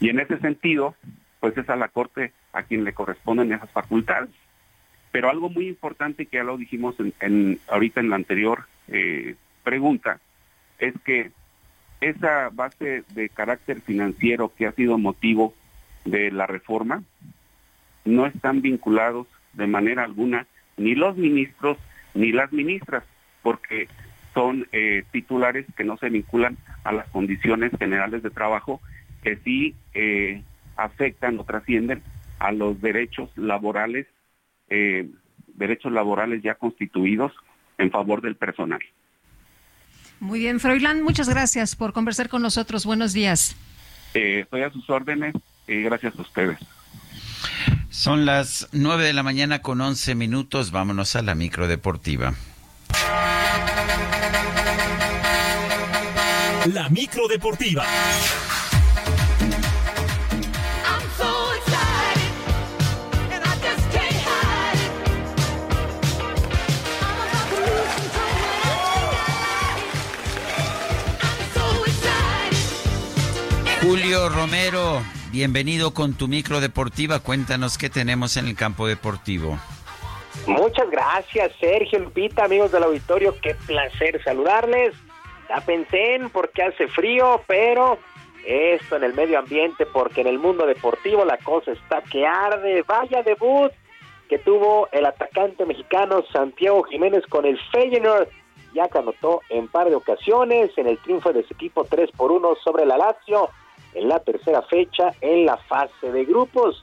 Y en ese sentido, pues es a la Corte a quien le corresponden esas facultades. Pero algo muy importante que ya lo dijimos ahorita en la anterior eh, pregunta, es que esa base de carácter financiero que ha sido motivo de la reforma, no están vinculados de manera alguna ni los ministros ni las ministras, porque son eh, titulares que no se vinculan a las condiciones generales de trabajo que sí eh, afectan o trascienden a los derechos laborales, eh, derechos laborales ya constituidos en favor del personal. Muy bien, Froilán, muchas gracias por conversar con nosotros. Buenos días. Eh, estoy a sus órdenes y gracias a ustedes. Son las 9 de la mañana con 11 minutos. Vámonos a la micro deportiva. I'm so excited. Julio Romero, bienvenido con tu micro deportiva. Cuéntanos qué tenemos en el campo deportivo. Muchas gracias, Sergio Lupita, amigos del auditorio. Qué placer saludarles. En porque hace frío, pero esto en el medio ambiente, porque en el mundo deportivo la cosa está que arde. Vaya debut que tuvo el atacante mexicano Santiago Jiménez con el Feyenoord, ya que anotó en par de ocasiones en el triunfo de su equipo 3 por 1 sobre la Lazio en la tercera fecha en la fase de grupos.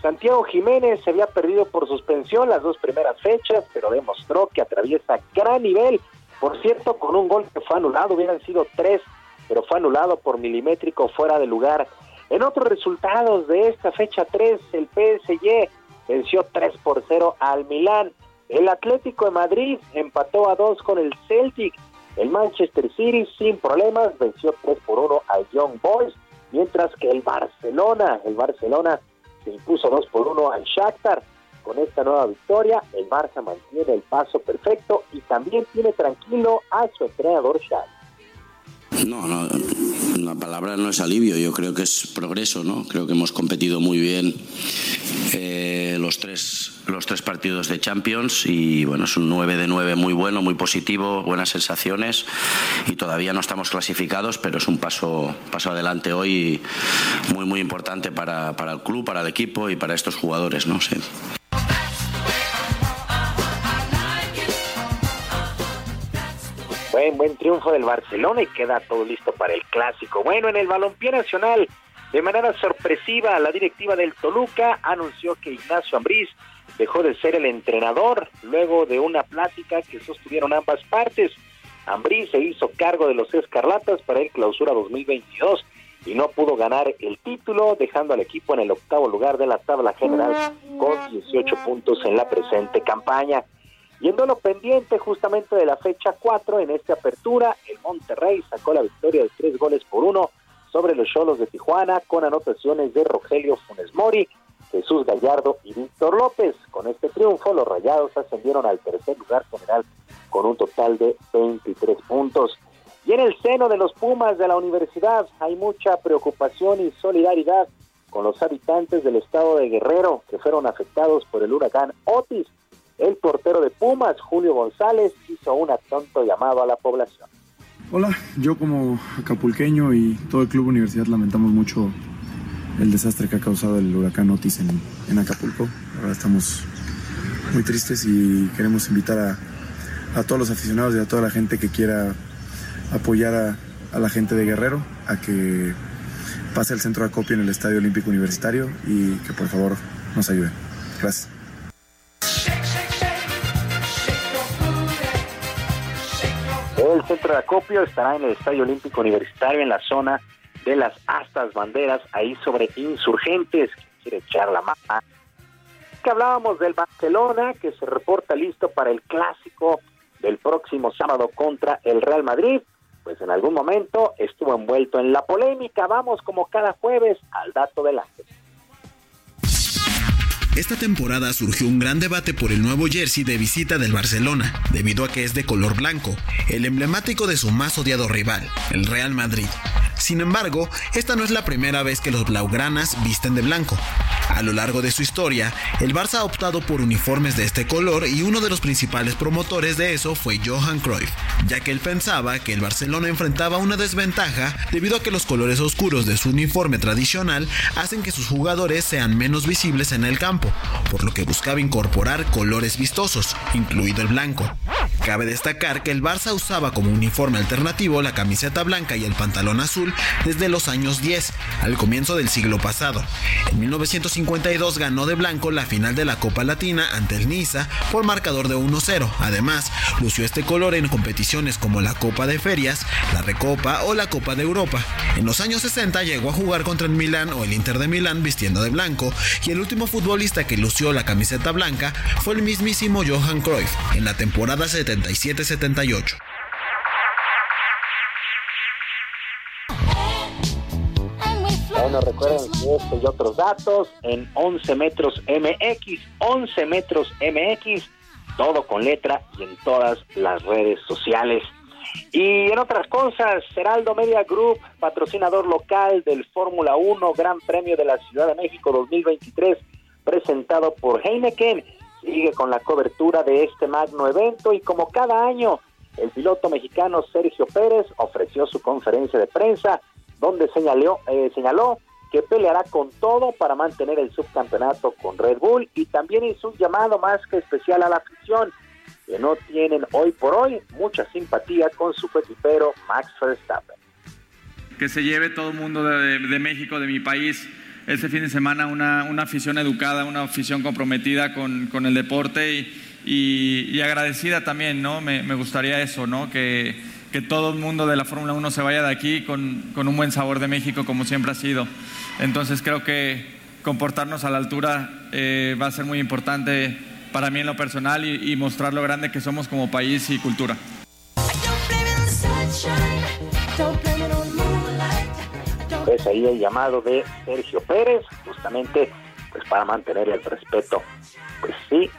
Santiago Jiménez se había perdido por suspensión las dos primeras fechas, pero demostró que atraviesa gran nivel. Por cierto, con un gol que fue anulado, hubieran sido tres, pero fue anulado por milimétrico fuera de lugar. En otros resultados de esta fecha 3, el PSG venció 3 por 0 al Milán. El Atlético de Madrid empató a 2 con el Celtic. El Manchester City sin problemas venció 3 por 1 al Young Boys, mientras que el Barcelona, el Barcelona se impuso 2 por 1 al Shakhtar. Con esta nueva victoria, el Barça mantiene el paso perfecto y también tiene tranquilo a su entrenador Xavi. No, no, la palabra no es alivio, yo creo que es progreso, ¿no? Creo que hemos competido muy bien eh, los, tres, los tres partidos de Champions y bueno, es un 9 de 9 muy bueno, muy positivo, buenas sensaciones y todavía no estamos clasificados, pero es un paso, paso adelante hoy muy, muy importante para, para el club, para el equipo y para estos jugadores, ¿no? Sí. Buen, buen triunfo del Barcelona y queda todo listo para el clásico. Bueno, en el balompié nacional, de manera sorpresiva, la directiva del Toluca anunció que Ignacio Ambriz dejó de ser el entrenador luego de una plática que sostuvieron ambas partes. Ambriz se hizo cargo de los Escarlatas para el Clausura 2022 y no pudo ganar el título, dejando al equipo en el octavo lugar de la tabla general con 18 puntos en la presente campaña. Yendo a lo pendiente justamente de la fecha 4 en esta apertura, el Monterrey sacó la victoria de tres goles por uno sobre los Cholos de Tijuana con anotaciones de Rogelio Funes Mori, Jesús Gallardo y Víctor López. Con este triunfo, los Rayados ascendieron al tercer lugar general con un total de 23 puntos. Y en el seno de los Pumas de la universidad hay mucha preocupación y solidaridad con los habitantes del estado de Guerrero que fueron afectados por el huracán Otis. El portero de Pumas, Julio González, hizo un atento llamado a la población. Hola, yo como acapulqueño y todo el Club Universidad lamentamos mucho el desastre que ha causado el huracán Otis en, en Acapulco. Ahora estamos muy tristes y queremos invitar a, a todos los aficionados y a toda la gente que quiera apoyar a, a la gente de Guerrero a que pase el centro de acopio en el Estadio Olímpico Universitario y que por favor nos ayuden. Gracias. El centro de acopio estará en el Estadio Olímpico Universitario en la zona de las astas banderas, ahí sobre insurgentes, quiere echar la mano. Que hablábamos del Barcelona, que se reporta listo para el clásico del próximo sábado contra el Real Madrid. Pues en algún momento estuvo envuelto en la polémica. Vamos como cada jueves al dato del ángel. Esta temporada surgió un gran debate por el nuevo jersey de visita del Barcelona, debido a que es de color blanco, el emblemático de su más odiado rival, el Real Madrid. Sin embargo, esta no es la primera vez que los blaugranas visten de blanco. A lo largo de su historia, el Barça ha optado por uniformes de este color y uno de los principales promotores de eso fue Johan Cruyff, ya que él pensaba que el Barcelona enfrentaba una desventaja debido a que los colores oscuros de su uniforme tradicional hacen que sus jugadores sean menos visibles en el campo, por lo que buscaba incorporar colores vistosos, incluido el blanco. Cabe destacar que el Barça usaba como uniforme alternativo la camiseta blanca y el pantalón azul desde los años 10, al comienzo del siglo pasado. En 1952 ganó de blanco la final de la Copa Latina ante el Niza por marcador de 1-0. Además, lució este color en competiciones como la Copa de Ferias, la Recopa o la Copa de Europa. En los años 60 llegó a jugar contra el Milán o el Inter de Milán vistiendo de blanco y el último futbolista que lució la camiseta blanca fue el mismísimo Johan Cruyff en la temporada 77-78. Bueno, recuerden este y otros datos en 11 metros MX, 11 metros MX, todo con letra y en todas las redes sociales. Y en otras cosas, Heraldo Media Group, patrocinador local del Fórmula 1 Gran Premio de la Ciudad de México 2023, presentado por Heineken, sigue con la cobertura de este magno evento y como cada año, el piloto mexicano Sergio Pérez ofreció su conferencia de prensa donde señaló, eh, señaló que peleará con todo para mantener el subcampeonato con Red Bull y también hizo un llamado más que especial a la afición que no tienen hoy por hoy mucha simpatía con su equipero Max Verstappen. que se lleve todo el mundo de, de México, de mi país, este fin de semana una, una afición educada, una afición comprometida con, con el deporte y, y- agradecida también, ¿no? Me, me gustaría eso, ¿no? Que, que todo el mundo de la Fórmula 1 se vaya de aquí con, con un buen sabor de México, como siempre ha sido. Entonces creo que comportarnos a la altura eh, va a ser muy importante para mí en lo personal y mostrar lo grande que somos como país y cultura. Es ahí el llamado de Sergio Pérez, justamente pues para mantener el respeto pues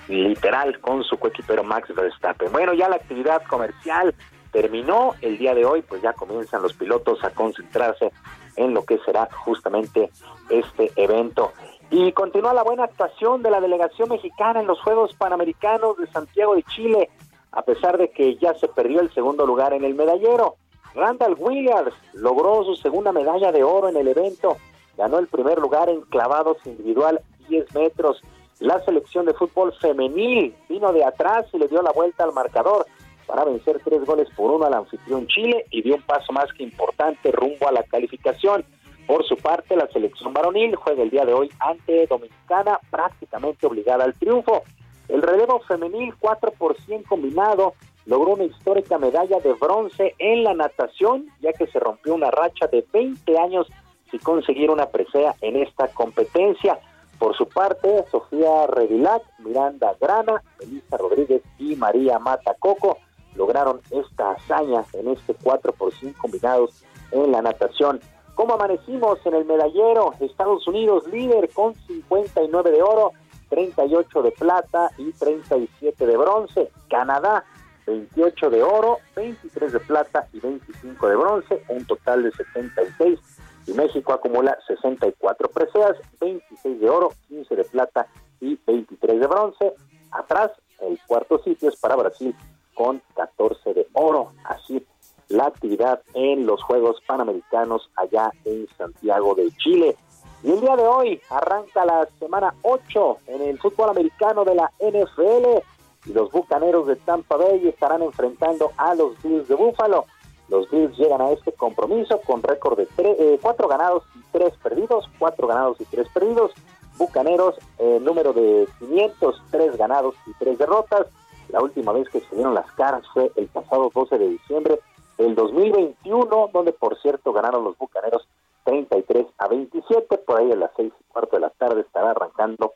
general con su coequipero Max Verstappen. Bueno, ya la actividad comercial terminó el día de hoy, pues ya comienzan los pilotos a concentrarse en lo que será justamente este evento. Y continúa la buena actuación de la delegación mexicana en los Juegos Panamericanos de Santiago de Chile, a pesar de que ya se perdió el segundo lugar en el medallero. Randall Williams logró su segunda medalla de oro en el evento, ganó el primer lugar en clavados individual 10 metros. La selección de fútbol femenil vino de atrás y le dio la vuelta al marcador para vencer tres goles por uno al anfitrión Chile y dio un paso más que importante rumbo a la calificación. Por su parte, la selección varonil juega el día de hoy ante Dominicana, prácticamente obligada al triunfo. El relevo femenil 4 por 100 combinado logró una histórica medalla de bronce en la natación, ya que se rompió una racha de 20 años sin conseguir una presea en esta competencia. Por su parte, Sofía Revilac, Miranda Grana, Melissa Rodríguez y María Matacoco lograron esta hazaña en este 4 por 100 combinados en la natación. ¿Cómo amanecimos en el medallero? Estados Unidos líder con 59 de oro, 38 de plata y 37 de bronce. Canadá 28 de oro, 23 de plata y 25 de bronce, un total de 76. Y México acumula 64 preseas, 26 de oro, 15 de plata y 23 de bronce. Atrás, el cuarto sitio es para Brasil con 14 de oro. Así la actividad en los Juegos Panamericanos allá en Santiago de Chile. Y el día de hoy arranca la semana 8 en el fútbol americano de la NFL y los Bucaneros de Tampa Bay estarán enfrentando a los Bills de Buffalo. Los Bills llegan a este compromiso con récord de tre- eh, cuatro ganados y tres perdidos, cuatro ganados y tres perdidos. Bucaneros, eh, número de 503 ganados y tres derrotas. La última vez que se dieron las caras fue el pasado 12 de diciembre del 2021, donde por cierto ganaron los Bucaneros 33 a 27. Por ahí a las seis y cuarto de la tarde estará arrancando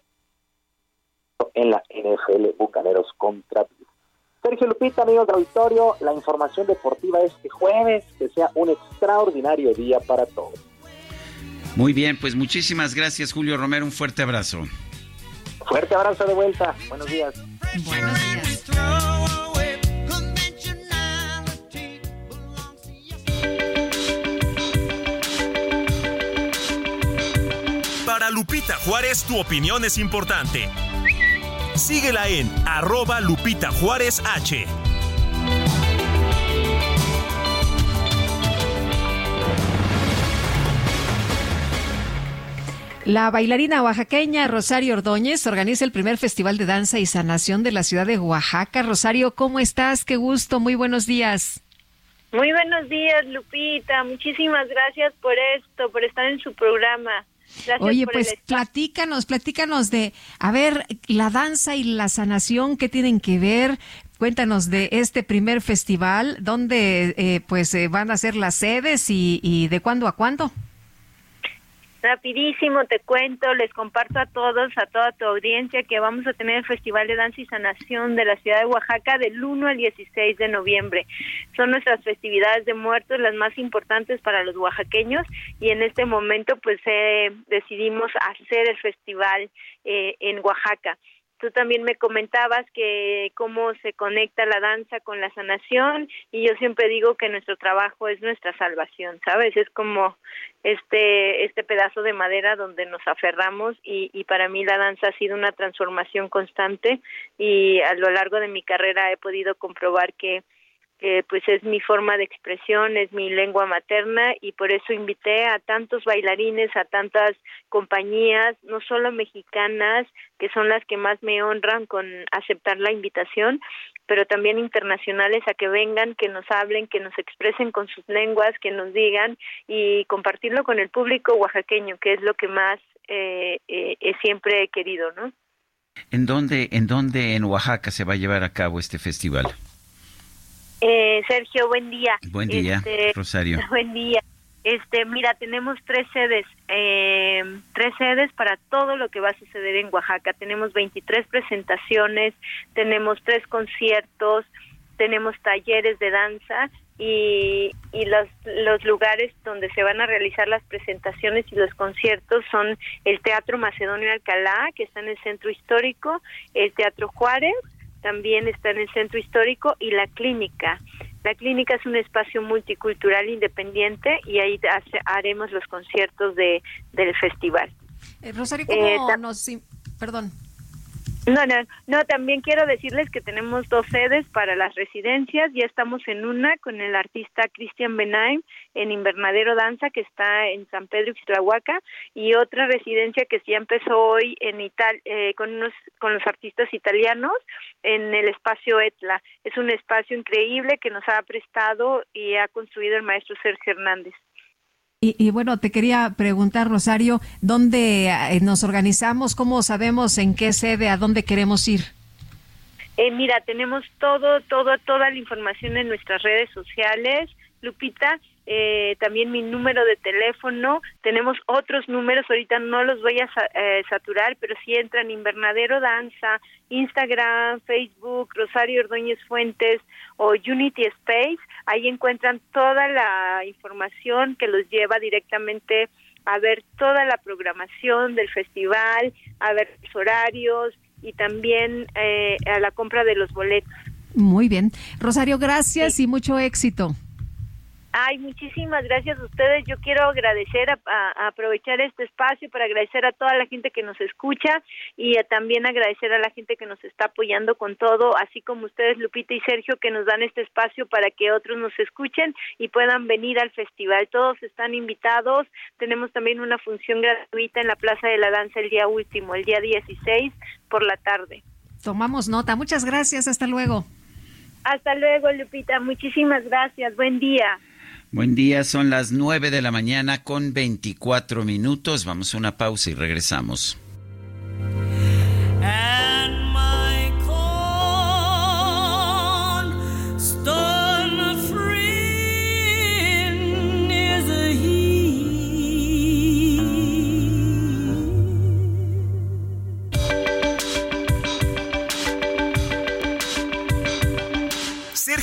en la NFL Bucaneros contra Bills. Sergio Lupita, amigos del auditorio, la información deportiva este jueves, que sea un extraordinario día para todos. Muy bien, pues muchísimas gracias Julio Romero, un fuerte abrazo. Fuerte abrazo de vuelta, buenos días. Buenos días. Para Lupita Juárez, tu opinión es importante. Síguela en arroba Lupita Juárez H. La bailarina oaxaqueña Rosario Ordóñez organiza el primer Festival de Danza y Sanación de la ciudad de Oaxaca. Rosario, ¿cómo estás? Qué gusto, muy buenos días. Muy buenos días, Lupita. Muchísimas gracias por esto, por estar en su programa. Gracias Oye, por pues el platícanos, platícanos de, a ver, la danza y la sanación, ¿qué tienen que ver? Cuéntanos de este primer festival, dónde eh, pues eh, van a ser las sedes y, y de cuándo a cuándo. Rapidísimo te cuento, les comparto a todos, a toda tu audiencia, que vamos a tener el Festival de Danza y Sanación de la ciudad de Oaxaca del 1 al 16 de noviembre. Son nuestras festividades de muertos las más importantes para los oaxaqueños y en este momento pues eh, decidimos hacer el festival eh, en Oaxaca. Tú también me comentabas que cómo se conecta la danza con la sanación y yo siempre digo que nuestro trabajo es nuestra salvación, ¿sabes? Es como este este pedazo de madera donde nos aferramos y, y para mí la danza ha sido una transformación constante y a lo largo de mi carrera he podido comprobar que pues es mi forma de expresión, es mi lengua materna y por eso invité a tantos bailarines, a tantas compañías, no solo mexicanas, que son las que más me honran con aceptar la invitación, pero también internacionales a que vengan, que nos hablen, que nos expresen con sus lenguas, que nos digan y compartirlo con el público oaxaqueño, que es lo que más eh, eh, siempre he querido, ¿no? ¿En dónde, ¿En dónde en Oaxaca se va a llevar a cabo este festival? Eh, Sergio, buen día. Buen día, Este, Rosario. Buen día. Este, mira, tenemos tres sedes, eh, tres sedes para todo lo que va a suceder en Oaxaca. Tenemos 23 presentaciones, tenemos tres conciertos, tenemos talleres de danza y, y los, los lugares donde se van a realizar las presentaciones y los conciertos son el Teatro Macedonio Alcalá, que está en el Centro Histórico, el Teatro Juárez, también está en el Centro Histórico, y la Clínica. La Clínica es un espacio multicultural independiente y ahí hace- haremos los conciertos de, del festival. Eh, Rosario, Eh, ¿cómo ta- nos... Perdón. No, no, no, también quiero decirles que tenemos dos sedes para las residencias. Ya estamos en una con el artista Cristian Benaim en Invernadero Danza, que está en San Pedro Ixtlahuaca, y otra residencia que ya empezó hoy en Ital eh, con, unos, con los artistas italianos en el espacio Etla. Es un espacio increíble que nos ha prestado y ha construido el maestro Sergio Hernández. Y, y bueno, te quería preguntar, Rosario, ¿dónde eh, nos organizamos? ¿Cómo sabemos en qué sede, a dónde queremos ir? Eh, mira, tenemos todo, todo, toda la información en nuestras redes sociales. Lupita, eh, también mi número de teléfono. Tenemos otros números, ahorita no los voy a eh, saturar, pero si entran Invernadero Danza, Instagram, Facebook, Rosario Ordóñez Fuentes o Unity Space, ahí encuentran toda la información que los lleva directamente a ver toda la programación del festival, a ver los horarios y también eh, a la compra de los boletos. Muy bien. Rosario, gracias y mucho éxito. Ay, muchísimas gracias a ustedes. Yo quiero agradecer, a, aprovechar este espacio para agradecer a toda la gente que nos escucha y a también agradecer a la gente que nos está apoyando con todo, así como ustedes, Lupita y Sergio, que nos dan este espacio para que otros nos escuchen y puedan venir al festival. Todos están invitados. Tenemos también una función gratuita en la Plaza de la Danza el día último, el día 16 por la tarde. Tomamos nota. Muchas gracias. Hasta luego. Hasta luego, Lupita. Muchísimas gracias. Buen día. Buen día, son las 9 de la mañana con 24 minutos. Vamos a una pausa y regresamos. And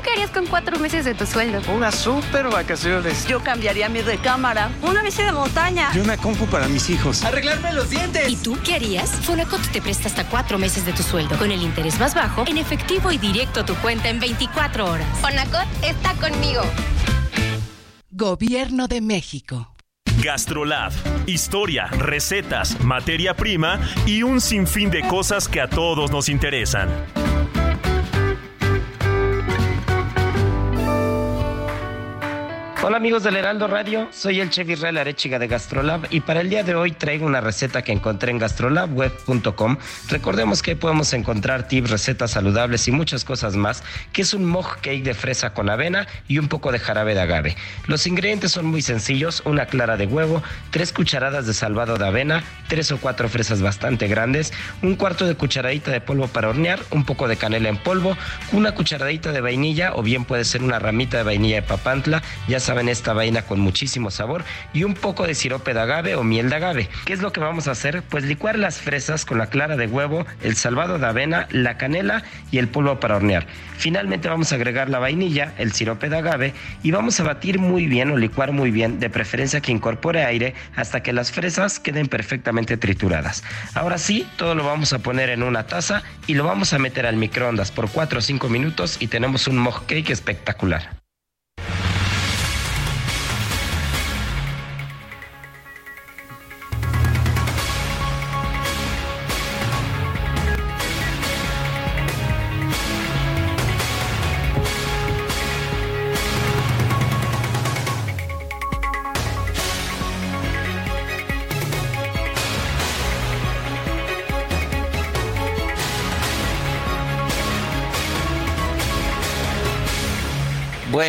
¿Tú qué harías con cuatro meses de tu sueldo? Unas super vacaciones. Yo cambiaría mi recámara. Una bici de montaña. Y una compu para mis hijos. Arreglarme los dientes. ¿Y tú qué harías? Fonacot te presta hasta cuatro meses de tu sueldo, con el interés más bajo, en efectivo y directo a tu cuenta en 24 horas. Fonacot está conmigo. Gobierno de México. Gastrolab. Historia, recetas, materia prima y un sinfín de cosas que a todos nos interesan. Hola amigos del Heraldo Radio, soy el chef Israel Arechiga de Gastrolab y para el día de hoy traigo una receta que encontré en gastrolabweb.com. Recordemos que podemos encontrar tips, recetas saludables y muchas cosas más, que es un moj cake de fresa con avena y un poco de jarabe de agave. Los ingredientes son muy sencillos, una clara de huevo, tres cucharadas de salvado de avena, tres o cuatro fresas bastante grandes, un cuarto de cucharadita de polvo para hornear, un poco de canela en polvo, una cucharadita de vainilla o bien puede ser una ramita de vainilla de papantla, ya saben esta vaina con muchísimo sabor y un poco de sirope de agave o miel de agave. ¿Qué es lo que vamos a hacer? Pues licuar las fresas con la clara de huevo, el salvado de avena, la canela y el polvo para hornear. Finalmente vamos a agregar la vainilla, el sirope de agave y vamos a batir muy bien o licuar muy bien, de preferencia que incorpore aire hasta que las fresas queden perfectamente trituradas. Ahora sí, todo lo vamos a poner en una taza y lo vamos a meter al microondas por 4 o 5 minutos y tenemos un moj cake espectacular.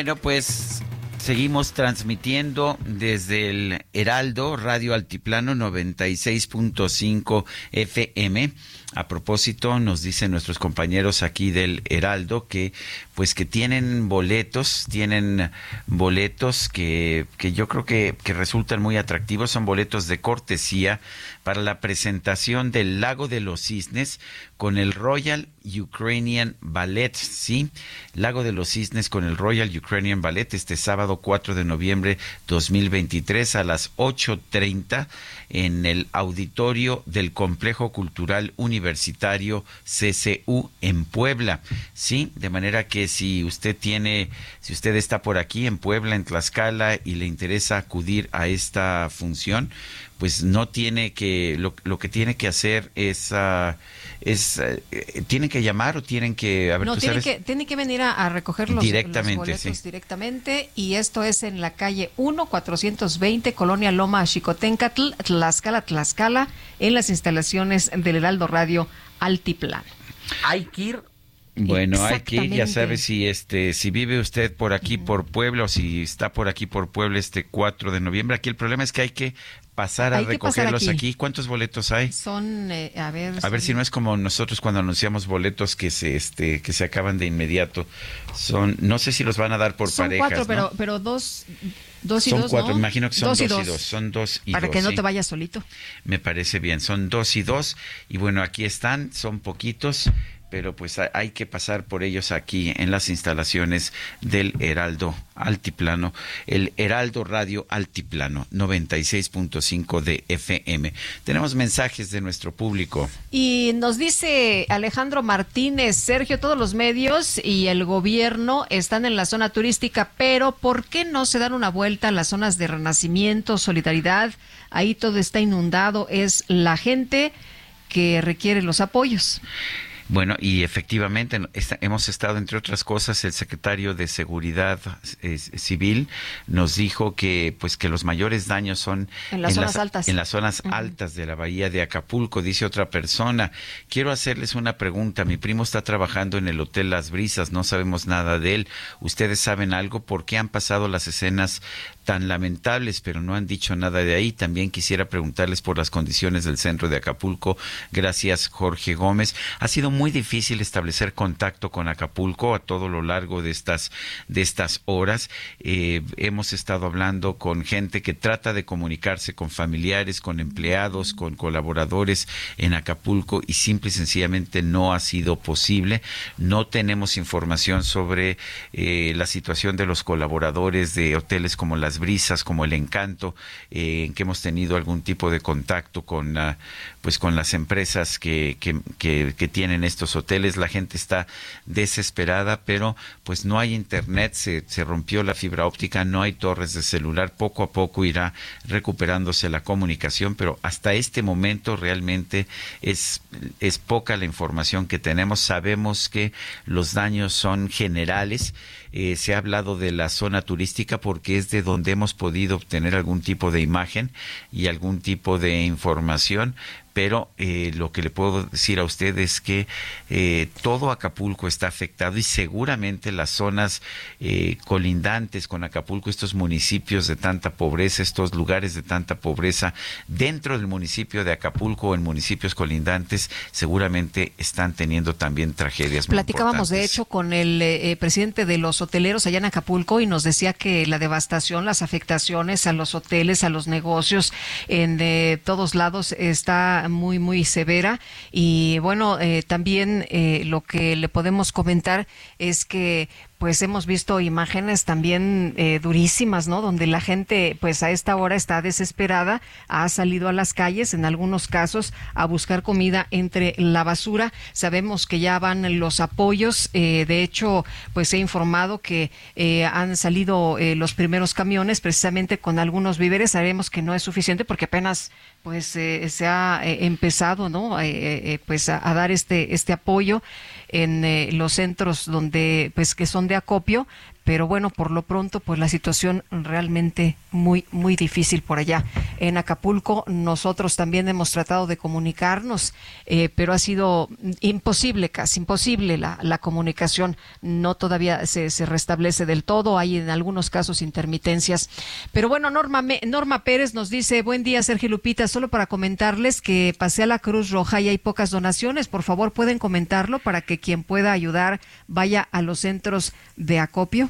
Bueno, pues seguimos transmitiendo desde el Heraldo Radio Altiplano 96.5 FM. A propósito, nos dicen nuestros compañeros aquí del Heraldo que pues que tienen boletos, tienen boletos que, que yo creo que, que resultan muy atractivos, son boletos de cortesía para la presentación del Lago de los Cisnes con el Royal Ukrainian Ballet, ¿sí? Lago de los Cisnes con el Royal Ukrainian Ballet este sábado 4 de noviembre 2023 a las 8.30 en el auditorio del Complejo Cultural Universitario CCU en Puebla, ¿sí? De manera que si usted tiene, si usted está por aquí en Puebla, en Tlaxcala y le interesa acudir a esta función, pues no tiene que, lo, lo que tiene que hacer es, ah, es eh, tienen que llamar o tienen que, a ver, No, ¿tú tiene sabes? que, tiene que venir a, a recoger los, Directamente, los boletos sí. directamente y esto es en la calle 1, 420, Colonia Loma, Xicotencatl, Tlaxcala, Tlaxcala, en las instalaciones del Heraldo Radio Altiplano. Hay que ir Bueno, hay que ir, ya sabe si este si vive usted por aquí por Puebla o si está por aquí por Puebla este 4 de noviembre. Aquí el problema es que hay que pasar a Hay que pasar recogerlos aquí. aquí. ¿Cuántos boletos hay? Son, eh, a ver... A ver son- si no es como nosotros cuando anunciamos boletos que se este que se acaban de inmediato. Son no sé si los van a dar por son parejas, cuatro, ¿no? pero, pero dos, dos y son dos, cuatro, ¿no? imagino que son dos, dos, y dos, son dos y Para dos, que no sí. te vayas solito. Me parece bien, son dos y dos. Y bueno, aquí están, son poquitos, pero pues ha- hay que pasar por ellos aquí en las instalaciones del Heraldo Altiplano, el Heraldo Radio Altiplano, 96.5 de FM. Tenemos mensajes de nuestro público. Y nos dice Alejandro Martínez, Sergio, todos los medios y el gobierno están en la zona turística, pero ¿por qué no se dan una vuelta a las zonas de renacimiento, solidaridad? Ahí todo está inundado, es la gente que requiere los apoyos. Bueno, y efectivamente esta- hemos estado, entre otras cosas, el secretario de Seguridad eh, Civil nos dijo que, pues, que los mayores daños son En las zonas altas. en las zonas altas de la bahía de Acapulco. Dice otra persona. Quiero hacerles una pregunta. Mi primo está trabajando en el hotel Las Brisas. No sabemos nada de él. Ustedes saben algo. ¿Por qué han pasado las escenas tan lamentables, pero no han dicho nada de ahí? También quisiera preguntarles por las condiciones del centro de Acapulco. Gracias, Jorge Gómez. Ha sido muy difícil establecer contacto con Acapulco a todo lo largo de estas, de estas horas. Eh, hemos estado hablando con gente que trata de comunicarse con familiares, con empleados, con colaboradores en Acapulco y simple y sencillamente no ha sido posible. No tenemos información sobre eh, la situación de los colaboradores de hoteles como Las Brisas, como El Encanto, eh, en que hemos tenido algún tipo de contacto con, ah, pues con las empresas que, que, que- tienen estos hoteles. La gente está desesperada, pero pues no hay internet, se, se rompió la fibra óptica, no hay torres de celular. Poco a poco irá recuperándose la comunicación, pero hasta este momento realmente es, es poca la información que tenemos. Sabemos que los daños son generales. Eh, se ha hablado de la zona turística porque es de donde hemos podido obtener algún tipo de imagen y algún tipo de información, pero eh, lo que le puedo decir a usted es que eh, todo Acapulco está afectado y seguramente las zonas eh, colindantes con Acapulco, estos municipios de tanta pobreza, estos lugares de tanta pobreza dentro del municipio de Acapulco o en municipios colindantes, seguramente están teniendo también tragedias. muy Platicábamos de hecho con el eh, presidente de los hoteleros allá en Acapulco y nos decía que la devastación, las afectaciones a los hoteles, a los negocios en eh, todos lados está muy, muy severa. Y bueno, eh, también eh, lo que le podemos comentar es que pues hemos visto imágenes también eh, durísimas, ¿no? Donde la gente, pues a esta hora está desesperada, ha salido a las calles, en algunos casos, a buscar comida entre la basura. Sabemos que ya van los apoyos. eh, de hecho, pues ha informado que eh, han salido eh, los primeros camiones precisamente con algunos víveres. Sabemos que no es suficiente porque apenas pues eh, se ha eh, empezado, ¿no? Eh, eh, pues a, a dar este este apoyo en los centros donde pues que son de acopio pero bueno por lo pronto pues la situación realmente muy muy difícil por allá en Acapulco. Nosotros también hemos tratado de comunicarnos, eh, pero ha sido imposible, casi imposible la, comunicación. No todavía se, se restablece del todo. Hay en algunos casos intermitencias. Pero bueno, Norma, Norma Pérez nos dice, buen día, Sergio Lupita, solo para comentarles que pasé a la Cruz Roja y hay pocas donaciones. Por favor, pueden comentarlo para que quien pueda ayudar vaya a los centros de acopio.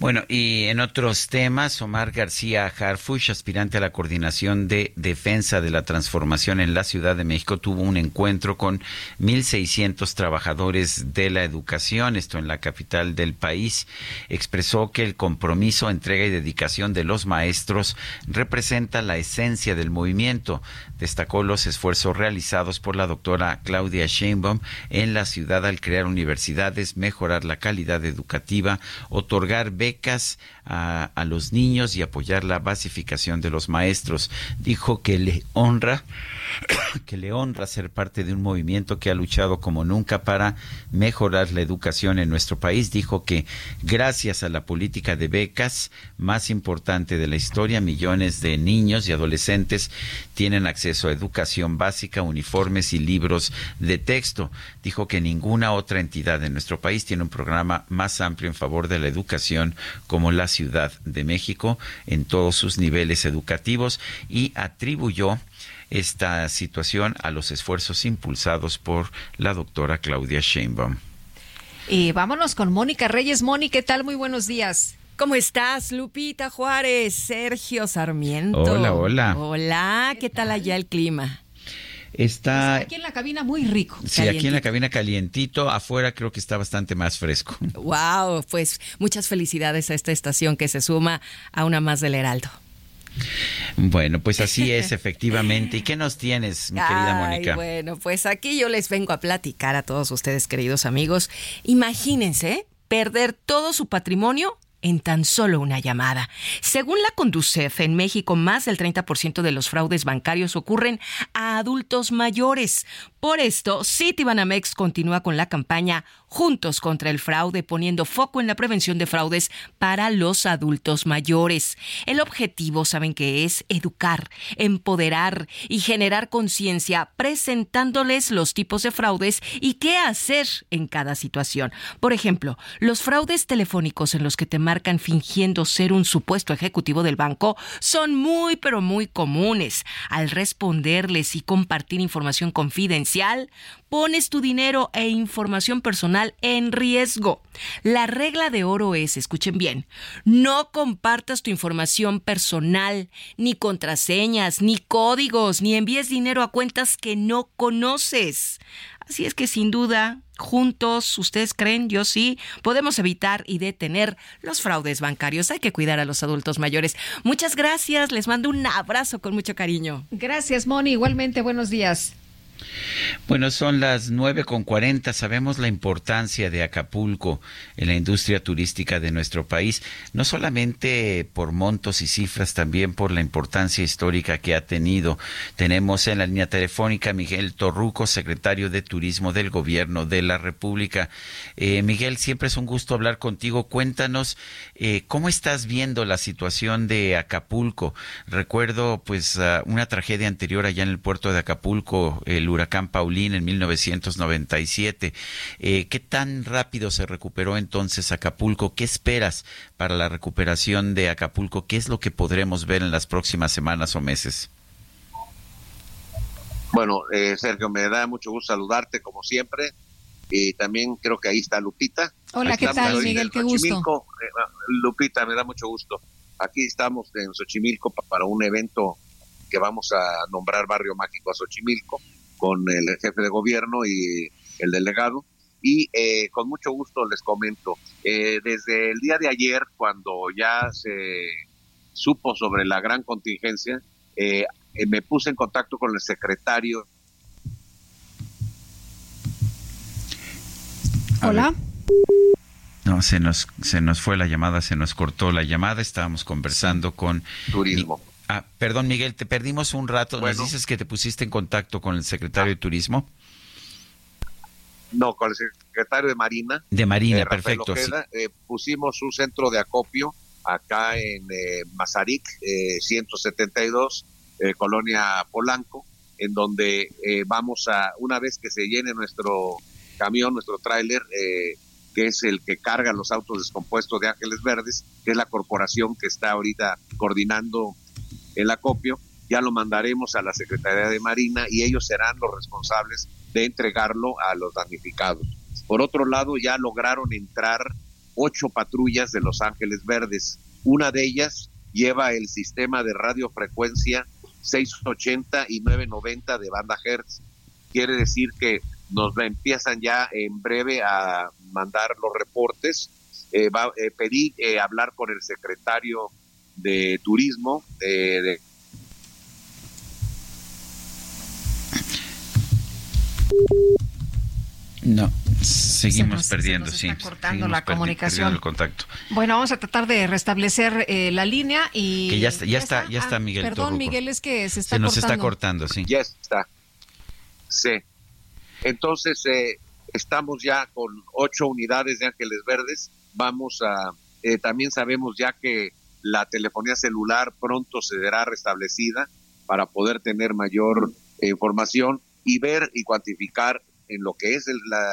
Bueno, y en otros temas, Omar García Harfush, aspirante a la coordinación de defensa de la transformación en la Ciudad de México, tuvo un encuentro con 1.600 trabajadores de la educación, esto en la capital del país. Expresó que el compromiso, entrega y dedicación de los maestros representa la esencia del movimiento. Destacó los esfuerzos realizados por la doctora Claudia Sheinbaum en la ciudad al crear universidades, mejorar la calidad educativa, otorgar becas a, a los niños y apoyar la basificación de los maestros. Dijo que le honra que le honra ser parte de un movimiento que ha luchado como nunca para mejorar la educación en nuestro país. Dijo que gracias a la política de becas más importante de la historia, millones de niños y adolescentes tienen acceso a educación básica, uniformes y libros de texto. Dijo que ninguna otra entidad en nuestro país tiene un programa más amplio en favor de la educación como la Ciudad de México en todos sus niveles educativos y atribuyó esta situación a los esfuerzos impulsados por la doctora Claudia Sheinbaum. Y vámonos con Mónica Reyes. Mónica, ¿qué tal? Muy buenos días. ¿Cómo estás, Lupita Juárez? Sergio Sarmiento. Hola, hola. Hola, ¿qué tal allá el clima? Está Aquí en la cabina muy rico. sí, aquí en la cabina calientito, afuera creo que está bastante más fresco. Wow, pues muchas felicidades a esta estación que se suma a una más del Heraldo. Bueno, pues así es efectivamente. ¿Y qué nos tienes, mi querida Mónica? Bueno, pues aquí yo les vengo a platicar a todos ustedes, queridos amigos. Imagínense perder todo su patrimonio en tan solo una llamada. Según la Conducef, en México más del 30% de los fraudes bancarios ocurren a adultos mayores. Por esto, Citibanamex continúa con la campaña Juntos contra el fraude, poniendo foco en la prevención de fraudes para los adultos mayores. El objetivo, saben que es educar, empoderar y generar conciencia, presentándoles los tipos de fraudes y qué hacer en cada situación. Por ejemplo, los fraudes telefónicos en los que te marcan fingiendo ser un supuesto ejecutivo del banco son muy pero muy comunes. Al responderles y compartir información confidencial, pones tu dinero e información personal en riesgo. La regla de oro es, escuchen bien, no compartas tu información personal, ni contraseñas, ni códigos, ni envíes dinero a cuentas que no conoces. Así es que sin duda, juntos, ustedes creen, yo sí, podemos evitar y detener los fraudes bancarios. Hay que cuidar a los adultos mayores. Muchas gracias, les mando un abrazo con mucho cariño. Gracias, Moni. Igualmente, buenos días. Bueno, son las nueve con cuarenta. Sabemos la importancia de Acapulco en la industria turística de nuestro país, no solamente por montos y cifras, también por la importancia histórica que ha tenido. Tenemos en la línea telefónica Miguel Torruco, secretario de Turismo del Gobierno de la República. Eh, Miguel, siempre es un gusto hablar contigo. Cuéntanos eh, cómo estás viendo la situación de Acapulco. Recuerdo, pues, una tragedia anterior allá en el puerto de Acapulco, el huracán Paulín en 1997. Eh, ¿Qué tan rápido se recuperó entonces Acapulco? ¿Qué esperas para la recuperación de Acapulco? ¿Qué es lo que podremos ver en las próximas semanas o meses? Bueno, eh, Sergio, me da mucho gusto saludarte como siempre. Y también creo que ahí está Lupita. Hola, Ahí ¿qué tal, Miguel? Qué gusto. Xochimilco. Eh, Lupita, me da mucho gusto. Aquí estamos en Xochimilco pa- para un evento que vamos a nombrar Barrio Mágico a Xochimilco con el jefe de gobierno y el delegado. Y eh, con mucho gusto les comento, eh, desde el día de ayer, cuando ya se supo sobre la gran contingencia, eh, eh, me puse en contacto con el secretario Hola. No, se nos, se nos fue la llamada, se nos cortó la llamada. Estábamos conversando con... Turismo. Ah, perdón, Miguel, te perdimos un rato. Bueno. Nos dices que te pusiste en contacto con el secretario de Turismo. No, con el secretario de Marina. De Marina, eh, perfecto, sí. Eh, pusimos un centro de acopio acá en eh, Mazarik, eh, 172, eh, Colonia Polanco, en donde vamos a, una vez que se llene nuestro camión, nuestro tráiler, eh, que es el que carga los autos descompuestos de Ángeles Verdes, que es la corporación que está ahorita coordinando el acopio, ya lo mandaremos a la Secretaría de Marina y ellos serán los responsables de entregarlo a los damnificados. Por otro lado, ya lograron entrar ocho patrullas de Los Ángeles Verdes. Una de ellas lleva el sistema de radiofrecuencia 680 y 990 de banda Hertz. Quiere decir que nos empiezan ya en breve a mandar los reportes. Eh, va, eh, pedí eh, hablar con el secretario de Turismo eh, de No, seguimos Se nos- se perdiendo, nos sí. está cortando la comunicación. perdiendo el contacto. Bueno, vamos a tratar de restablecer eh, la línea y... Que ya está, ya está, ya está Ah, Miguel Perdón, Torruco. Miguel, es que se está Se nos cortando. está cortando, sí. Ya está. Sí. Entonces, eh, estamos ya con ocho unidades de Ángeles Verdes. Vamos a, eh, también sabemos ya que la telefonía celular pronto se verá restablecida para poder tener mayor información y ver y cuantificar en lo que es el- la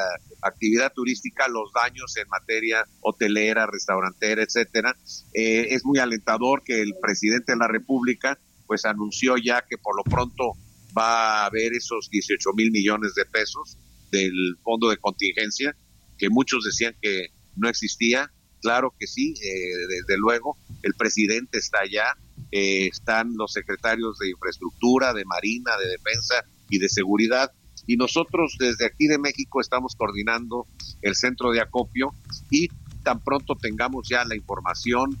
actividad turística los daños en materia hotelera, restaurantera, etcétera. Eh, es muy alentador que el presidente de la República pues anunció ya que por lo pronto va a haber esos 18 mil millones de pesos del fondo de contingencia, que muchos decían que no existía. Claro que sí, eh, desde luego, el presidente está allá, eh, están los secretarios de infraestructura, de marina, de defensa y de seguridad. Y nosotros desde aquí de México estamos coordinando el centro de acopio y tan pronto tengamos ya la información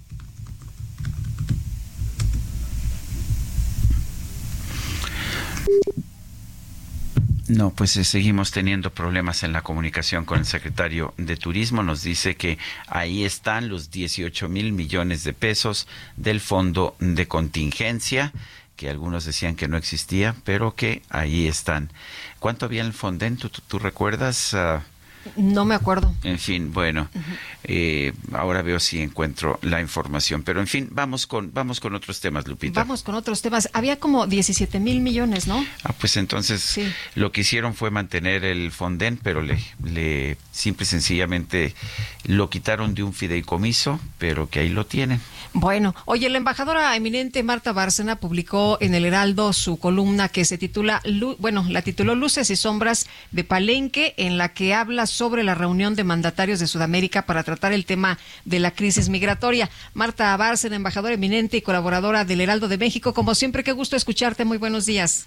No, pues eh, seguimos teniendo problemas en la comunicación con el secretario de Turismo. Nos dice que ahí están los 18 mil millones de pesos del fondo de contingencia, que algunos decían que no existía, pero que ahí están. ¿Cuánto había en el Fonden? ¿Tú, recuerdas? Ah, No me acuerdo. en fin, bueno, eh, ahora veo si encuentro la información. Pero en fin, vamos con, vamos con otros temas, Lupita. Vamos con otros temas. Había como 17 mil millones, ¿no? Ah, pues entonces lo que hicieron fue mantener el Fonden, pero le, le simple y sencillamente lo quitaron de un fideicomiso, pero que ahí lo tienen. Bueno, oye, la embajadora eminente Marta Bárcena publicó en el Heraldo su columna que se titula, bueno, la tituló Luces y Sombras de Palenque, en la que habla sobre la reunión de mandatarios de Sudamérica para tratar el tema de la crisis migratoria. Marta Bárcena, embajadora eminente y colaboradora del Heraldo de México, como siempre, qué gusto escucharte. Muy buenos días.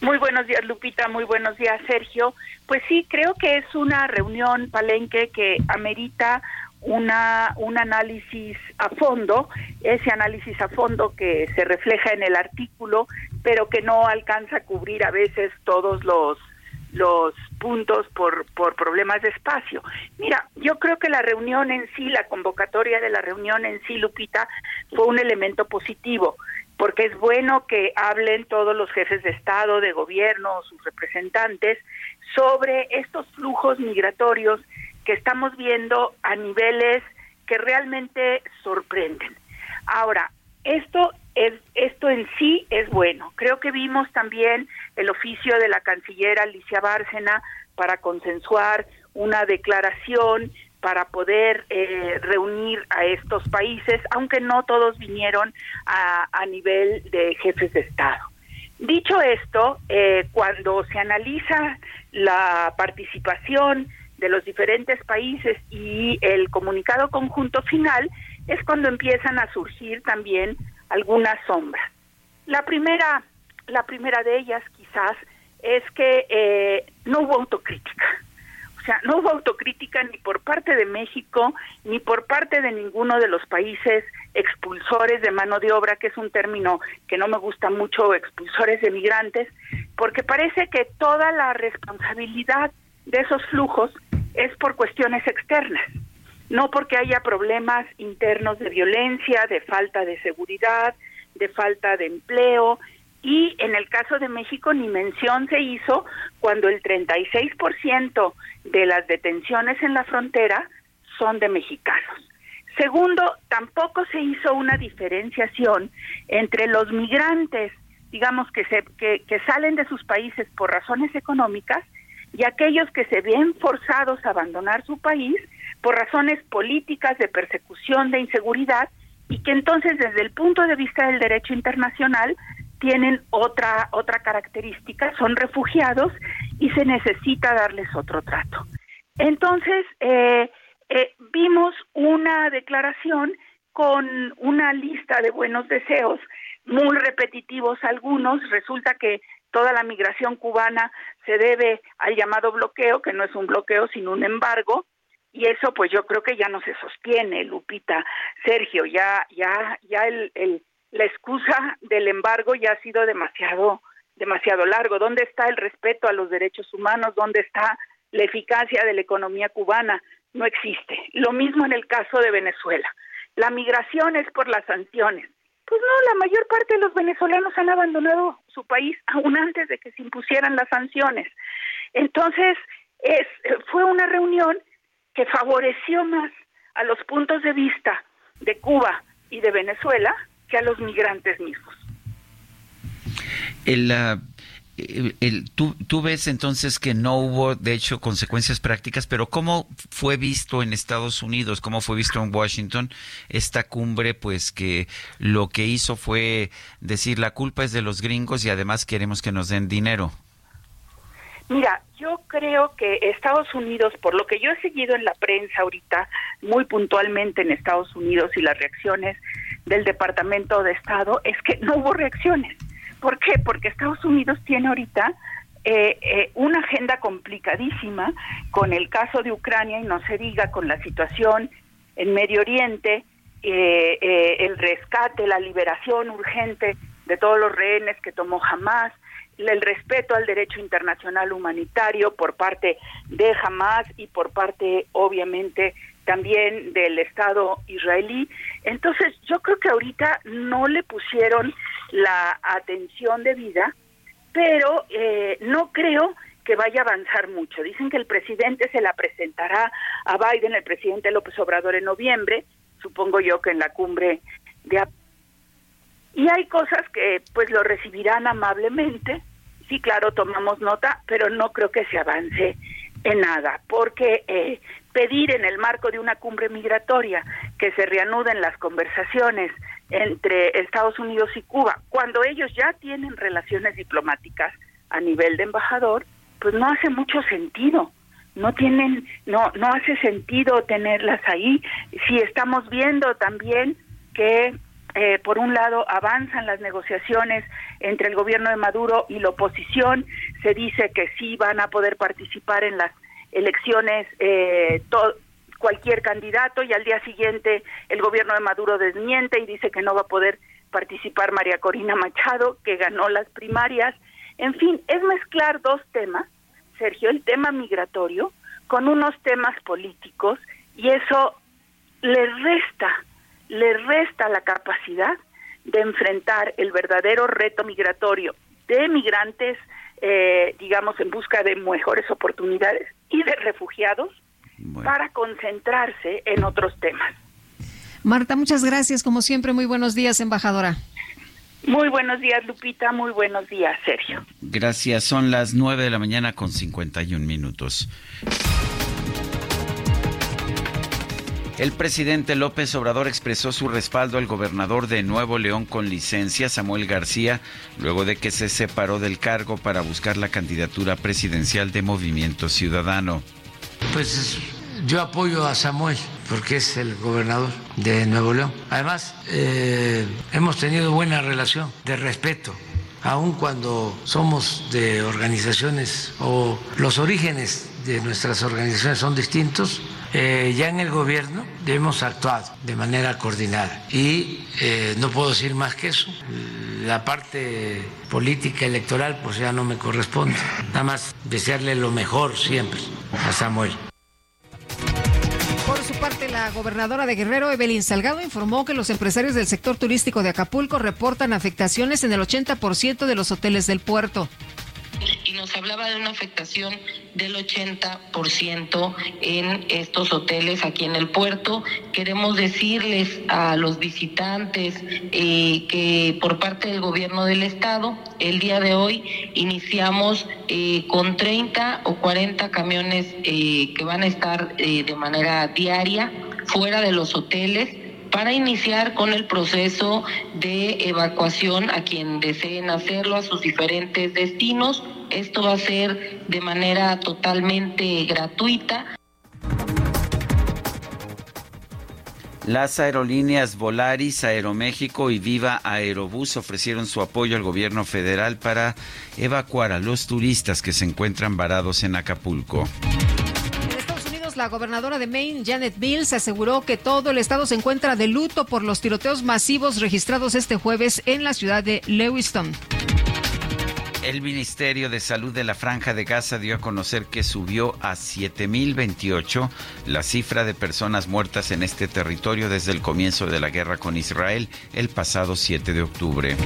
Muy buenos días, Lupita. Muy buenos días, Sergio. Pues sí, creo que es una reunión palenque que amerita una un análisis a fondo, ese análisis a fondo que se refleja en el artículo, pero que no alcanza a cubrir a veces todos los los puntos por, por problemas de espacio. Mira, yo creo que la reunión en sí, la convocatoria de la reunión en sí, Lupita, fue un elemento positivo, porque es bueno que hablen todos los jefes de Estado, de gobierno, sus representantes, sobre estos flujos migratorios que estamos viendo a niveles que realmente sorprenden. Ahora, esto es esto en sí es bueno. Creo que vimos también el oficio de la canciller Alicia Bárcena para consensuar una declaración para poder eh, reunir a estos países, aunque no todos vinieron a, nivel de jefes de Estado. Dicho esto, eh, cuando se analiza la participación de los diferentes países y el comunicado conjunto final, es cuando empiezan a surgir también algunas sombras. La primera, la primera de ellas quizás es que eh, no hubo autocrítica. O sea, no hubo autocrítica ni por parte de México ni por parte de ninguno de los países expulsores de mano de obra, que es un término que no me gusta mucho, expulsores de migrantes, porque parece que toda la responsabilidad de esos flujos es por cuestiones externas, no porque haya problemas internos de violencia, de falta de seguridad, de falta de empleo, y en el caso de México ni mención se hizo cuando el 36% de las detenciones en la frontera son de mexicanos. Segundo, tampoco se hizo una diferenciación entre los migrantes, digamos, que, se, que, que salen de sus países por razones económicas y aquellos que se ven forzados a abandonar su país por razones políticas de persecución, de inseguridad, y que entonces desde el punto de vista del derecho internacional tienen otra otra característica, son refugiados y se necesita darles otro trato. Entonces, eh, eh, vimos una declaración con una lista de buenos deseos, muy repetitivos algunos, resulta que toda la migración cubana se debe al llamado bloqueo, que no es un bloqueo sino un embargo, y eso pues yo creo que ya no se sostiene, Lupita, Sergio, ya ya ya el, el la excusa del embargo ya ha sido demasiado demasiado largo. ¿Dónde está el respeto a los derechos humanos? ¿Dónde está la eficacia de la economía cubana? No existe. Lo mismo en el caso de Venezuela. La migración es por las sanciones. Pues no, la mayor parte de los venezolanos han abandonado su país aún antes de que se impusieran las sanciones. Entonces, es, fue una reunión que favoreció más a los puntos de vista de Cuba y de Venezuela que a los migrantes mismos. El- el- tú, tú ves entonces que no hubo, de hecho, consecuencias prácticas, pero ¿cómo fue visto en Estados Unidos? ¿Cómo fue visto en Washington esta cumbre? Pues que lo que hizo fue decir la culpa es de los gringos y además queremos que nos den dinero. Mira, yo creo que Estados Unidos, por lo que yo he seguido en la prensa ahorita, muy puntualmente en Estados Unidos y las reacciones del Departamento de Estado, es que no hubo reacciones. ¿Por qué? Porque Estados Unidos tiene ahorita eh, eh, una agenda complicadísima con el caso de Ucrania y no se diga con la situación en Medio Oriente, eh, eh, el rescate, la liberación urgente de todos los rehenes que tomó Hamas, el respeto al derecho internacional humanitario por parte de Hamas y por parte, obviamente, también del Estado israelí. Entonces, yo creo que ahorita no le pusieron la atención debida, pero eh, no creo que vaya a avanzar mucho. Dicen que el presidente se la presentará a Biden, el presidente López Obrador, en noviembre, supongo yo que en la cumbre de y hay cosas que pues lo recibirán amablemente. Sí, claro, tomamos nota, pero no creo que se avance en nada, porque eh, pedir en el marco de una cumbre migratoria que se reanuden las conversaciones entre Estados Unidos y Cuba, cuando ellos ya tienen relaciones diplomáticas a nivel de embajador, pues no hace mucho sentido. No tienen, no, no hace sentido tenerlas ahí. Si estamos viendo también que eh, por un lado avanzan las negociaciones entre el gobierno de Maduro y la oposición, se dice que sí van a poder participar en las elecciones eh, cualquier candidato y al día siguiente el gobierno de Maduro desmiente y dice que no va a poder participar María Corina Machado, que ganó las primarias. En fin, es mezclar dos temas, Sergio, el tema migratorio con unos temas políticos y eso le resta, le resta la capacidad de enfrentar el verdadero reto migratorio de migrantes, eh, digamos, en busca de mejores oportunidades y de refugiados para concentrarse en otros temas. Marta, muchas gracias. Como siempre, muy buenos días, embajadora. Muy buenos días, Lupita. Muy buenos días, Sergio. Gracias, son las 9 de la mañana con 51 minutos. El presidente López Obrador expresó su respaldo al gobernador de Nuevo León con licencia, Samuel García, luego de que se separó del cargo para buscar la candidatura presidencial de Movimiento Ciudadano. Pues yo apoyo a Samuel porque es el gobernador de Nuevo León. Además, eh, hemos tenido buena relación de respeto, aun cuando somos de organizaciones o los orígenes de nuestras organizaciones son distintos. Eh, ya en el gobierno hemos actuado de manera coordinada y eh, no puedo decir más que eso. La parte política electoral pues ya no me corresponde. Nada más desearle lo mejor siempre a Samuel. Por su parte, la gobernadora de Guerrero, Evelyn Salgado, informó que los empresarios del sector turístico de Acapulco reportan afectaciones en el 80% de los hoteles del puerto. Nos hablaba de una afectación del 80% en estos hoteles aquí en el puerto. Queremos decirles a los visitantes eh, que por parte del gobierno del estado, el día de hoy iniciamos eh, con 30 o 40 camiones eh, que van a estar de manera diaria fuera de los hoteles para iniciar con el proceso de evacuación a quien deseen hacerlo a sus diferentes destinos. Esto va a ser de manera totalmente gratuita. Las aerolíneas Volaris, Aeroméxico y Viva Aerobús ofrecieron su apoyo al gobierno federal para evacuar a los turistas que se encuentran varados en Acapulco. La gobernadora de Maine, Janet Mills, aseguró que todo el estado se encuentra de luto por los tiroteos masivos registrados este jueves en la ciudad de Lewiston. El Ministerio de Salud de la Franja de Gaza dio a conocer que subió a 7.028 la cifra de personas muertas en este territorio desde el comienzo de la guerra con Israel el pasado 7 de octubre.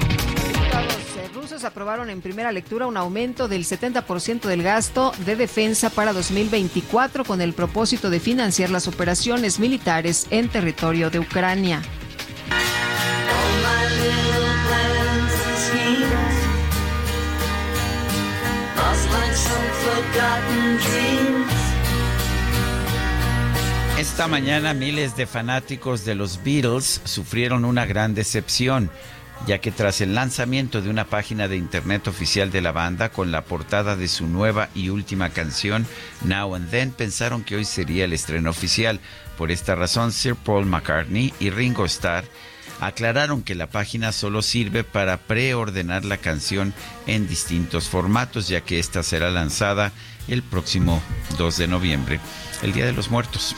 Aprobaron en primera lectura un aumento del 70% del gasto de defensa para 2024 con el propósito de financiar las operaciones militares en territorio de Ucrania. Esta mañana miles de fanáticos de los Beatles sufrieron una gran decepción, ya que tras el lanzamiento de una página de internet oficial de la banda con la portada de su nueva y última canción, Now and Then, pensaron que hoy sería el estreno oficial. Por esta razón, Sir Paul McCartney y Ringo Starr aclararon que la página solo sirve para preordenar la canción en distintos formatos, ya que esta será lanzada el próximo 2 de noviembre, el Día de los Muertos.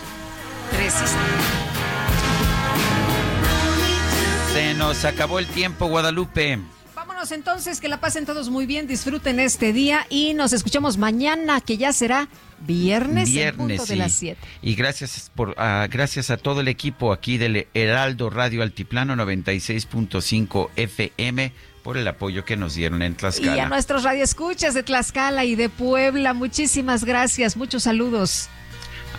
Nos acabó el tiempo, Guadalupe. Vámonos entonces, que la pasen todos muy bien, disfruten este día y nos escuchamos mañana, que ya será viernes, en punto de las 7. Y gracias por ah, gracias a todo el equipo aquí del Heraldo Radio Altiplano 96.5 FM por el apoyo que nos dieron en Y a Tlaxcala. nuestros radioescuchas de Tlaxcala y de Puebla, muchísimas gracias, muchos saludos.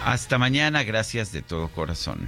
Hasta mañana, gracias de todo corazón.